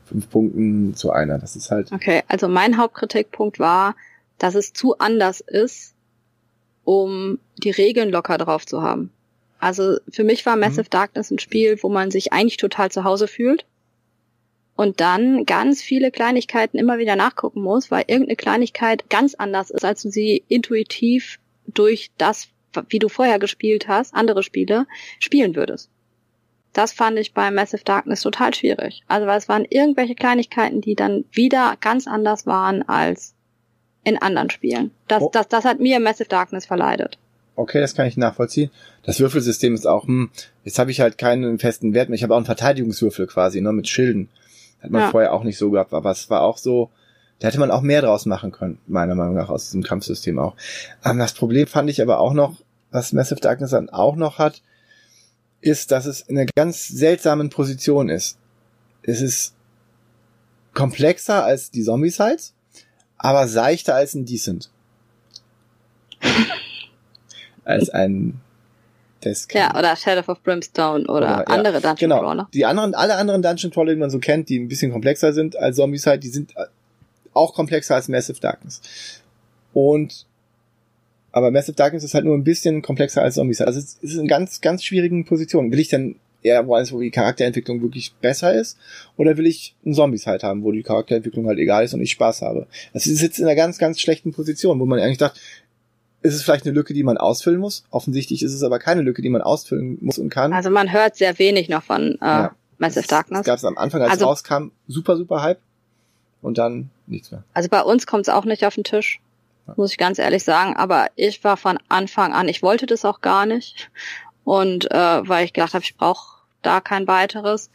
Speaker 2: fünf Punkten zu einer. Das ist halt,
Speaker 1: okay. Also mein Hauptkritikpunkt war, dass es zu anders ist, um die Regeln locker drauf zu haben. Also für mich war Massive Darkness ein Spiel, wo man sich eigentlich total zu Hause fühlt und dann ganz viele Kleinigkeiten immer wieder nachgucken muss, weil irgendeine Kleinigkeit ganz anders ist, als du sie intuitiv durch das, wie du vorher gespielt hast, andere Spiele, spielen würdest. Das fand ich bei Massive Darkness total schwierig. Also weil es waren irgendwelche Kleinigkeiten, die dann wieder ganz anders waren als in anderen Spielen. Das,
Speaker 2: Oh.
Speaker 1: das, das hat mir Massive Darkness verleidet.
Speaker 2: Okay, das kann ich nachvollziehen. Das Würfelsystem ist auch, hm, jetzt habe ich halt keinen festen Wert mehr. Ich habe auch einen Verteidigungswürfel quasi, ne, mit Schilden. Hat man
Speaker 1: Ja.
Speaker 2: vorher auch nicht so gehabt, aber es war auch so, da hätte man auch mehr draus machen können, meiner Meinung nach, aus diesem Kampfsystem auch. Ähm, das Problem fand ich aber auch noch, was Massive Darkness dann auch noch hat, ist, dass es in einer ganz seltsamen Position ist. Es ist komplexer als die Zombiesides, aber seichter als ein Decent. als ein Desk.
Speaker 1: Ja, oder Shadow of Brimstone oder,
Speaker 2: Oder, ja,
Speaker 1: andere Dungeon
Speaker 2: Genau.
Speaker 1: Crawler.
Speaker 2: Die anderen, alle anderen Dungeon Crawler, die man so kennt, die ein bisschen komplexer sind als Zombieside, die sind äh, auch komplexer als Massive Darkness. Und aber Massive Darkness ist halt nur ein bisschen komplexer als Zombieside. Also es ist in ganz, ganz schwierigen Positionen. Will ich denn eher woanders, wo die Charakterentwicklung wirklich besser ist? Oder will ich ein Zombieside haben, wo die Charakterentwicklung halt egal ist und ich Spaß habe? Das ist jetzt in einer ganz, ganz schlechten Position, wo man eigentlich dachte, ist es vielleicht eine Lücke, die man ausfüllen muss. Offensichtlich ist es aber keine Lücke, die man ausfüllen muss und kann.
Speaker 1: Also man hört sehr wenig noch von äh, ja. Massive Darkness.
Speaker 2: Das gab es am Anfang, als also, es rauskam, super, super Hype. Und dann nichts mehr.
Speaker 1: Also bei uns kommt es auch nicht auf den Tisch, ja. muss ich ganz ehrlich sagen. Aber ich war von Anfang an, ich wollte das auch gar nicht. Und äh, weil ich gedacht habe, ich brauche da kein weiteres.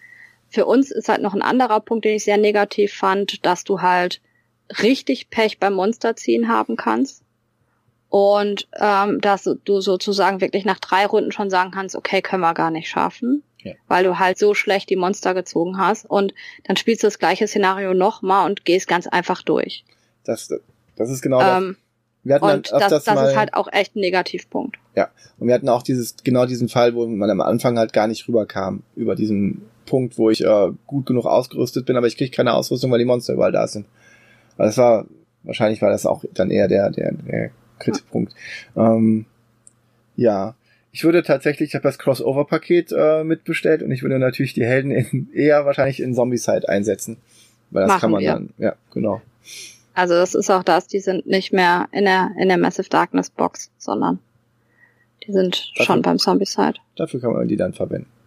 Speaker 1: Für uns ist halt noch ein anderer Punkt, den ich sehr negativ fand, dass du halt richtig Pech beim Monsterziehen haben kannst. Und ähm, dass du sozusagen wirklich nach drei Runden schon sagen kannst, okay, können wir gar nicht schaffen, ja. weil du halt so schlecht die Monster gezogen hast. Und dann spielst du das gleiche Szenario nochmal und gehst ganz einfach durch.
Speaker 2: Das, das ist genau
Speaker 1: ähm, wir hatten und das, das mal, ist halt auch echt ein Negativpunkt.
Speaker 2: Ja, und wir hatten auch dieses genau diesen Fall, wo man am Anfang halt gar nicht rüberkam über diesen Punkt, wo ich äh, gut genug ausgerüstet bin, aber ich kriege keine Ausrüstung, weil die Monster überall da sind. Also das war wahrscheinlich war das auch dann eher der der, der Kritikpunkt. Ja. Ähm, ja. Ich würde tatsächlich, ich habe das Crossover-Paket äh, mitbestellt und ich würde natürlich die Helden in, eher wahrscheinlich in Zombie-Side einsetzen. Weil das Machen kann man wir. dann, ja, genau.
Speaker 1: Also das ist auch das, die sind nicht mehr in der, in der Massive Darkness Box, sondern die sind dafür, schon beim Zombie-Side.
Speaker 2: Dafür kann man die dann verwenden.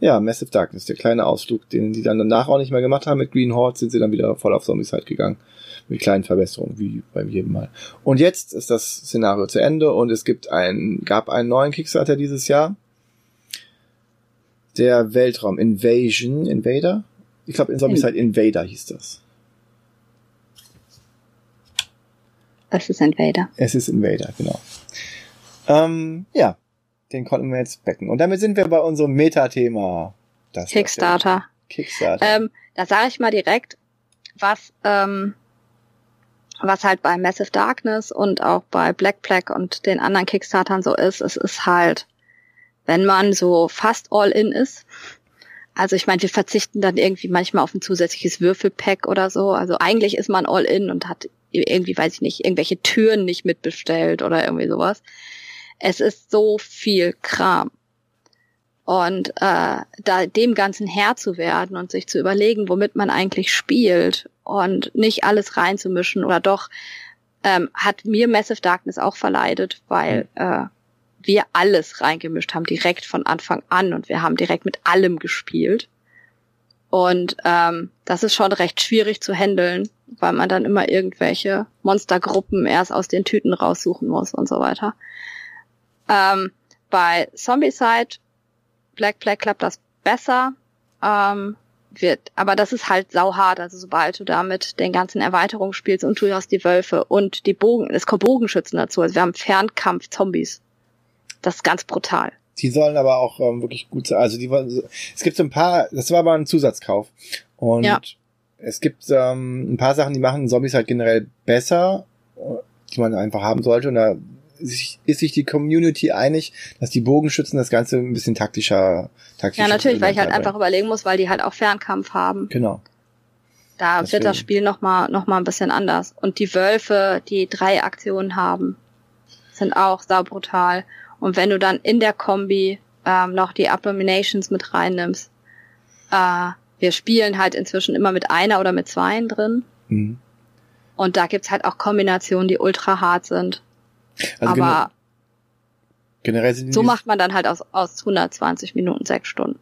Speaker 2: Ja, Massive Darkness, der kleine Ausflug, den die dann danach auch nicht mehr gemacht haben mit Green Horde, sind sie dann wieder voll auf Zombie-Side gegangen. Mit kleinen Verbesserungen, wie beim jedem Mal. Und jetzt ist das Szenario zu Ende und es gibt ein, gab einen neuen Kickstarter dieses Jahr. Der Weltraum Invasion, Invader? Ich glaube in Zombie-Side Invader hieß das.
Speaker 1: Es ist Invader.
Speaker 2: Es ist Invader, genau. Ähm, ja, den konnten wir jetzt becken. Und damit sind wir bei unserem Metathema.
Speaker 1: Kickstarter.
Speaker 2: Kickstarter.
Speaker 1: Ähm, da sage ich mal direkt, was, ähm, was halt bei Massive Darkness und auch bei Black Plague und den anderen Kickstartern so ist, es ist halt, wenn man so fast all in ist, also ich meine, wir verzichten dann irgendwie manchmal auf ein zusätzliches Würfelpack oder so. Also eigentlich ist man all in und hat irgendwie, weiß ich nicht, irgendwelche Türen nicht mitbestellt oder irgendwie sowas. Es ist so viel Kram. Und äh, da dem Ganzen Herr zu werden und sich zu überlegen, womit man eigentlich spielt und nicht alles reinzumischen oder doch ähm, hat mir Massive Darkness auch verleidet, weil äh, wir alles reingemischt haben, direkt von Anfang an und wir haben direkt mit allem gespielt. Und ähm, das ist schon recht schwierig zu handeln, weil man dann immer irgendwelche Monstergruppen erst aus den Tüten raussuchen muss und so weiter. Ähm, bei Zombicide, Black Black klappt das besser. Ähm, wird, aber das ist halt sauhart, also sobald du damit den ganzen Erweiterungen spielst und du hast die Wölfe und die Bogen, es kommt Bogenschützen dazu, also wir haben Fernkampf-Zombies. Das ist ganz brutal.
Speaker 2: Die sollen aber auch ähm, wirklich gut sein. Also die wollen, es gibt so ein paar, das war aber ein Zusatzkauf. Und ja. es gibt ähm, ein paar Sachen, die machen Zombies halt generell besser, die man einfach haben sollte. Und da ist sich die Community einig, dass die Bogenschützen das Ganze ein bisschen taktischer, taktischer
Speaker 1: Ja, natürlich, weil ich halt einfach überlegen muss, weil die halt auch Fernkampf haben.
Speaker 2: Genau.
Speaker 1: Da Deswegen. wird das Spiel nochmal noch mal ein bisschen anders. Und die Wölfe, die drei Aktionen haben, sind auch saubrutal. Und wenn du dann in der Kombi ähm, noch die Abominations mit reinnimmst, äh, wir spielen halt inzwischen immer mit einer oder mit zweien drin. Mhm. Und da gibt's halt auch Kombinationen, die ultra hart sind. Also aber
Speaker 2: generell sind
Speaker 1: so macht man dann halt aus, aus 120 Minuten sechs Stunden.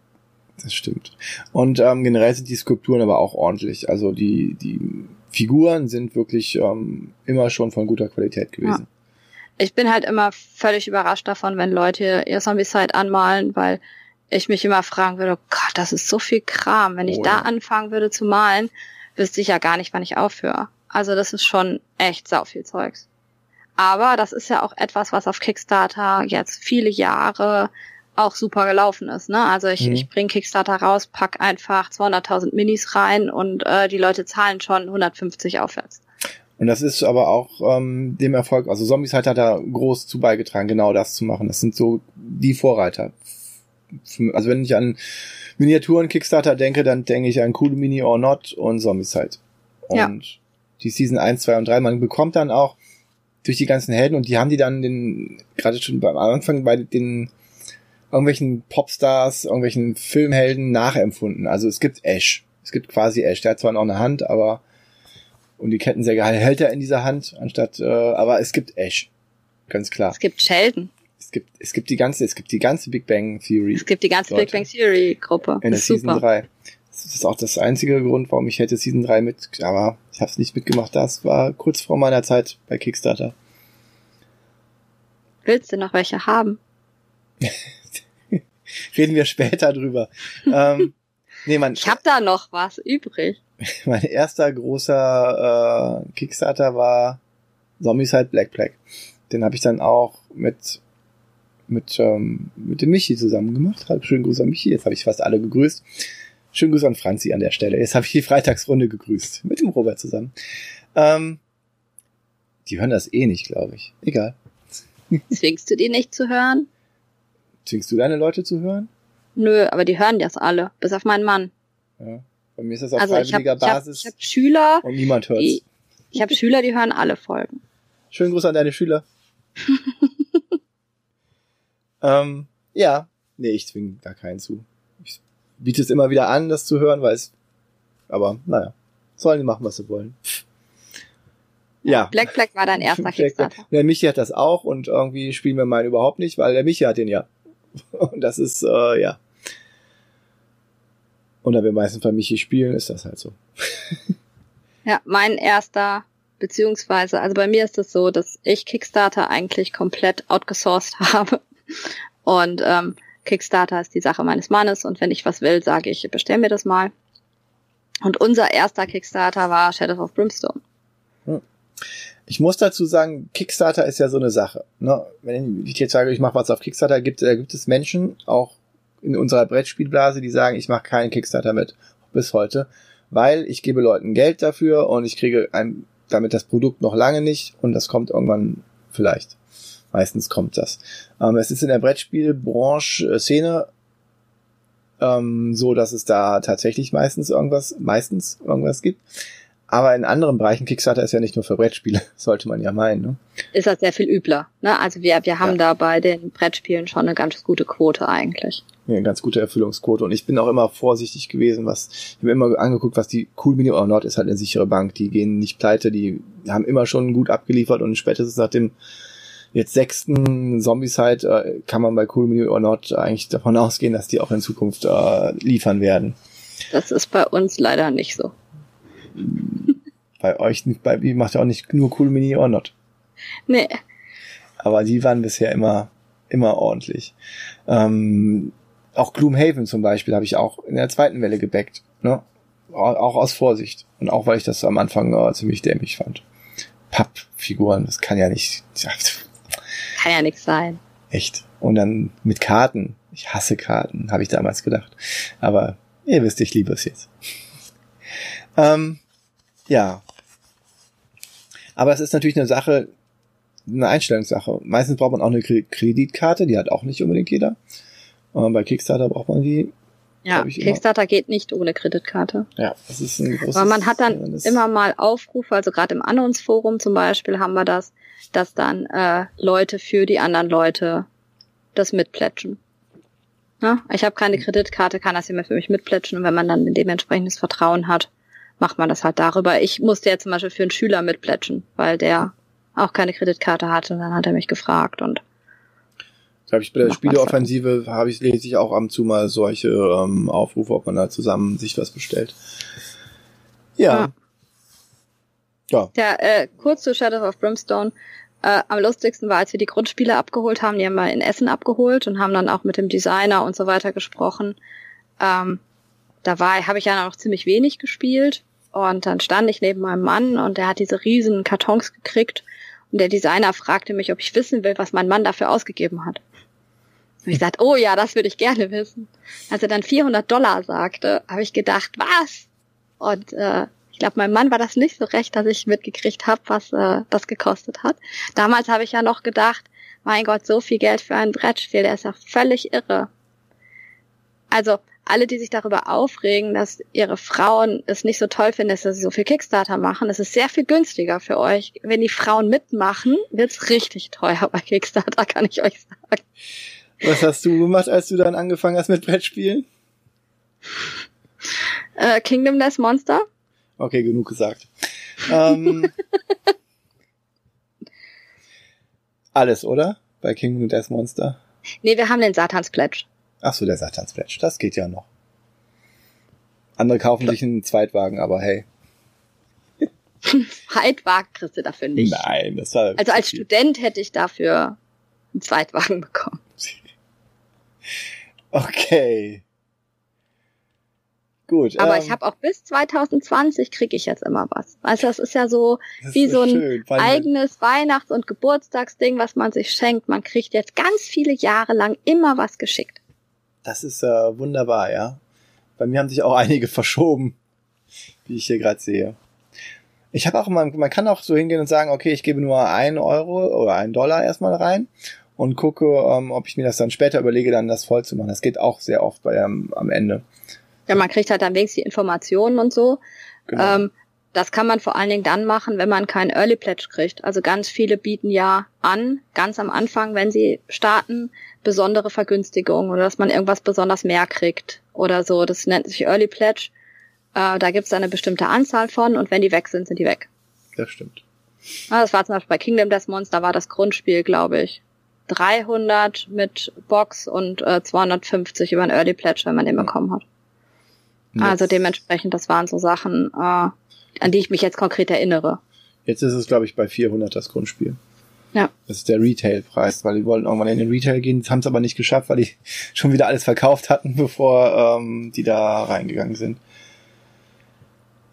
Speaker 2: Das stimmt. Und ähm, generell sind die Skulpturen aber auch ordentlich. Also die, die Figuren sind wirklich ähm, immer schon von guter Qualität gewesen.
Speaker 1: Ja. Ich bin halt immer völlig überrascht davon, wenn Leute ihr Zombie-Side anmalen, weil ich mich immer fragen würde, oh Gott, das ist so viel Kram. Wenn ich oh, da ja. anfangen würde zu malen, wüsste ich ja gar nicht, wann ich aufhöre. Also das ist schon echt sau viel Zeugs. Aber das ist ja auch etwas, was auf Kickstarter jetzt viele Jahre auch super gelaufen ist. Ne? Also ich, mhm. ich bring Kickstarter raus, pack einfach 200.000 Minis rein und äh, die Leute zahlen schon 150 aufwärts.
Speaker 2: Und das ist aber auch ähm, dem Erfolg, also Zombies hat da groß zu beigetragen, genau das zu machen. Das sind so die Vorreiter. Also wenn ich an Miniaturen Kickstarter denke, dann denke ich an Cool Mini or Not und Zombies halt. Und ja. die Season 1, 2 und 3, man bekommt dann auch durch die ganzen Helden und die haben die dann den, gerade schon beim Anfang bei den irgendwelchen Popstars, irgendwelchen Filmhelden nachempfunden. Also es gibt Ash. Es gibt quasi Ash. Der hat zwar noch eine Hand, aber Und die Kettensäge hält er in dieser Hand, anstatt, äh, aber es gibt Ash. Ganz klar.
Speaker 1: Es gibt Sheldon.
Speaker 2: Es gibt, es gibt die ganze, es gibt die ganze Big Bang Theory.
Speaker 1: Es gibt die ganze
Speaker 2: Leute.
Speaker 1: Big Bang Theory Gruppe.
Speaker 2: in der Season
Speaker 1: super.
Speaker 2: 3. Das ist auch das einzige Grund, warum ich hätte Season 3 mit, aber ich habe es nicht mitgemacht. Das war kurz vor meiner Zeit bei Kickstarter.
Speaker 1: Willst du noch welche haben?
Speaker 2: Reden wir später drüber. ähm, nee, mein,
Speaker 1: Ich habe da noch was übrig.
Speaker 2: mein erster großer äh, Kickstarter war Zombicide Black Plague. Den habe ich dann auch mit mit ähm, mit dem Michi zusammen gemacht. Schönen Gruß an Michi. Jetzt habe ich fast alle gegrüßt. Schönen Gruß an Franzi an der Stelle. Jetzt habe ich die Freitagsrunde gegrüßt mit dem Robert zusammen. Ähm, die hören das eh nicht, glaube ich. Egal.
Speaker 1: Zwingst du die nicht zu hören?
Speaker 2: Zwingst du deine Leute zu hören?
Speaker 1: Nö, aber die hören das alle, bis auf meinen Mann.
Speaker 2: Ja. Bei mir ist das auf
Speaker 1: Also habe
Speaker 2: freiwilliger
Speaker 1: ich hab,
Speaker 2: Basis
Speaker 1: ich hab Schüler,
Speaker 2: und niemand hört's.
Speaker 1: die, ich habe Schüler, die hören alle Folgen.
Speaker 2: Schönen Gruß an deine Schüler. ähm, ja, nee, ich zwinge da keinen zu. Biete es immer wieder an, das zu hören, weil es, aber naja, sollen die machen, was sie wollen. Ja.
Speaker 1: Black Black war dein erster
Speaker 2: Black-
Speaker 1: Kickstarter.
Speaker 2: Der Michi hat das auch und irgendwie spielen wir meinen überhaupt nicht, weil der Michi hat den ja. Und das ist, äh, ja. Und da wir meistens bei Michi spielen, ist das halt so.
Speaker 1: Ja, mein erster, beziehungsweise, also bei mir ist es so, dass ich Kickstarter eigentlich komplett outgesourced habe. Und ähm, Kickstarter ist die Sache meines Mannes und wenn ich was will, sage ich, bestell mir das mal. Und unser erster Kickstarter war Shadow of Brimstone.
Speaker 2: Ich muss dazu sagen, Kickstarter ist ja so eine Sache. Ne? Wenn ich jetzt sage, ich mache was auf Kickstarter, gibt, da gibt es Menschen, auch in unserer Brettspielblase, die sagen, ich mache keinen Kickstarter mit, bis heute, weil ich gebe Leuten Geld dafür und ich kriege ein, damit das Produkt noch lange nicht und das kommt irgendwann vielleicht. Meistens kommt das. Ähm, es ist in der Brettspielbranche, äh, Szene ähm, so, dass es da tatsächlich meistens irgendwas, meistens irgendwas gibt. Aber in anderen Bereichen, Kickstarter ist ja nicht nur für Brettspiele, sollte man ja meinen. Ne?
Speaker 1: Ist das sehr viel übler. Ne? Also wir, wir haben
Speaker 2: Ja.
Speaker 1: da bei den Brettspielen schon eine ganz gute Quote eigentlich.
Speaker 2: Ja, eine ganz gute Erfüllungsquote. Und ich bin auch immer vorsichtig gewesen, was, ich habe mir immer angeguckt, was die Cool Mini or Not ist halt eine sichere Bank. Die gehen nicht pleite, die haben immer schon gut abgeliefert und spätestens nach dem jetzt sechsten Zombie-Side äh, kann man bei Cool Mini or Not eigentlich davon ausgehen, dass die auch in Zukunft äh, liefern werden.
Speaker 1: Das ist bei uns leider nicht so.
Speaker 2: Bei euch bei wie macht ja auch nicht nur Cool Mini or Not.
Speaker 1: Nee,
Speaker 2: aber die waren bisher immer, immer ordentlich. Ähm, auch Gloomhaven zum Beispiel habe ich auch in der zweiten Welle gebackt, ne? Au- Auch aus Vorsicht. Und auch weil ich das am Anfang äh, ziemlich dämlich fand. Pappfiguren, das kann ja nicht,
Speaker 1: kann ja nichts sein.
Speaker 2: echt. Und dann mit Karten. Ich hasse Karten, habe ich damals gedacht. Aber ihr wisst, ich liebe es jetzt. ähm, ja. Aber es ist natürlich eine Sache, eine Einstellungssache. Meistens braucht man auch eine Kre- Kreditkarte, die hat auch nicht unbedingt jeder. Und bei Kickstarter braucht man die.
Speaker 1: Ja. Kickstarter geht nicht ohne Kreditkarte.
Speaker 2: Ja, das ist ein großes.
Speaker 1: Aber man hat dann immer mal Aufrufe, also gerade im Annons-Forum zum Beispiel haben wir das, dass dann äh, Leute für die anderen Leute das mitplätschen. Ja, ich habe keine Kreditkarte, kann das jemand für mich mitplätschen und wenn man dann dementsprechendes Vertrauen hat, macht man das halt darüber. Ich musste jetzt zum Beispiel für einen Schüler mitplätschen, weil der auch keine Kreditkarte hatte und dann hat er mich gefragt und
Speaker 2: Habe ich bei der Spieleoffensive habe ich lese ich auch ab und zu mal solche ähm, Aufrufe, ob man da zusammen sich was bestellt. Ja. Ja.
Speaker 1: Ja, äh, kurz zu Shadow of Brimstone. Äh, am lustigsten war, als wir die Grundspiele abgeholt haben, die haben wir in Essen abgeholt und haben dann auch mit dem Designer und so weiter gesprochen. Ähm, da war, habe ich ja noch ziemlich wenig gespielt und dann stand ich neben meinem Mann und der hat diese riesen Kartons gekriegt und der Designer fragte mich, ob ich wissen will, was mein Mann dafür ausgegeben hat. Und ich sagte, oh ja, das würde ich gerne wissen. Als er dann 400 Dollar sagte, habe ich gedacht, was? Und äh, ich glaube, meinem Mann war das nicht so recht, dass ich mitgekriegt habe, was äh, das gekostet hat. Damals habe ich ja noch gedacht, mein Gott, so viel Geld für ein Brettspiel, der ist ja völlig irre. Also alle, die sich darüber aufregen, dass ihre Frauen es nicht so toll finden, dass sie so viel Kickstarter machen, es ist sehr viel günstiger für euch. Wenn die Frauen mitmachen, wird's richtig teuer bei Kickstarter, kann ich euch sagen.
Speaker 2: Was hast du gemacht, als du dann angefangen hast mit Brettspielen?
Speaker 1: Äh, Kingdom Death Monster?
Speaker 2: Okay, genug gesagt. ähm, alles, oder? Bei King of Death Monster?
Speaker 1: Nee, wir haben den Satans Pledge.
Speaker 2: Ach so, der Satans Pledge. Das geht ja noch. Andere kaufen sich einen Zweitwagen, aber hey.
Speaker 1: Zweitwagen kriegst du dafür nicht.
Speaker 2: Nein, das war.
Speaker 1: Also als Student hätte ich dafür einen Zweitwagen bekommen.
Speaker 2: Okay. Gut.
Speaker 1: Aber
Speaker 2: ähm,
Speaker 1: ich habe auch bis 2020 kriege ich jetzt immer was. Also das ist ja so wie so ein
Speaker 2: schön,
Speaker 1: eigenes Weihnachts- und Geburtstagsding, was man sich schenkt. Man kriegt jetzt ganz viele Jahre lang immer was geschickt.
Speaker 2: Das ist äh, wunderbar, ja. Bei mir haben sich auch einige verschoben, wie ich hier gerade sehe. Ich habe auch mal, man kann auch so hingehen und sagen, okay, ich gebe nur ein Euro oder einen Dollar erstmal rein und gucke, ähm, ob ich mir das dann später überlege, dann das voll zu machen. Das geht auch sehr oft bei ähm, am Ende.
Speaker 1: Ja, man kriegt halt dann wenigstens die Informationen und so.
Speaker 2: Genau.
Speaker 1: Ähm, das kann man vor allen Dingen dann machen, wenn man keinen Early Pledge kriegt. Also ganz viele bieten ja an, ganz am Anfang, wenn sie starten, besondere Vergünstigungen oder dass man irgendwas besonders mehr kriegt oder so. Das nennt sich Early Pledge. Äh, da gibt's eine bestimmte Anzahl von und wenn die weg sind, sind die weg.
Speaker 2: das stimmt.
Speaker 1: Ah, das war zum Beispiel bei Kingdom Death Monster war das Grundspiel, glaube ich. 300 mit Box und äh, 250 über ein Early Pledge, wenn man den bekommen hat. Also
Speaker 2: Jetzt-
Speaker 1: dementsprechend, das waren so Sachen, äh, an die ich mich jetzt konkret erinnere.
Speaker 2: Jetzt ist es, glaube ich, bei 400 das Grundspiel.
Speaker 1: Ja.
Speaker 2: Das ist der Retail-Preis, weil die wollten irgendwann in den Retail gehen, haben es aber nicht geschafft, weil die schon wieder alles verkauft hatten, bevor ähm, die da reingegangen sind.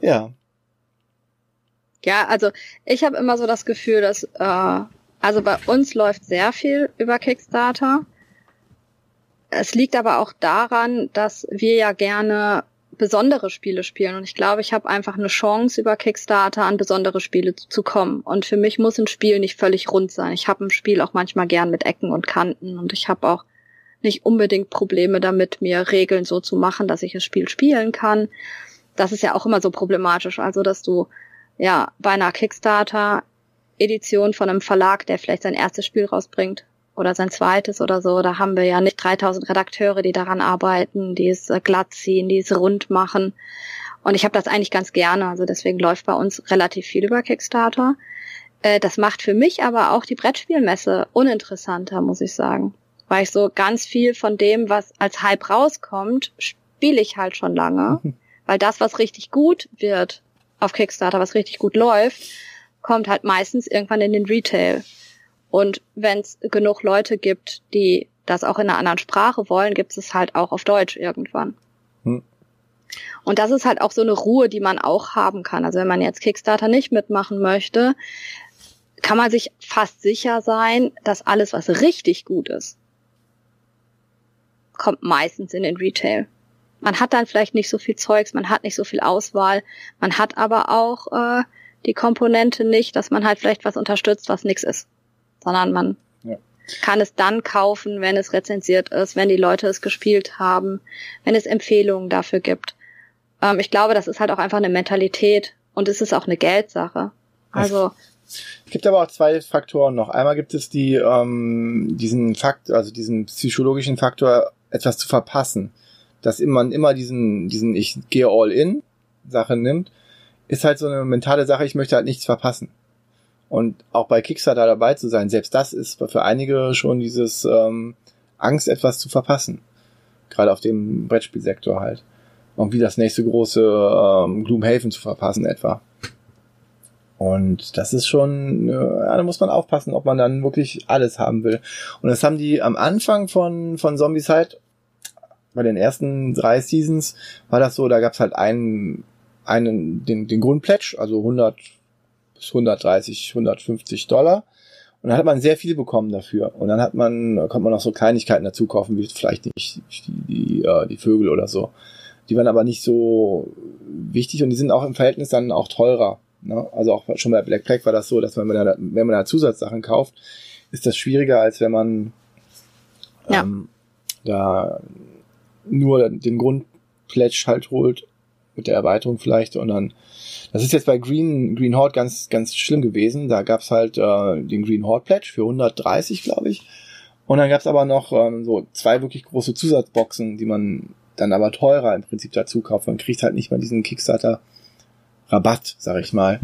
Speaker 2: Ja,
Speaker 1: Ja, also ich habe immer so das Gefühl, dass äh, also bei uns läuft sehr viel über Kickstarter. Es liegt aber auch daran, dass wir ja gerne besondere Spiele spielen und ich glaube, ich habe einfach eine Chance über Kickstarter an besondere Spiele zu kommen und für mich muss ein Spiel nicht völlig rund sein. Ich habe ein Spiel auch manchmal gern mit Ecken und Kanten und ich habe auch nicht unbedingt Probleme damit, mir Regeln so zu machen, dass ich das Spiel spielen kann. Das ist ja auch immer so problematisch, also dass du ja, bei einer Kickstarter-Edition von einem Verlag, der vielleicht sein erstes Spiel rausbringt oder sein zweites oder so, da haben wir ja nicht 3000 Redakteure, die daran arbeiten, die es äh, glatt ziehen, die es rund machen. Und ich habe das eigentlich ganz gerne, also deswegen läuft bei uns relativ viel über Kickstarter. Äh, Das macht für mich aber auch die Brettspielmesse uninteressanter, muss ich sagen. Weil ich so ganz viel von dem, was als Hype rauskommt, spiele ich halt schon lange. Weil das, was richtig gut wird auf Kickstarter, was richtig gut läuft, kommt halt meistens irgendwann in den Retail. Und wenn es genug Leute gibt, die das auch in einer anderen Sprache wollen, gibt es halt auch auf Deutsch irgendwann.
Speaker 2: Hm.
Speaker 1: Und das ist halt auch so eine Ruhe, die man auch haben kann. Also wenn man jetzt Kickstarter nicht mitmachen möchte, kann man sich fast sicher sein, dass alles, was richtig gut ist, kommt meistens in den Retail. Man hat dann vielleicht nicht so viel Zeugs, man hat nicht so viel Auswahl, man hat aber auch äh, die Komponente nicht, dass man halt vielleicht was unterstützt, was nix ist, sondern man
Speaker 2: Ja.
Speaker 1: kann es dann kaufen, wenn es rezensiert ist, wenn die Leute es gespielt haben, wenn es Empfehlungen dafür gibt. Ähm, ich glaube, das ist halt auch einfach eine Mentalität und es ist auch eine Geldsache. Also
Speaker 2: Es gibt aber auch zwei Faktoren noch. Einmal gibt es die, ähm, diesen Fakt, also diesen psychologischen Faktor, etwas zu verpassen. Dass man immer diesen, diesen ich gehe all in Sache nimmt, ist halt so eine mentale Sache, ich möchte halt nichts verpassen. Und auch bei Kickstarter dabei zu sein, selbst das ist für einige schon dieses ähm, Angst, etwas zu verpassen. Gerade auf dem Brettspielsektor halt. Irgendwie das nächste große ähm, Gloomhaven zu verpassen etwa. Und das ist schon, äh, ja, da muss man aufpassen, ob man dann wirklich alles haben will. Und das haben die am Anfang von, von Zombieside, bei den ersten drei Seasons, war das so, da gab's halt einen, einen, den, den Grundpledge, also 100 bis 130, 150 Dollar. Und dann hat man sehr viel bekommen dafür. Und dann hat man, konnte man noch so Kleinigkeiten dazu kaufen, wie vielleicht nicht die, die, äh, die Vögel oder so. Die waren aber nicht so wichtig und die sind auch im Verhältnis dann auch teurer. Ne? Also auch schon bei Black Plague war das so, dass man, wenn man da, wenn man da Zusatzsachen kauft, ist das schwieriger, als wenn man
Speaker 1: Ja.
Speaker 2: ähm, da nur den Grundpledge halt holt, mit der Erweiterung vielleicht, und dann das ist jetzt bei Green, Green Horde ganz, ganz schlimm gewesen. Da gab's halt äh, den Green Horde Pledge für 130, glaube ich. Und dann gab's aber noch ähm, so zwei wirklich große Zusatzboxen, die man dann aber teurer im Prinzip dazu kauft. Man kriegt halt nicht mal diesen Kickstarter Rabatt, sag ich mal.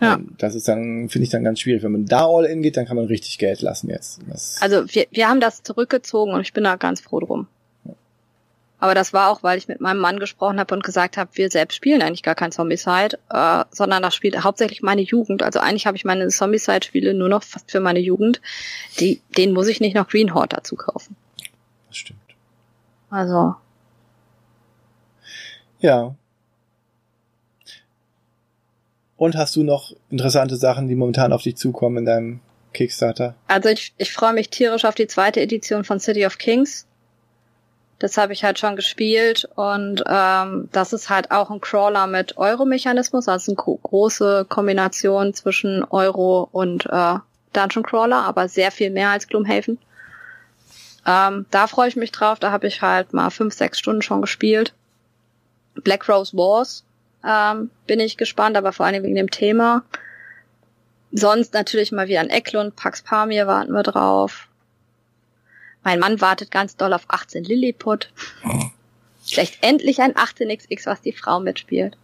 Speaker 2: Ja. Das ist dann, finde ich dann ganz schwierig. Wenn man da all in geht, dann kann man richtig Geld lassen jetzt. Das
Speaker 1: also wir, wir haben das zurückgezogen und ich bin da ganz froh drum. Aber das war auch, weil ich mit meinem Mann gesprochen habe und gesagt habe, wir selbst spielen eigentlich gar kein Zombicide, äh, sondern das spielt hauptsächlich meine Jugend. Also eigentlich habe ich meine Zombicide-Spiele nur noch fast für meine Jugend. Die, den muss ich nicht noch Green Horde dazu kaufen.
Speaker 2: Das stimmt.
Speaker 1: Also.
Speaker 2: Ja. Und hast du noch interessante Sachen, die momentan auf dich zukommen in deinem Kickstarter?
Speaker 1: Also ich, ich freue mich tierisch auf die zweite Edition von City of Kings. Das habe ich halt schon gespielt und ähm, das ist halt auch ein Crawler mit Euro-Mechanismus, also eine große Kombination zwischen Euro und äh, Dungeon Crawler, aber sehr viel mehr als Gloomhaven. Ähm, da freue ich mich drauf, da habe ich halt mal fünf, sechs Stunden schon gespielt. Black Rose Wars ähm, bin ich gespannt, aber vor allem wegen dem Thema. Sonst natürlich mal wieder an Eklund, Pax Pamir warten wir drauf. Mein Mann wartet ganz doll auf 18 Lilliput. Vielleicht endlich ein 18xx, was die Frau mitspielt.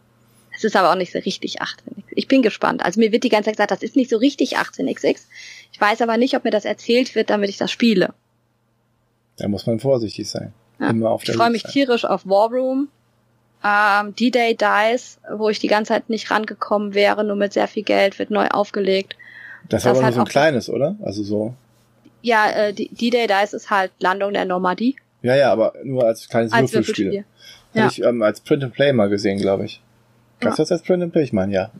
Speaker 1: Es ist aber auch nicht so richtig 18xx. Ich bin gespannt. Also mir wird die ganze Zeit gesagt, das ist nicht so richtig 18xx. Ich weiß aber nicht, ob mir das erzählt wird, damit ich das spiele.
Speaker 2: Da muss man vorsichtig sein.
Speaker 1: Ja. Immer auf der ich freue mich tierisch auf Warroom. Ähm, D-Day Dice, wo ich die ganze Zeit nicht rangekommen wäre, nur mit sehr viel Geld, wird neu aufgelegt.
Speaker 2: Das, das ist aber nur so ein kleines, oder? Also so.
Speaker 1: Ja, äh, D-Day Dice ist halt Landung der Normandie.
Speaker 2: Ja, ja, aber nur als kleines als Würfelspiel. Würfelspiel. Ja. Hatte ich ähm, als Print and Play mal gesehen, glaube ich. Gab's ja. das als Print and Play? Ich meine, ja.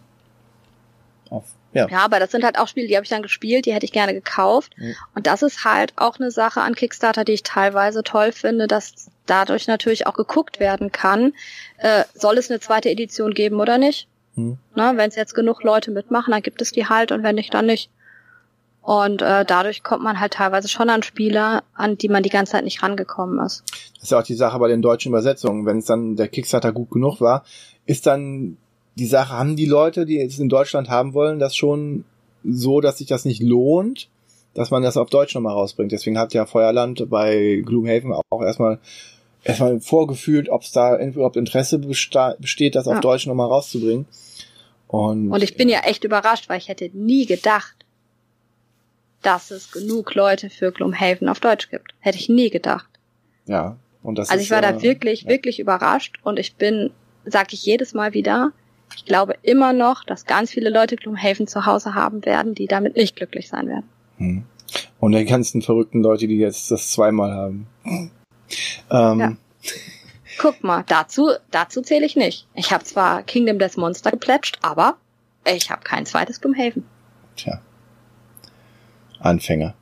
Speaker 1: Auf, ja. ja, aber das sind halt auch Spiele, die habe ich dann gespielt, die hätte ich gerne gekauft. Mhm. Und das ist halt auch eine Sache an Kickstarter, die ich teilweise toll finde, dass dadurch natürlich auch geguckt werden kann, äh, soll es eine zweite Edition geben oder nicht. Mhm. Wenn es jetzt genug Leute mitmachen, dann gibt es die halt und wenn nicht, dann nicht. Und äh, dadurch kommt man halt teilweise schon an Spieler, an die man die ganze Zeit nicht rangekommen ist.
Speaker 2: Das ist ja auch die Sache bei den deutschen Übersetzungen. Wenn es dann der Kickstarter gut genug war, ist dann die Sache, haben die Leute, die es in Deutschland haben wollen, das schon so, dass sich das nicht lohnt, dass man das auf Deutsch nochmal rausbringt. Deswegen hat ja Feuerland bei Gloomhaven auch erstmal erstmal vorgefühlt, ob es da überhaupt Interesse besteht, das auf ja. Deutsch nochmal rauszubringen. Und,
Speaker 1: Und ich bin ja echt überrascht, weil ich hätte nie gedacht, dass es genug Leute für Gloomhaven auf Deutsch gibt. Hätte ich nie gedacht.
Speaker 2: Ja, und das
Speaker 1: Also ich war
Speaker 2: äh,
Speaker 1: da wirklich, ja. wirklich überrascht und ich bin, sag ich jedes Mal wieder, ich glaube immer noch, dass ganz viele Leute Gloomhaven zu Hause haben werden, die damit nicht glücklich sein werden.
Speaker 2: Hm. Und die ganzen verrückten Leute, die jetzt das zweimal haben. Ähm, ja.
Speaker 1: Guck mal, dazu, dazu zähle ich nicht. Ich habe zwar Kingdom Death Monster geplätscht, aber ich habe kein zweites Gloomhaven.
Speaker 2: Tja. Anfänger.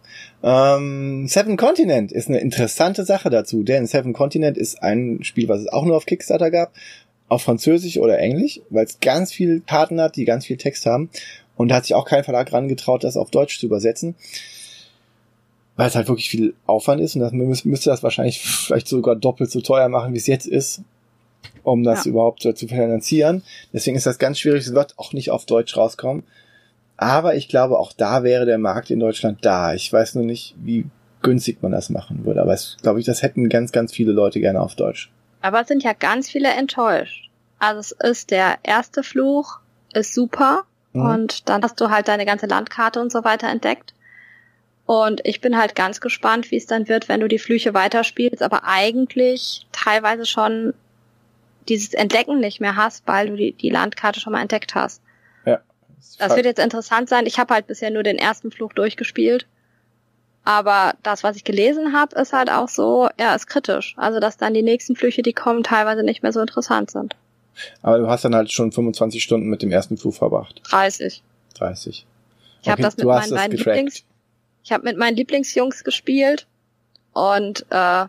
Speaker 2: Ähm, Seven Continent ist eine interessante Sache dazu, denn Seven Continent ist ein Spiel, was es auch nur auf Kickstarter gab, auf Französisch oder Englisch, weil es ganz viele Karten hat, die ganz viel Text haben. Und da hat sich auch kein Verlag rangetraut, das auf Deutsch zu übersetzen. Weil es halt wirklich viel Aufwand ist und das müsste das wahrscheinlich vielleicht sogar doppelt so teuer machen, wie es jetzt ist, um das ja. überhaupt zu finanzieren. Deswegen ist das ganz schwierig. Es wird auch nicht auf Deutsch rauskommen. Aber ich glaube, auch da wäre der Markt in Deutschland da. Ich weiß nur nicht, wie günstig man das machen würde. Aber ich glaube ich, das hätten ganz, ganz viele Leute gerne auf Deutsch.
Speaker 1: Aber es sind ja ganz viele enttäuscht. Also es ist der erste Fluch, ist super. Mhm. Und dann hast du halt deine ganze Landkarte und so weiter entdeckt. Und ich bin halt ganz gespannt, wie es dann wird, wenn du die Flüche weiterspielst, aber eigentlich teilweise schon dieses Entdecken nicht mehr hast, weil du die, die Landkarte schon mal entdeckt hast. Das wird jetzt interessant sein. Ich habe halt bisher nur den ersten Fluch durchgespielt. Aber das, was ich gelesen habe, ist halt auch so, ja, ist kritisch. Also, dass dann die nächsten Flüche, die kommen, teilweise nicht mehr so interessant sind.
Speaker 2: Aber du hast dann halt schon 25 Stunden mit dem ersten Fluch verbracht.
Speaker 1: 30.
Speaker 2: 30.
Speaker 1: Ich okay, habe das mit meinen beiden Lieblings. Ich habe mit meinen Lieblingsjungs gespielt und äh,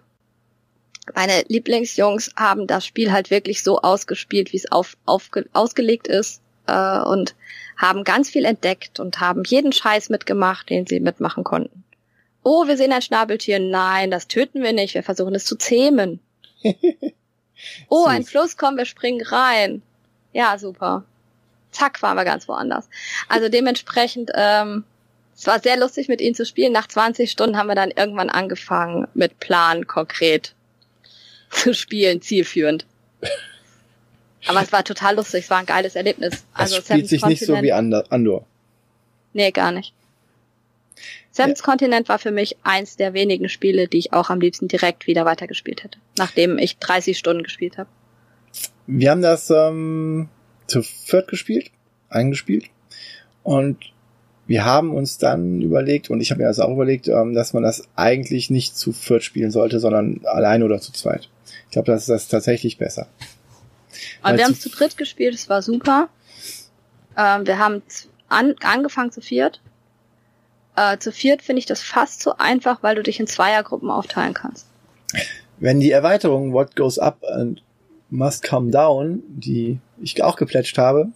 Speaker 1: meine Lieblingsjungs haben das Spiel halt wirklich so ausgespielt, wie es auf, auf, ausgelegt ist äh, und haben ganz viel entdeckt und haben jeden Scheiß mitgemacht, den sie mitmachen konnten. Oh, wir sehen ein Schnabeltier. Nein, das töten wir nicht. Wir versuchen es zu zähmen. oh, ein Fluss, komm, wir springen rein. Ja, super. Zack, waren wir ganz woanders. Also dementsprechend, ähm, es war sehr lustig, mit ihnen zu spielen. Nach 20 Stunden haben wir dann irgendwann angefangen, mit Plan konkret zu spielen, zielführend. Aber es war total lustig, es war ein geiles Erlebnis.
Speaker 2: Also es spielt sich nicht so wie Andor.
Speaker 1: Nee, gar nicht. Seven's ja. Continent war für mich eins der wenigen Spiele, die ich auch am liebsten direkt wieder weitergespielt hätte, nachdem ich 30 Stunden gespielt habe.
Speaker 2: Wir haben das ähm, zu viert gespielt, eingespielt und wir haben uns dann überlegt, und ich habe mir das auch überlegt, ähm, dass man das eigentlich nicht zu viert spielen sollte, sondern allein oder zu zweit. Ich glaube, das ist das tatsächlich besser.
Speaker 1: Aber wir haben zu dritt gespielt, es war super. Ähm, wir haben an, angefangen zu viert. Äh, zu viert finde ich das fast so einfach, weil du dich in Zweiergruppen aufteilen kannst.
Speaker 2: Wenn die Erweiterung What Goes Up and Must Come Down, die ich auch geplätscht habe,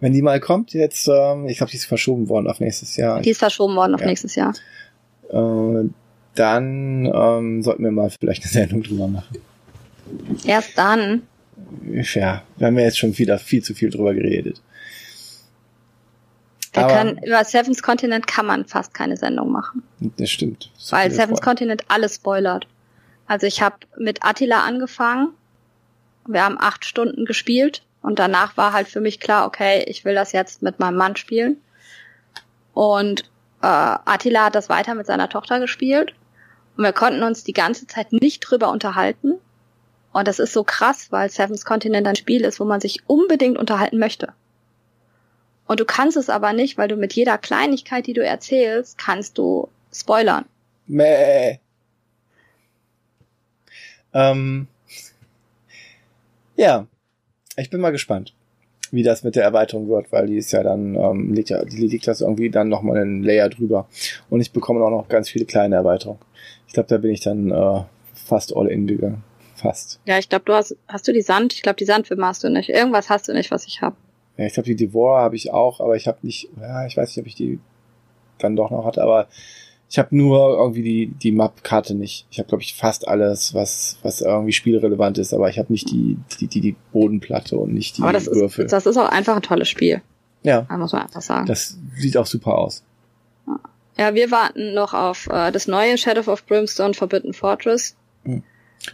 Speaker 2: wenn die mal kommt, jetzt, ähm, ich glaube, die ist verschoben worden auf nächstes Jahr.
Speaker 1: Die ist verschoben worden auf ja. nächstes Jahr.
Speaker 2: Äh, dann ähm, sollten wir mal vielleicht eine Sendung drüber machen.
Speaker 1: Erst dann.
Speaker 2: Ja, wir haben ja jetzt schon wieder viel zu viel drüber geredet.
Speaker 1: Wir können, über Seven's Continent kann man fast keine Sendung machen.
Speaker 2: Das stimmt.
Speaker 1: So weil Seven's Freunde. Continent alles spoilert. Also ich habe mit Attila angefangen. Wir haben acht Stunden gespielt und danach war halt für mich klar, okay, ich will das jetzt mit meinem Mann spielen. Und äh, Attila hat das weiter mit seiner Tochter gespielt. Und wir konnten uns die ganze Zeit nicht drüber unterhalten. Und das ist so krass, weil Seven's Continent ein Spiel ist, wo man sich unbedingt unterhalten möchte. Und du kannst es aber nicht, weil du mit jeder Kleinigkeit, die du erzählst, kannst du spoilern.
Speaker 2: Mäh. Ähm, ja, ich bin mal gespannt, wie das mit der Erweiterung wird, weil die ist ja dann, ähm, liegt ja, die liegt das irgendwie dann nochmal einen Layer drüber. Und ich bekomme auch noch ganz viele kleine Erweiterungen. Ich glaube, da bin ich dann äh, fast all in gegangen. Fast.
Speaker 1: Ja, ich glaube, du hast, hast du die Sand? Ich glaube, die Sandwürmer hast du nicht. Irgendwas hast du nicht, was ich habe.
Speaker 2: Ja, ich glaube, die Devourer habe ich auch, aber ich habe nicht, ja, ich weiß nicht, ob ich die dann doch noch hatte, aber ich habe nur irgendwie die, die Map-Karte nicht. Ich habe, glaube ich, fast alles, was, was irgendwie spielrelevant ist, aber ich habe nicht die, die, die, die Bodenplatte und nicht die
Speaker 1: aber das Würfel. Ist, das ist auch einfach ein tolles Spiel.
Speaker 2: Ja.
Speaker 1: Da muss man einfach sagen.
Speaker 2: Das sieht auch super aus.
Speaker 1: Ja, wir warten noch auf äh, das neue Shadow of Brimstone Forbidden Fortress.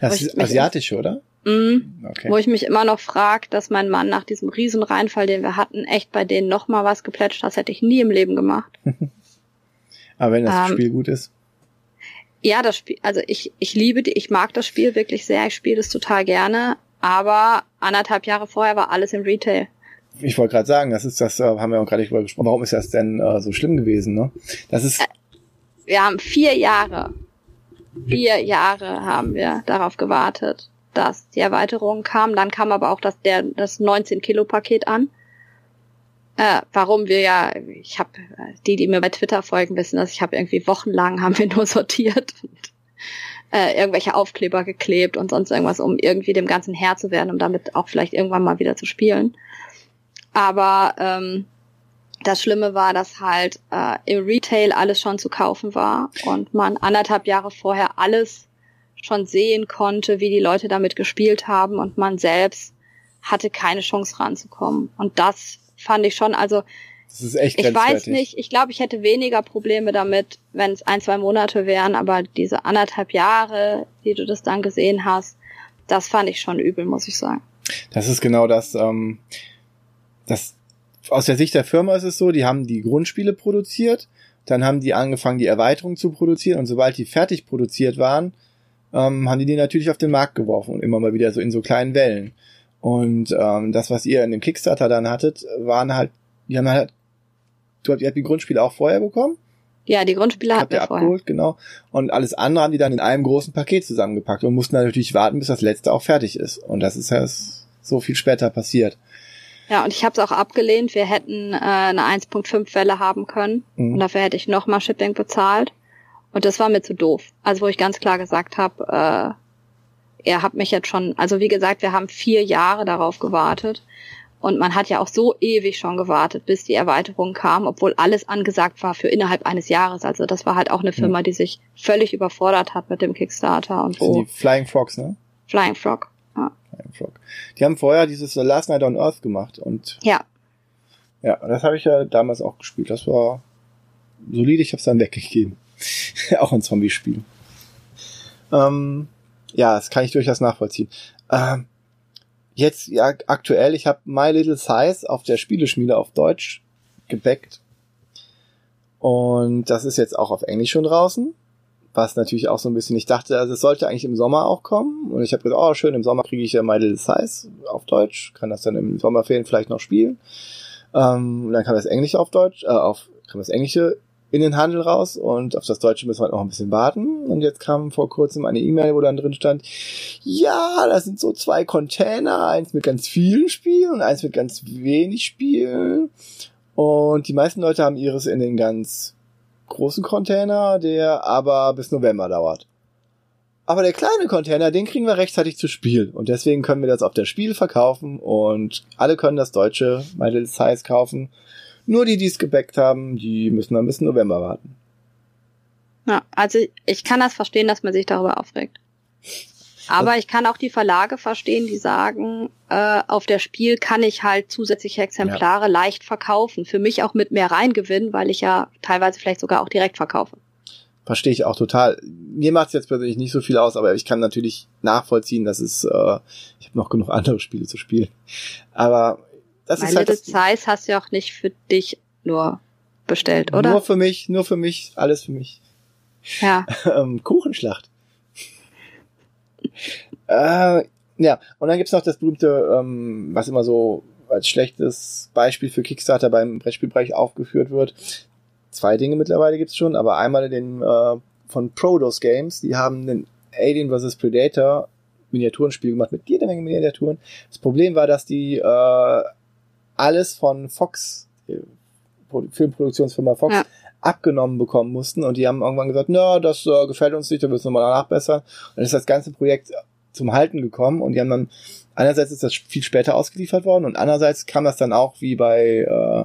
Speaker 2: Das ist asiatisch, oder?
Speaker 1: Mhm. Okay. Wo ich mich immer noch frage, dass mein Mann nach diesem riesen Reinfall, den wir hatten, echt bei denen noch mal was geplätscht. Das hätte ich nie im Leben gemacht.
Speaker 2: Aber wenn das ähm, Spiel gut ist.
Speaker 1: Ja, das Spiel, also ich, ich liebe die, ich mag das Spiel wirklich sehr, ich spiele es total gerne, aber anderthalb Jahre vorher war alles im Retail.
Speaker 2: Ich wollte gerade sagen, das ist das, äh, haben wir auch gerade drüber gesprochen. Warum ist das denn äh, so schlimm gewesen, ne? Das ist. Äh,
Speaker 1: wir haben vier Jahre, vier Jahre haben wir darauf gewartet, dass die Erweiterung kam. Dann kam aber auch das, der, das 19 Kilo Paket an äh, warum wir ja, ich habe die, die mir bei Twitter folgen, wissen, dass ich habe irgendwie wochenlang haben wir nur sortiert und äh, irgendwelche Aufkleber geklebt und sonst irgendwas, um irgendwie dem Ganzen Herr zu werden, um damit auch vielleicht irgendwann mal wieder zu spielen. Aber ähm, das Schlimme war, dass halt äh, im Retail alles schon zu kaufen war und man anderthalb Jahre vorher alles schon sehen konnte, wie die Leute damit gespielt haben und man selbst hatte keine Chance ranzukommen. Und das fand ich schon, also
Speaker 2: das ist echt
Speaker 1: ich weiß nicht, ich glaube, ich hätte weniger Probleme damit, wenn es ein, zwei Monate wären, aber diese anderthalb Jahre, die du das dann gesehen hast, das fand ich schon übel, muss ich sagen.
Speaker 2: Das ist genau das, ähm, das aus der Sicht der Firma ist es so, die haben die Grundspiele produziert, dann haben die angefangen, die Erweiterung zu produzieren und sobald die fertig produziert waren, ähm, haben die die natürlich auf den Markt geworfen und immer mal wieder so in so kleinen Wellen. Und ähm, das, was ihr in dem Kickstarter dann hattet, waren halt, die haben halt, du habt, ihr habt die Grundspiele auch vorher bekommen?
Speaker 1: Ja, die Grundspiele habt ihr
Speaker 2: vorher. abgeholt, genau. Und alles andere haben die dann in einem großen Paket zusammengepackt und mussten dann natürlich warten, bis das letzte auch fertig ist. Und das ist ja so viel später passiert.
Speaker 1: Ja, und ich habe es auch abgelehnt. Wir hätten äh, eine 1.5 Welle haben können mhm. und dafür hätte ich nochmal Shipping bezahlt. Und das war mir zu doof. Also wo ich ganz klar gesagt habe, äh, er hat mich jetzt schon, also wie gesagt, wir haben vier Jahre darauf gewartet. Und man hat ja auch so ewig schon gewartet, bis die Erweiterung kam, obwohl alles angesagt war für innerhalb eines Jahres. Also das war halt auch eine Firma, die sich völlig überfordert hat mit dem Kickstarter und
Speaker 2: so. Die Flying Frogs, ne?
Speaker 1: Flying Frog. Ja.
Speaker 2: Die haben vorher dieses Last Night on Earth gemacht und
Speaker 1: ja.
Speaker 2: Ja, das habe ich ja damals auch gespielt. Das war solide, ich habe es dann weggegeben. auch ein Zombie-Spiel. Ähm, ja, das kann ich durchaus nachvollziehen. Ähm, jetzt ja aktuell, ich habe My Little Size auf der Spieleschmiede auf Deutsch gebackt. Und das ist jetzt auch auf Englisch schon draußen. Was natürlich auch so ein bisschen, ich dachte, also es sollte eigentlich im Sommer auch kommen. Und ich habe gedacht, oh schön, im Sommer kriege ich ja My Little Size auf Deutsch, kann das dann im Sommerferien vielleicht noch spielen. Ähm, dann kam das Englische auf Deutsch, äh, auf kam das Englische in den Handel raus und auf das Deutsche müssen wir noch ein bisschen warten. Und jetzt kam vor kurzem eine E-Mail, wo dann drin stand, ja, das sind so zwei Container, eins mit ganz vielen Spielen und eins mit ganz wenig Spielen. Und die meisten Leute haben ihres in den ganz großen Container, der aber bis November dauert. Aber der kleine Container, den kriegen wir rechtzeitig zu Spiel. Und deswegen können wir das auf der Spiel verkaufen und alle können das deutsche My Little Size kaufen. Nur die, die es gebackt haben, die müssen dann bis November warten.
Speaker 1: Ja, also ich kann das verstehen, dass man sich darüber aufregt. Aber ich kann auch die Verlage verstehen, die sagen, äh, auf der Spiel kann ich halt zusätzliche Exemplare ja. leicht verkaufen. Für mich auch mit mehr Reingewinn, weil ich ja teilweise vielleicht sogar auch direkt verkaufe.
Speaker 2: Verstehe ich auch total. Mir macht es jetzt persönlich nicht so viel aus, aber ich kann natürlich nachvollziehen, dass es, äh, ich habe noch genug andere Spiele zu spielen. Aber
Speaker 1: das My ist halt Little Size hast du ja auch nicht für dich nur bestellt, oder?
Speaker 2: Nur für mich, nur für mich, alles für mich.
Speaker 1: Ja.
Speaker 2: ähm, Kuchenschlacht. Äh, ja, und dann gibt's noch das berühmte, ähm, was immer so als schlechtes Beispiel für Kickstarter beim Brettspielbereich aufgeführt wird. Zwei Dinge mittlerweile gibt's schon, aber einmal den äh, von Prodos Games, die haben den Alien vs. Predator Miniaturenspiel gemacht mit jeder Menge Miniaturen. Das Problem war, dass die äh, alles von Fox, Filmproduktionsfirma Fox, ja. Abgenommen bekommen mussten und die haben irgendwann gesagt, na, das äh, gefällt uns nicht, da müssen wir mal nachbessern. Und dann ist das ganze Projekt zum Halten gekommen und die haben dann, einerseits ist das viel später ausgeliefert worden und andererseits kam das dann auch wie bei, äh,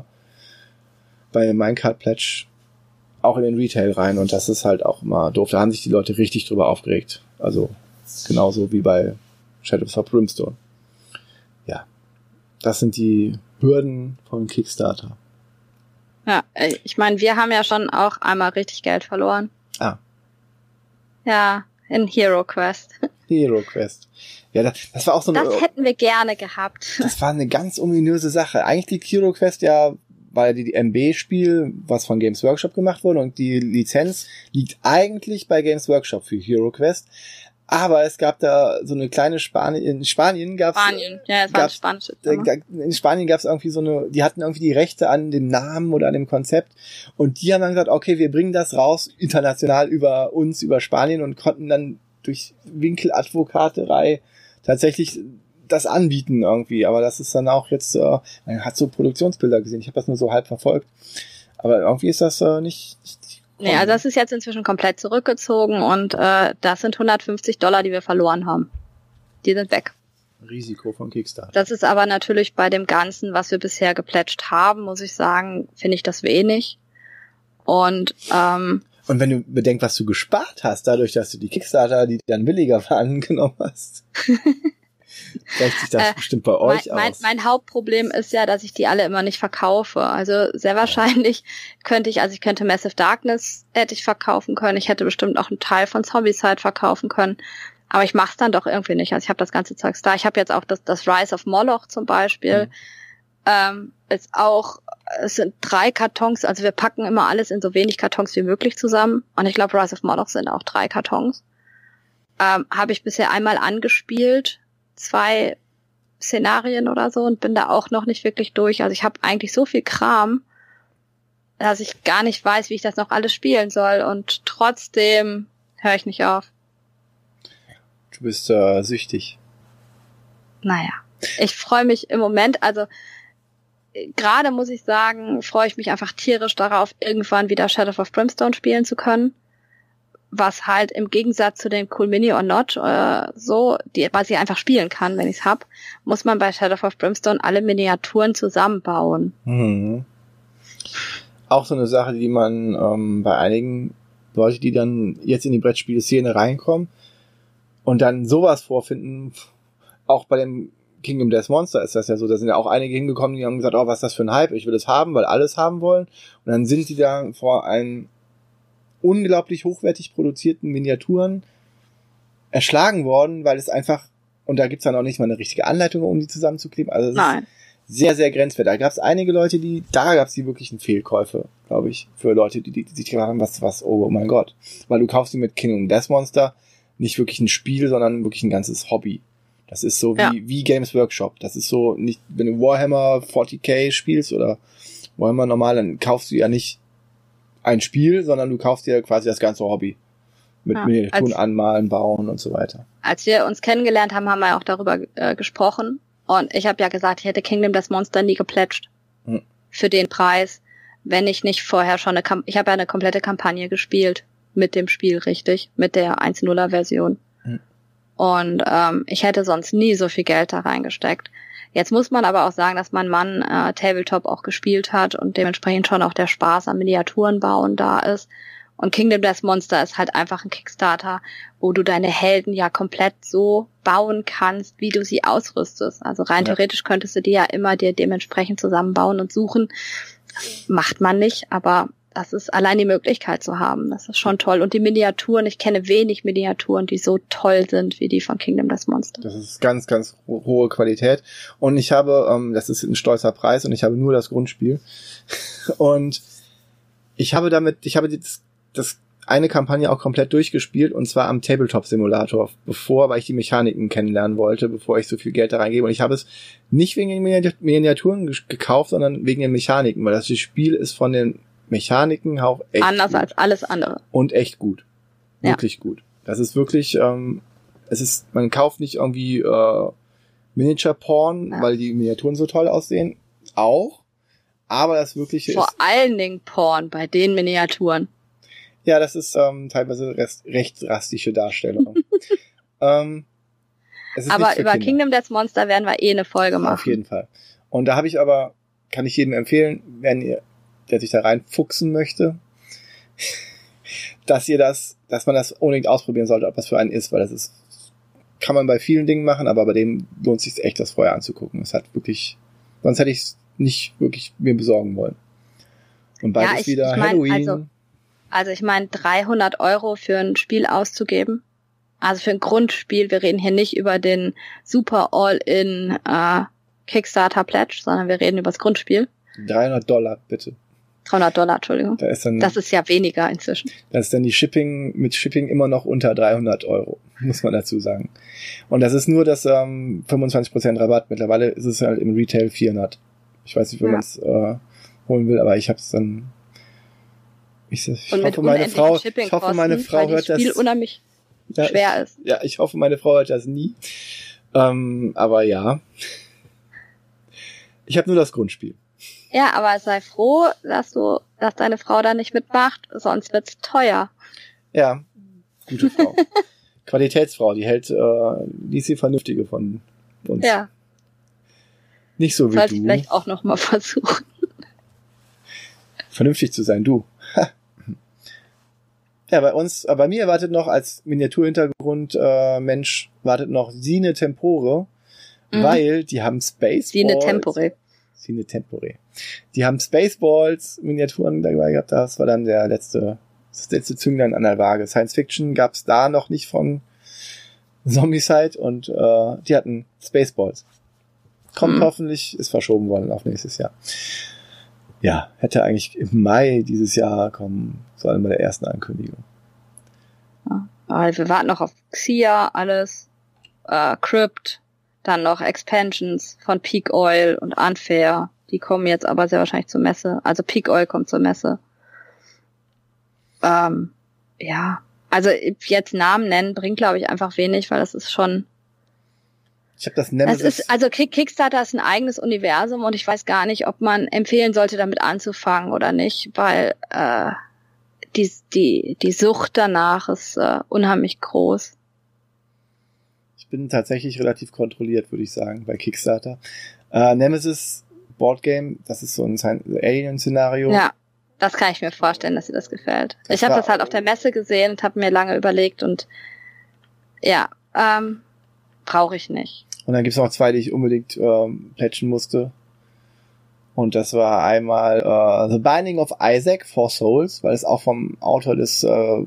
Speaker 2: bei Minecraft Pledge auch in den Retail rein und das ist halt auch immer doof. Da haben sich die Leute richtig drüber aufgeregt. Also genauso wie bei Shadows of Brimstone. Ja, das sind die Hürden von Kickstarter.
Speaker 1: Ja, äh, ich meine, wir haben ja schon auch einmal richtig Geld verloren.
Speaker 2: Ah.
Speaker 1: Ja, in Hero Quest.
Speaker 2: Hero Quest. Ja, das, das war auch so
Speaker 1: eine. Das hätten wir gerne gehabt.
Speaker 2: Das war eine ganz ominöse Sache. Eigentlich liegt Hero Quest ja, weil die MB-Spiel, was von Games Workshop gemacht wurde und die Lizenz liegt eigentlich bei Games Workshop für Hero Quest. Aber es gab da so eine kleine Spanien, in Spanien gab's.
Speaker 1: Spanien, ja, es war
Speaker 2: gab's. In Spanien gab's irgendwie so eine, die hatten irgendwie die Rechte an dem Namen oder an dem Konzept. Und die haben dann gesagt, okay, wir bringen das raus, international über uns, über Spanien und konnten dann durch Winkeladvokaterei tatsächlich das anbieten irgendwie. Aber das ist dann auch jetzt, äh, man hat so Produktionsbilder gesehen. Ich habe das nur so halb verfolgt. Aber irgendwie ist das äh, nicht, nicht
Speaker 1: Nee, also das ist jetzt inzwischen komplett zurückgezogen und äh, das sind 150 Dollar, die wir verloren haben. Die sind weg.
Speaker 2: Risiko von Kickstarter.
Speaker 1: Das ist aber natürlich bei dem Ganzen, was wir bisher geplätscht haben, muss ich sagen, finde ich das wenig. Und ähm,
Speaker 2: und wenn du bedenkst, was du gespart hast, dadurch, dass du die Kickstarter, die dann billiger waren, genommen hast. Gleicht sich das äh, bestimmt bei euch
Speaker 1: mein, aus. Mein, mein Hauptproblem ist ja, dass ich die alle immer nicht verkaufe. Also sehr wahrscheinlich könnte ich, also ich könnte Massive Darkness hätte ich verkaufen können. Ich hätte bestimmt auch einen Teil von Zombicide verkaufen können. Aber ich mach's dann doch irgendwie nicht. Also ich habe das ganze Zeugs da. Ich habe jetzt auch das, das Rise of Moloch zum Beispiel. Mhm. Ähm, ist auch, es sind drei Kartons, also wir packen immer alles in so wenig Kartons wie möglich zusammen. Und ich glaube, Rise of Moloch sind auch drei Kartons. Ähm, habe ich bisher einmal angespielt, zwei Szenarien oder so und bin da auch noch nicht wirklich durch. Also ich habe eigentlich so viel Kram, dass ich gar nicht weiß, wie ich das noch alles spielen soll und trotzdem höre ich nicht auf.
Speaker 2: Du bist äh, süchtig.
Speaker 1: Naja, ich freue mich im Moment, also gerade muss ich sagen, freue ich mich einfach tierisch darauf, irgendwann wieder Shadow of Brimstone spielen zu können was halt im Gegensatz zu den Cool Mini or Not äh, so, die, was ich einfach spielen kann, wenn ich's hab, muss man bei Shadow of Brimstone alle Miniaturen zusammenbauen.
Speaker 2: Mhm. Auch so eine Sache, die man ähm, bei einigen Leute, die dann jetzt in die Brettspielszene reinkommen und dann sowas vorfinden, auch bei dem Kingdom Death Monster ist das ja so, da sind ja auch einige hingekommen, die haben gesagt, oh, was ist das für ein Hype, ich will es haben, weil alles haben wollen. Und dann sind die da vor einem unglaublich hochwertig produzierten Miniaturen erschlagen worden, weil es einfach und da gibt's dann auch nicht mal eine richtige Anleitung, um die zusammenzukleben. Also es
Speaker 1: Nein.
Speaker 2: ist sehr, sehr grenzwertig. Da gab's einige Leute, die, da gab's die wirklichen Fehlkäufe, glaube ich, für Leute, die, die, die sich gedacht haben, was, was, oh mein Gott. Weil du kaufst dir mit Kingdom Death Monster nicht wirklich ein Spiel, sondern wirklich ein ganzes Hobby. Das ist so wie,
Speaker 1: Ja.
Speaker 2: wie Games Workshop. Das ist so nicht, wenn du Warhammer 40k spielst oder Warhammer normal, dann kaufst du ja nicht ein Spiel, sondern du kaufst dir quasi das ganze Hobby. Mit
Speaker 1: Ja,
Speaker 2: Miniaturen anmalen, bauen und so weiter.
Speaker 1: Als wir uns kennengelernt haben, haben wir auch darüber äh, gesprochen. Und ich habe ja gesagt, ich hätte Kingdom das Monster nie geplätscht.
Speaker 2: Hm.
Speaker 1: Für den Preis, wenn ich nicht vorher schon eine Kamp ich habe ja eine komplette Kampagne gespielt mit dem Spiel, richtig, mit der 1.0er Version.
Speaker 2: Hm.
Speaker 1: Und ähm, ich hätte sonst nie so viel Geld da reingesteckt. Jetzt muss man aber auch sagen, dass mein Mann äh, Tabletop auch gespielt hat und dementsprechend schon auch der Spaß am Miniaturen bauen da ist. Und Kingdom Death Monster ist halt einfach ein Kickstarter, wo du deine Helden ja komplett so bauen kannst, wie du sie ausrüstest. Also rein
Speaker 2: Ja.
Speaker 1: theoretisch könntest du die ja immer dir dementsprechend zusammenbauen und suchen. Macht man nicht, aber das ist allein die Möglichkeit zu haben. Das ist schon toll. Und die Miniaturen, ich kenne wenig Miniaturen, die so toll sind wie die von Kingdom Death Monster.
Speaker 2: Das ist ganz, ganz ho hohe Qualität. Und ich habe, ähm, das ist ein stolzer Preis und ich habe nur das Grundspiel. Und ich habe damit, ich habe das, das eine Kampagne auch komplett durchgespielt und zwar am Tabletop-Simulator, bevor, weil ich die Mechaniken kennenlernen wollte, bevor ich so viel Geld da reingebe. Und ich habe es nicht wegen den Miniat- Miniaturen ge- gekauft, sondern wegen den Mechaniken, weil das Spiel ist von den Mechaniken auch echt
Speaker 1: Anders
Speaker 2: gut
Speaker 1: als alles andere.
Speaker 2: und echt gut.
Speaker 1: Ja.
Speaker 2: Wirklich gut. Das ist wirklich, ähm, es ist, man kauft nicht irgendwie äh, Miniature-Porn,
Speaker 1: Ja.
Speaker 2: weil die Miniaturen so toll aussehen. Auch. Aber das Wirkliche
Speaker 1: Vor
Speaker 2: ist,
Speaker 1: allen Dingen Porn bei den Miniaturen.
Speaker 2: ja, das ist ähm, teilweise rest, recht drastische Darstellung. ähm,
Speaker 1: Aber über
Speaker 2: Kinder.
Speaker 1: Kingdom Death Monster werden wir eh eine Folge machen.
Speaker 2: Auf jeden Fall. Und da habe ich aber, kann ich jedem empfehlen, wenn ihr, der sich da reinfuchsen möchte, dass ihr das, dass man das unbedingt ausprobieren sollte, ob das für einen ist, weil das ist, kann man bei vielen Dingen machen, aber bei dem lohnt sich echt, das vorher anzugucken. Es hat wirklich, sonst hätte ich es nicht wirklich mir besorgen wollen. Und bald
Speaker 1: Ja,
Speaker 2: ist wieder
Speaker 1: ich mein,
Speaker 2: Halloween.
Speaker 1: also- Also ich meine, 300 Euro für ein Spiel auszugeben. Also für ein Grundspiel. Wir reden hier nicht über den super All-in äh, Kickstarter Pledge, sondern wir reden über das Grundspiel.
Speaker 2: 300 Dollar, bitte.
Speaker 1: 300 Dollar, Entschuldigung.
Speaker 2: Da ist dann,
Speaker 1: Das ist ja weniger inzwischen.
Speaker 2: Da ist dann die Shipping mit Shipping immer noch unter 300 Euro, muss man dazu sagen. Und das ist nur das ähm, 25% Rabatt. Mittlerweile ist es halt im Retail 400. Ich weiß nicht, wie
Speaker 1: Ja.
Speaker 2: man es äh, holen will, aber ich habe es dann. Ich, ich hoffe, meine Frau, ich hoffe, meine Frau hört
Speaker 1: das
Speaker 2: das.
Speaker 1: unheimlich
Speaker 2: Ja,
Speaker 1: schwer ist.
Speaker 2: Ich, ja, ich hoffe, meine Frau hört das nie. Ähm, aber ja. Ich habe nur das Grundspiel.
Speaker 1: Ja, aber sei froh, dass du, dass deine Frau da nicht mitmacht, sonst wird's teuer.
Speaker 2: Ja, gute Frau. Qualitätsfrau, die hält, äh, die ist die Vernünftige von uns.
Speaker 1: Ja,
Speaker 2: Nicht so wie
Speaker 1: sollte ich
Speaker 2: du.
Speaker 1: vielleicht auch noch mal versuchen.
Speaker 2: vernünftig zu sein, du. ja, bei uns, äh, bei mir wartet noch als Miniaturhintergrund äh, Mensch wartet noch Sine Tempore,
Speaker 1: Mhm.
Speaker 2: weil die haben Spaceballs.
Speaker 1: Sine Tempore.
Speaker 2: Sine Tempore. Die haben Spaceballs Miniaturen dabei gehabt. Das war dann der letzte, das letzte Zünglein an der Waage. Science Fiction gab's da noch nicht von Zombicide und äh, die hatten Spaceballs. Kommt
Speaker 1: Mhm.
Speaker 2: hoffentlich, ist verschoben worden auf nächstes Jahr. Ja, hätte eigentlich im Mai dieses Jahr kommen sollen bei der ersten Ankündigung.
Speaker 1: Aber wir warten noch auf Xia, alles, äh, Crypt, dann noch Expansions von Peak Oil und Unfair. Die kommen jetzt aber sehr wahrscheinlich zur Messe. Also Peak Oil kommt zur Messe. Ähm, ja, also jetzt Namen nennen bringt, glaube ich, einfach wenig, weil das ist schon.
Speaker 2: Ich habe das
Speaker 1: Es
Speaker 2: Nemesis.
Speaker 1: ist, also Kick- Kickstarter ist ein eigenes Universum und ich weiß gar nicht, ob man empfehlen sollte, damit anzufangen oder nicht, weil äh, die, die, die Sucht danach ist äh, unheimlich groß.
Speaker 2: Ich bin tatsächlich relativ kontrolliert, würde ich sagen, bei Kickstarter. Äh, Nemesis Board Game, das ist so ein Alien-Szenario.
Speaker 1: Ja, das kann ich mir vorstellen, dass dir das gefällt.
Speaker 2: Das
Speaker 1: ich habe das halt auf der Messe gesehen und habe mir lange überlegt und ja, ähm, brauche ich nicht.
Speaker 2: Und dann gibt's noch zwei, die ich unbedingt ähm, plätschen musste. Und das war einmal äh, The Binding of Isaac for Souls, weil es auch vom Autor des äh,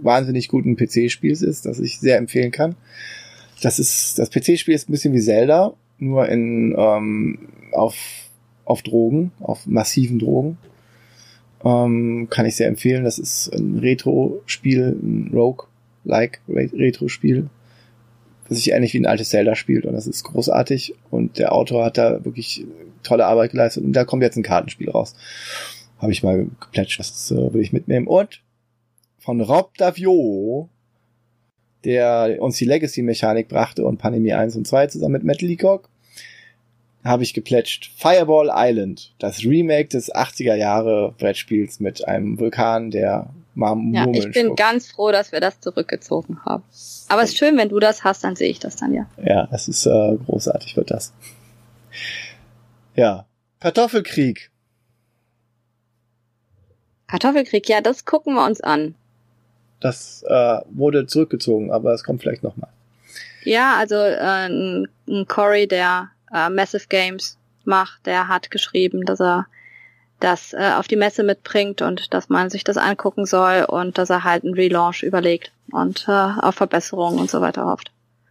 Speaker 2: wahnsinnig guten PC-Spiels ist, das ich sehr empfehlen kann. Das ist, das PC-Spiel ist ein bisschen wie Zelda, nur in, ähm, auf, auf Drogen, auf massiven Drogen. Ähm, kann ich sehr empfehlen. Das ist ein Retro-Spiel, ein Rogue-like Retro-Spiel, das sich ähnlich wie ein altes Zelda spielt und das ist großartig und der Autor hat da wirklich tolle Arbeit geleistet und da kommt jetzt ein Kartenspiel raus. Habe ich mal geplätscht, das äh, will ich mitnehmen. Und von Rob Davio, der uns die Legacy-Mechanik brachte und Pandemie 1 und 2 zusammen mit Metal Leacock, habe ich geplätscht Fireball Island, das Remake des 80er Jahre Brettspiels mit einem Vulkan, der Marmor
Speaker 1: Ja, ich bin ganz froh, dass wir das zurückgezogen haben. Aber es ist schön, wenn du das hast, dann sehe ich das dann ja.
Speaker 2: Ja, es ist äh, großartig, wird das. Ja, Kartoffelkrieg.
Speaker 1: Kartoffelkrieg, ja, das gucken wir uns an.
Speaker 2: Das äh, wurde zurückgezogen, aber es kommt vielleicht nochmal.
Speaker 1: Ja, also äh, ein, ein Cory, der äh, Massive Games macht, der hat geschrieben, dass er das äh, auf die Messe mitbringt und dass man sich das angucken soll und dass er halt einen Relaunch überlegt und äh, auf Verbesserungen und so weiter hofft.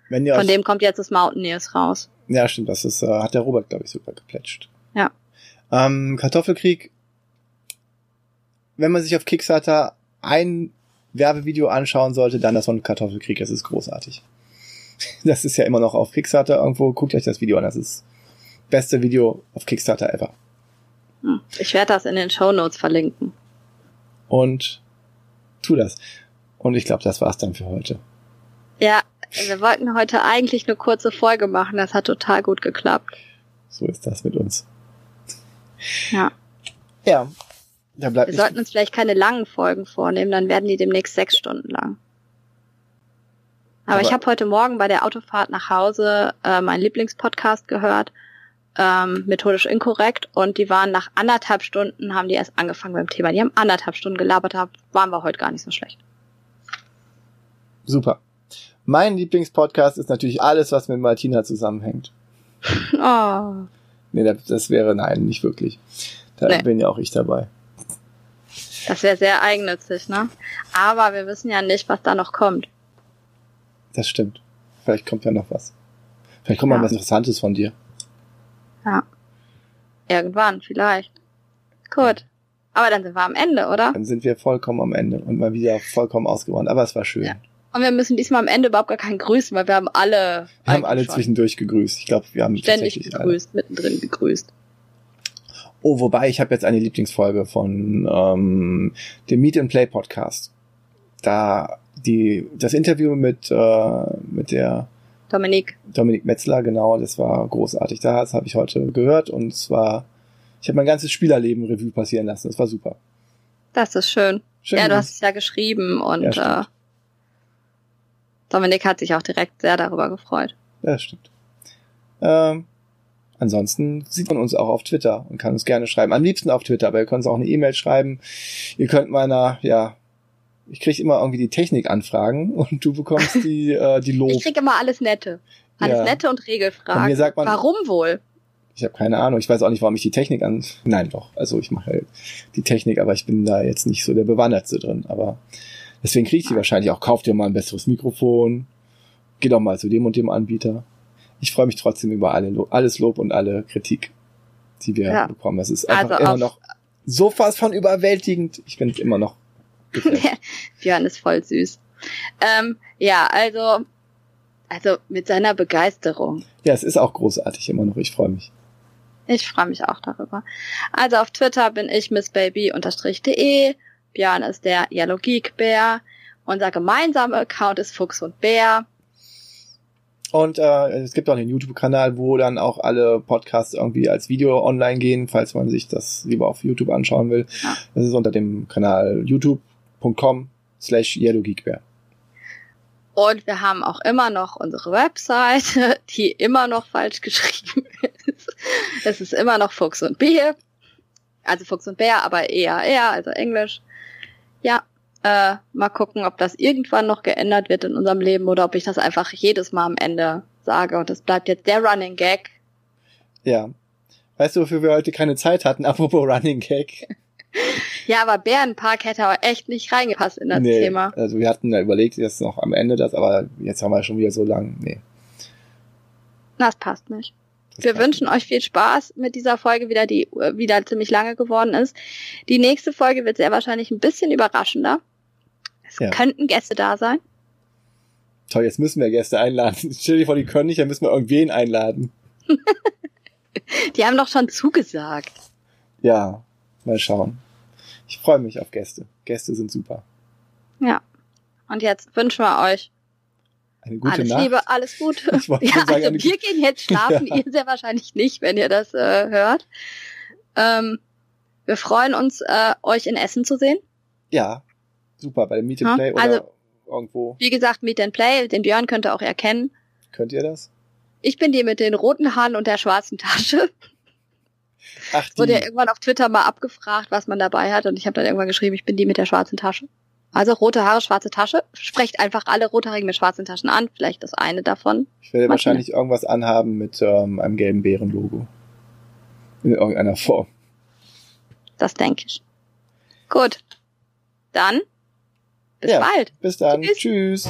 Speaker 2: Wenn
Speaker 1: Von dem kommt jetzt das Mountaineers raus.
Speaker 2: ja, stimmt, das ist, äh, hat der Robert, glaube ich, super geplätscht.
Speaker 1: Ja.
Speaker 2: Ähm, Kartoffelkrieg, wenn man sich auf Kickstarter ein Werbevideo anschauen sollte, dann das von Kartoffelkrieg, das ist großartig. Das ist ja immer noch auf Kickstarter irgendwo, guckt euch das Video an, das ist beste Video auf Kickstarter ever.
Speaker 1: Hm. Ich werde das in den Show Notes verlinken.
Speaker 2: Und tu das. Und ich glaube, das war's dann für heute.
Speaker 1: Ja, wir wollten heute eigentlich eine kurze Folge machen. Das hat total gut geklappt.
Speaker 2: So ist das mit uns.
Speaker 1: Ja.
Speaker 2: Ja. Da bleibt
Speaker 1: Wir sollten uns vielleicht keine langen Folgen vornehmen, dann werden die demnächst sechs Stunden lang. Aber,
Speaker 2: Aber-
Speaker 1: ich habe heute Morgen bei der Autofahrt nach Hause äh, meinen Lieblingspodcast gehört, ähm, methodisch inkorrekt, und die waren nach anderthalb Stunden, haben die erst angefangen beim Thema. Die haben anderthalb Stunden gelabert, da waren wir heute gar nicht so schlecht.
Speaker 2: super. Mein Lieblingspodcast ist natürlich alles, was mit Martina zusammenhängt.
Speaker 1: Oh.
Speaker 2: Nee, das, das wäre nein, nicht wirklich. Da
Speaker 1: Nee.
Speaker 2: bin ja auch ich dabei.
Speaker 1: Das wäre sehr eigennützig, ne? Aber wir wissen ja nicht, was da noch kommt.
Speaker 2: Das stimmt. Vielleicht kommt ja noch was. Vielleicht kommt mal
Speaker 1: Ja.
Speaker 2: was Interessantes von dir.
Speaker 1: Ja. Irgendwann, vielleicht. Gut. Aber dann sind wir am Ende, oder?
Speaker 2: Dann sind wir vollkommen am Ende und mal wieder vollkommen ausgewandt. Aber es war schön.
Speaker 1: Ja. Und wir müssen diesmal am Ende überhaupt gar keinen grüßen, weil wir haben alle,
Speaker 2: Wir haben alle
Speaker 1: schon
Speaker 2: zwischendurch gegrüßt. Ich glaube, wir haben
Speaker 1: ständig
Speaker 2: tatsächlich alle.
Speaker 1: gegrüßt, mittendrin gegrüßt.
Speaker 2: Oh, wobei ich habe jetzt eine Lieblingsfolge von ähm, dem Meet and Play Podcast. Da die das Interview mit äh, mit der
Speaker 1: Dominik,
Speaker 2: Dominik Metzler, genau, das war großartig. Das habe ich heute gehört und es war, ich habe mein ganzes Spielerleben Revue passieren lassen. Das war super.
Speaker 1: das ist schön.
Speaker 2: Schön.
Speaker 1: ja, du hast es ja geschrieben und
Speaker 2: Ja,
Speaker 1: äh. Dominik hat sich auch direkt sehr darüber gefreut.
Speaker 2: Ja, das stimmt. Ähm, ansonsten sieht man uns auch auf Twitter und kann uns gerne schreiben. Am liebsten auf Twitter, aber ihr könnt uns auch eine E-Mail schreiben. Ihr könnt meiner, ja, ich kriege immer irgendwie die Technikanfragen und du bekommst die, äh, die Lob.
Speaker 1: Ich krieg immer alles Nette. Alles
Speaker 2: Ja.
Speaker 1: Nette und
Speaker 2: Bei
Speaker 1: Regelfragen.
Speaker 2: mir sagt man,
Speaker 1: Warum wohl?
Speaker 2: ich habe keine Ahnung. Ich weiß auch nicht, warum ich die Technik an. Nein, doch. Also ich mache halt die Technik, aber ich bin da jetzt nicht so der Bewandertste drin. Aber deswegen kriege ich die wahrscheinlich auch. Kauft dir mal ein besseres Mikrofon. Geh doch mal zu dem und dem Anbieter. Ich freue mich trotzdem über alle alles Lob und alle Kritik, die wir
Speaker 1: Ja.
Speaker 2: bekommen. Das ist einfach
Speaker 1: Also
Speaker 2: immer noch so fast von überwältigend. Ich bin immer noch.
Speaker 1: Björn ist voll süß. Ähm, ja, also, also mit seiner Begeisterung.
Speaker 2: ja, es ist auch großartig immer noch. Ich freue mich.
Speaker 1: Ich freue mich auch darüber. Also auf Twitter bin ich missbaby-de. Björn ist der Yellow Geek Bär. Unser gemeinsamer Account ist Fuchs und Bär.
Speaker 2: Und äh, es gibt auch einen YouTube-Kanal, wo dann auch alle Podcasts irgendwie als Video online gehen, falls man sich das lieber auf YouTube anschauen will.
Speaker 1: Ja.
Speaker 2: Das ist unter dem Kanal youtube.com slash yellowgeekbear.
Speaker 1: Und wir haben auch immer noch unsere Webseite, die immer noch falsch geschrieben ist. Es ist immer noch Fuchs und Bär. Also Fuchs und Bär, aber eher eher, also Englisch. Ja, äh, mal gucken, ob das irgendwann noch geändert wird in unserem Leben oder ob ich das einfach jedes Mal am Ende sage. Und das bleibt jetzt der Running Gag.
Speaker 2: Ja. Weißt du, wofür wir heute keine Zeit hatten? Apropos Running Gag.
Speaker 1: Ja, aber Bärenpark hätte aber echt nicht reingepasst in das Thema.
Speaker 2: Also wir hatten ja überlegt, jetzt noch am Ende das, aber jetzt haben wir schon wieder so lang. Nee.
Speaker 1: Das passt nicht. Wir wünschen euch viel Spaß mit dieser Folge wieder, die wieder ziemlich lange geworden ist. Die nächste Folge wird sehr wahrscheinlich ein bisschen überraschender. Es
Speaker 2: Ja.
Speaker 1: könnten Gäste da sein.
Speaker 2: Toll, jetzt müssen wir Gäste einladen. Stell dir vor, die können nicht, dann müssen wir irgendwen einladen.
Speaker 1: Die haben doch schon zugesagt.
Speaker 2: Ja, mal schauen. Ich freue mich auf Gäste. Gäste sind super.
Speaker 1: Ja. Und jetzt wünschen wir euch
Speaker 2: Eine gute
Speaker 1: alles
Speaker 2: Nacht.
Speaker 1: Liebe, alles
Speaker 2: wollte
Speaker 1: Ja,
Speaker 2: sagen,
Speaker 1: also wir gehen jetzt schlafen,
Speaker 2: Ja.
Speaker 1: ihr sehr wahrscheinlich nicht, wenn ihr das äh, hört. Ähm, wir freuen uns, äh, euch in Essen zu sehen.
Speaker 2: Ja, super. Bei dem Meet and
Speaker 1: Ja,
Speaker 2: Play oder
Speaker 1: also-
Speaker 2: irgendwo.
Speaker 1: Wie gesagt, Meet and Play, den Björn könnt ihr auch erkennen.
Speaker 2: Könnt ihr das?
Speaker 1: Ich bin die mit den roten Haaren und der schwarzen Tasche.
Speaker 2: Ach,
Speaker 1: Wurde ja
Speaker 2: die.
Speaker 1: irgendwann auf Twitter mal abgefragt, was man dabei hat. Und ich habe dann irgendwann geschrieben, ich bin die mit der schwarzen Tasche. Also rote Haare, schwarze Tasche. Sprecht einfach alle Rothaarigen mit schwarzen Taschen an. Vielleicht das eine davon.
Speaker 2: Ich werde
Speaker 1: Martina.
Speaker 2: wahrscheinlich irgendwas anhaben mit ähm, einem gelben Bärenlogo. In irgendeiner Form.
Speaker 1: Das denke ich. Gut. Dann bis
Speaker 2: Ja.
Speaker 1: bald.
Speaker 2: Bis dann.
Speaker 1: Tschüss.
Speaker 2: Tschüss.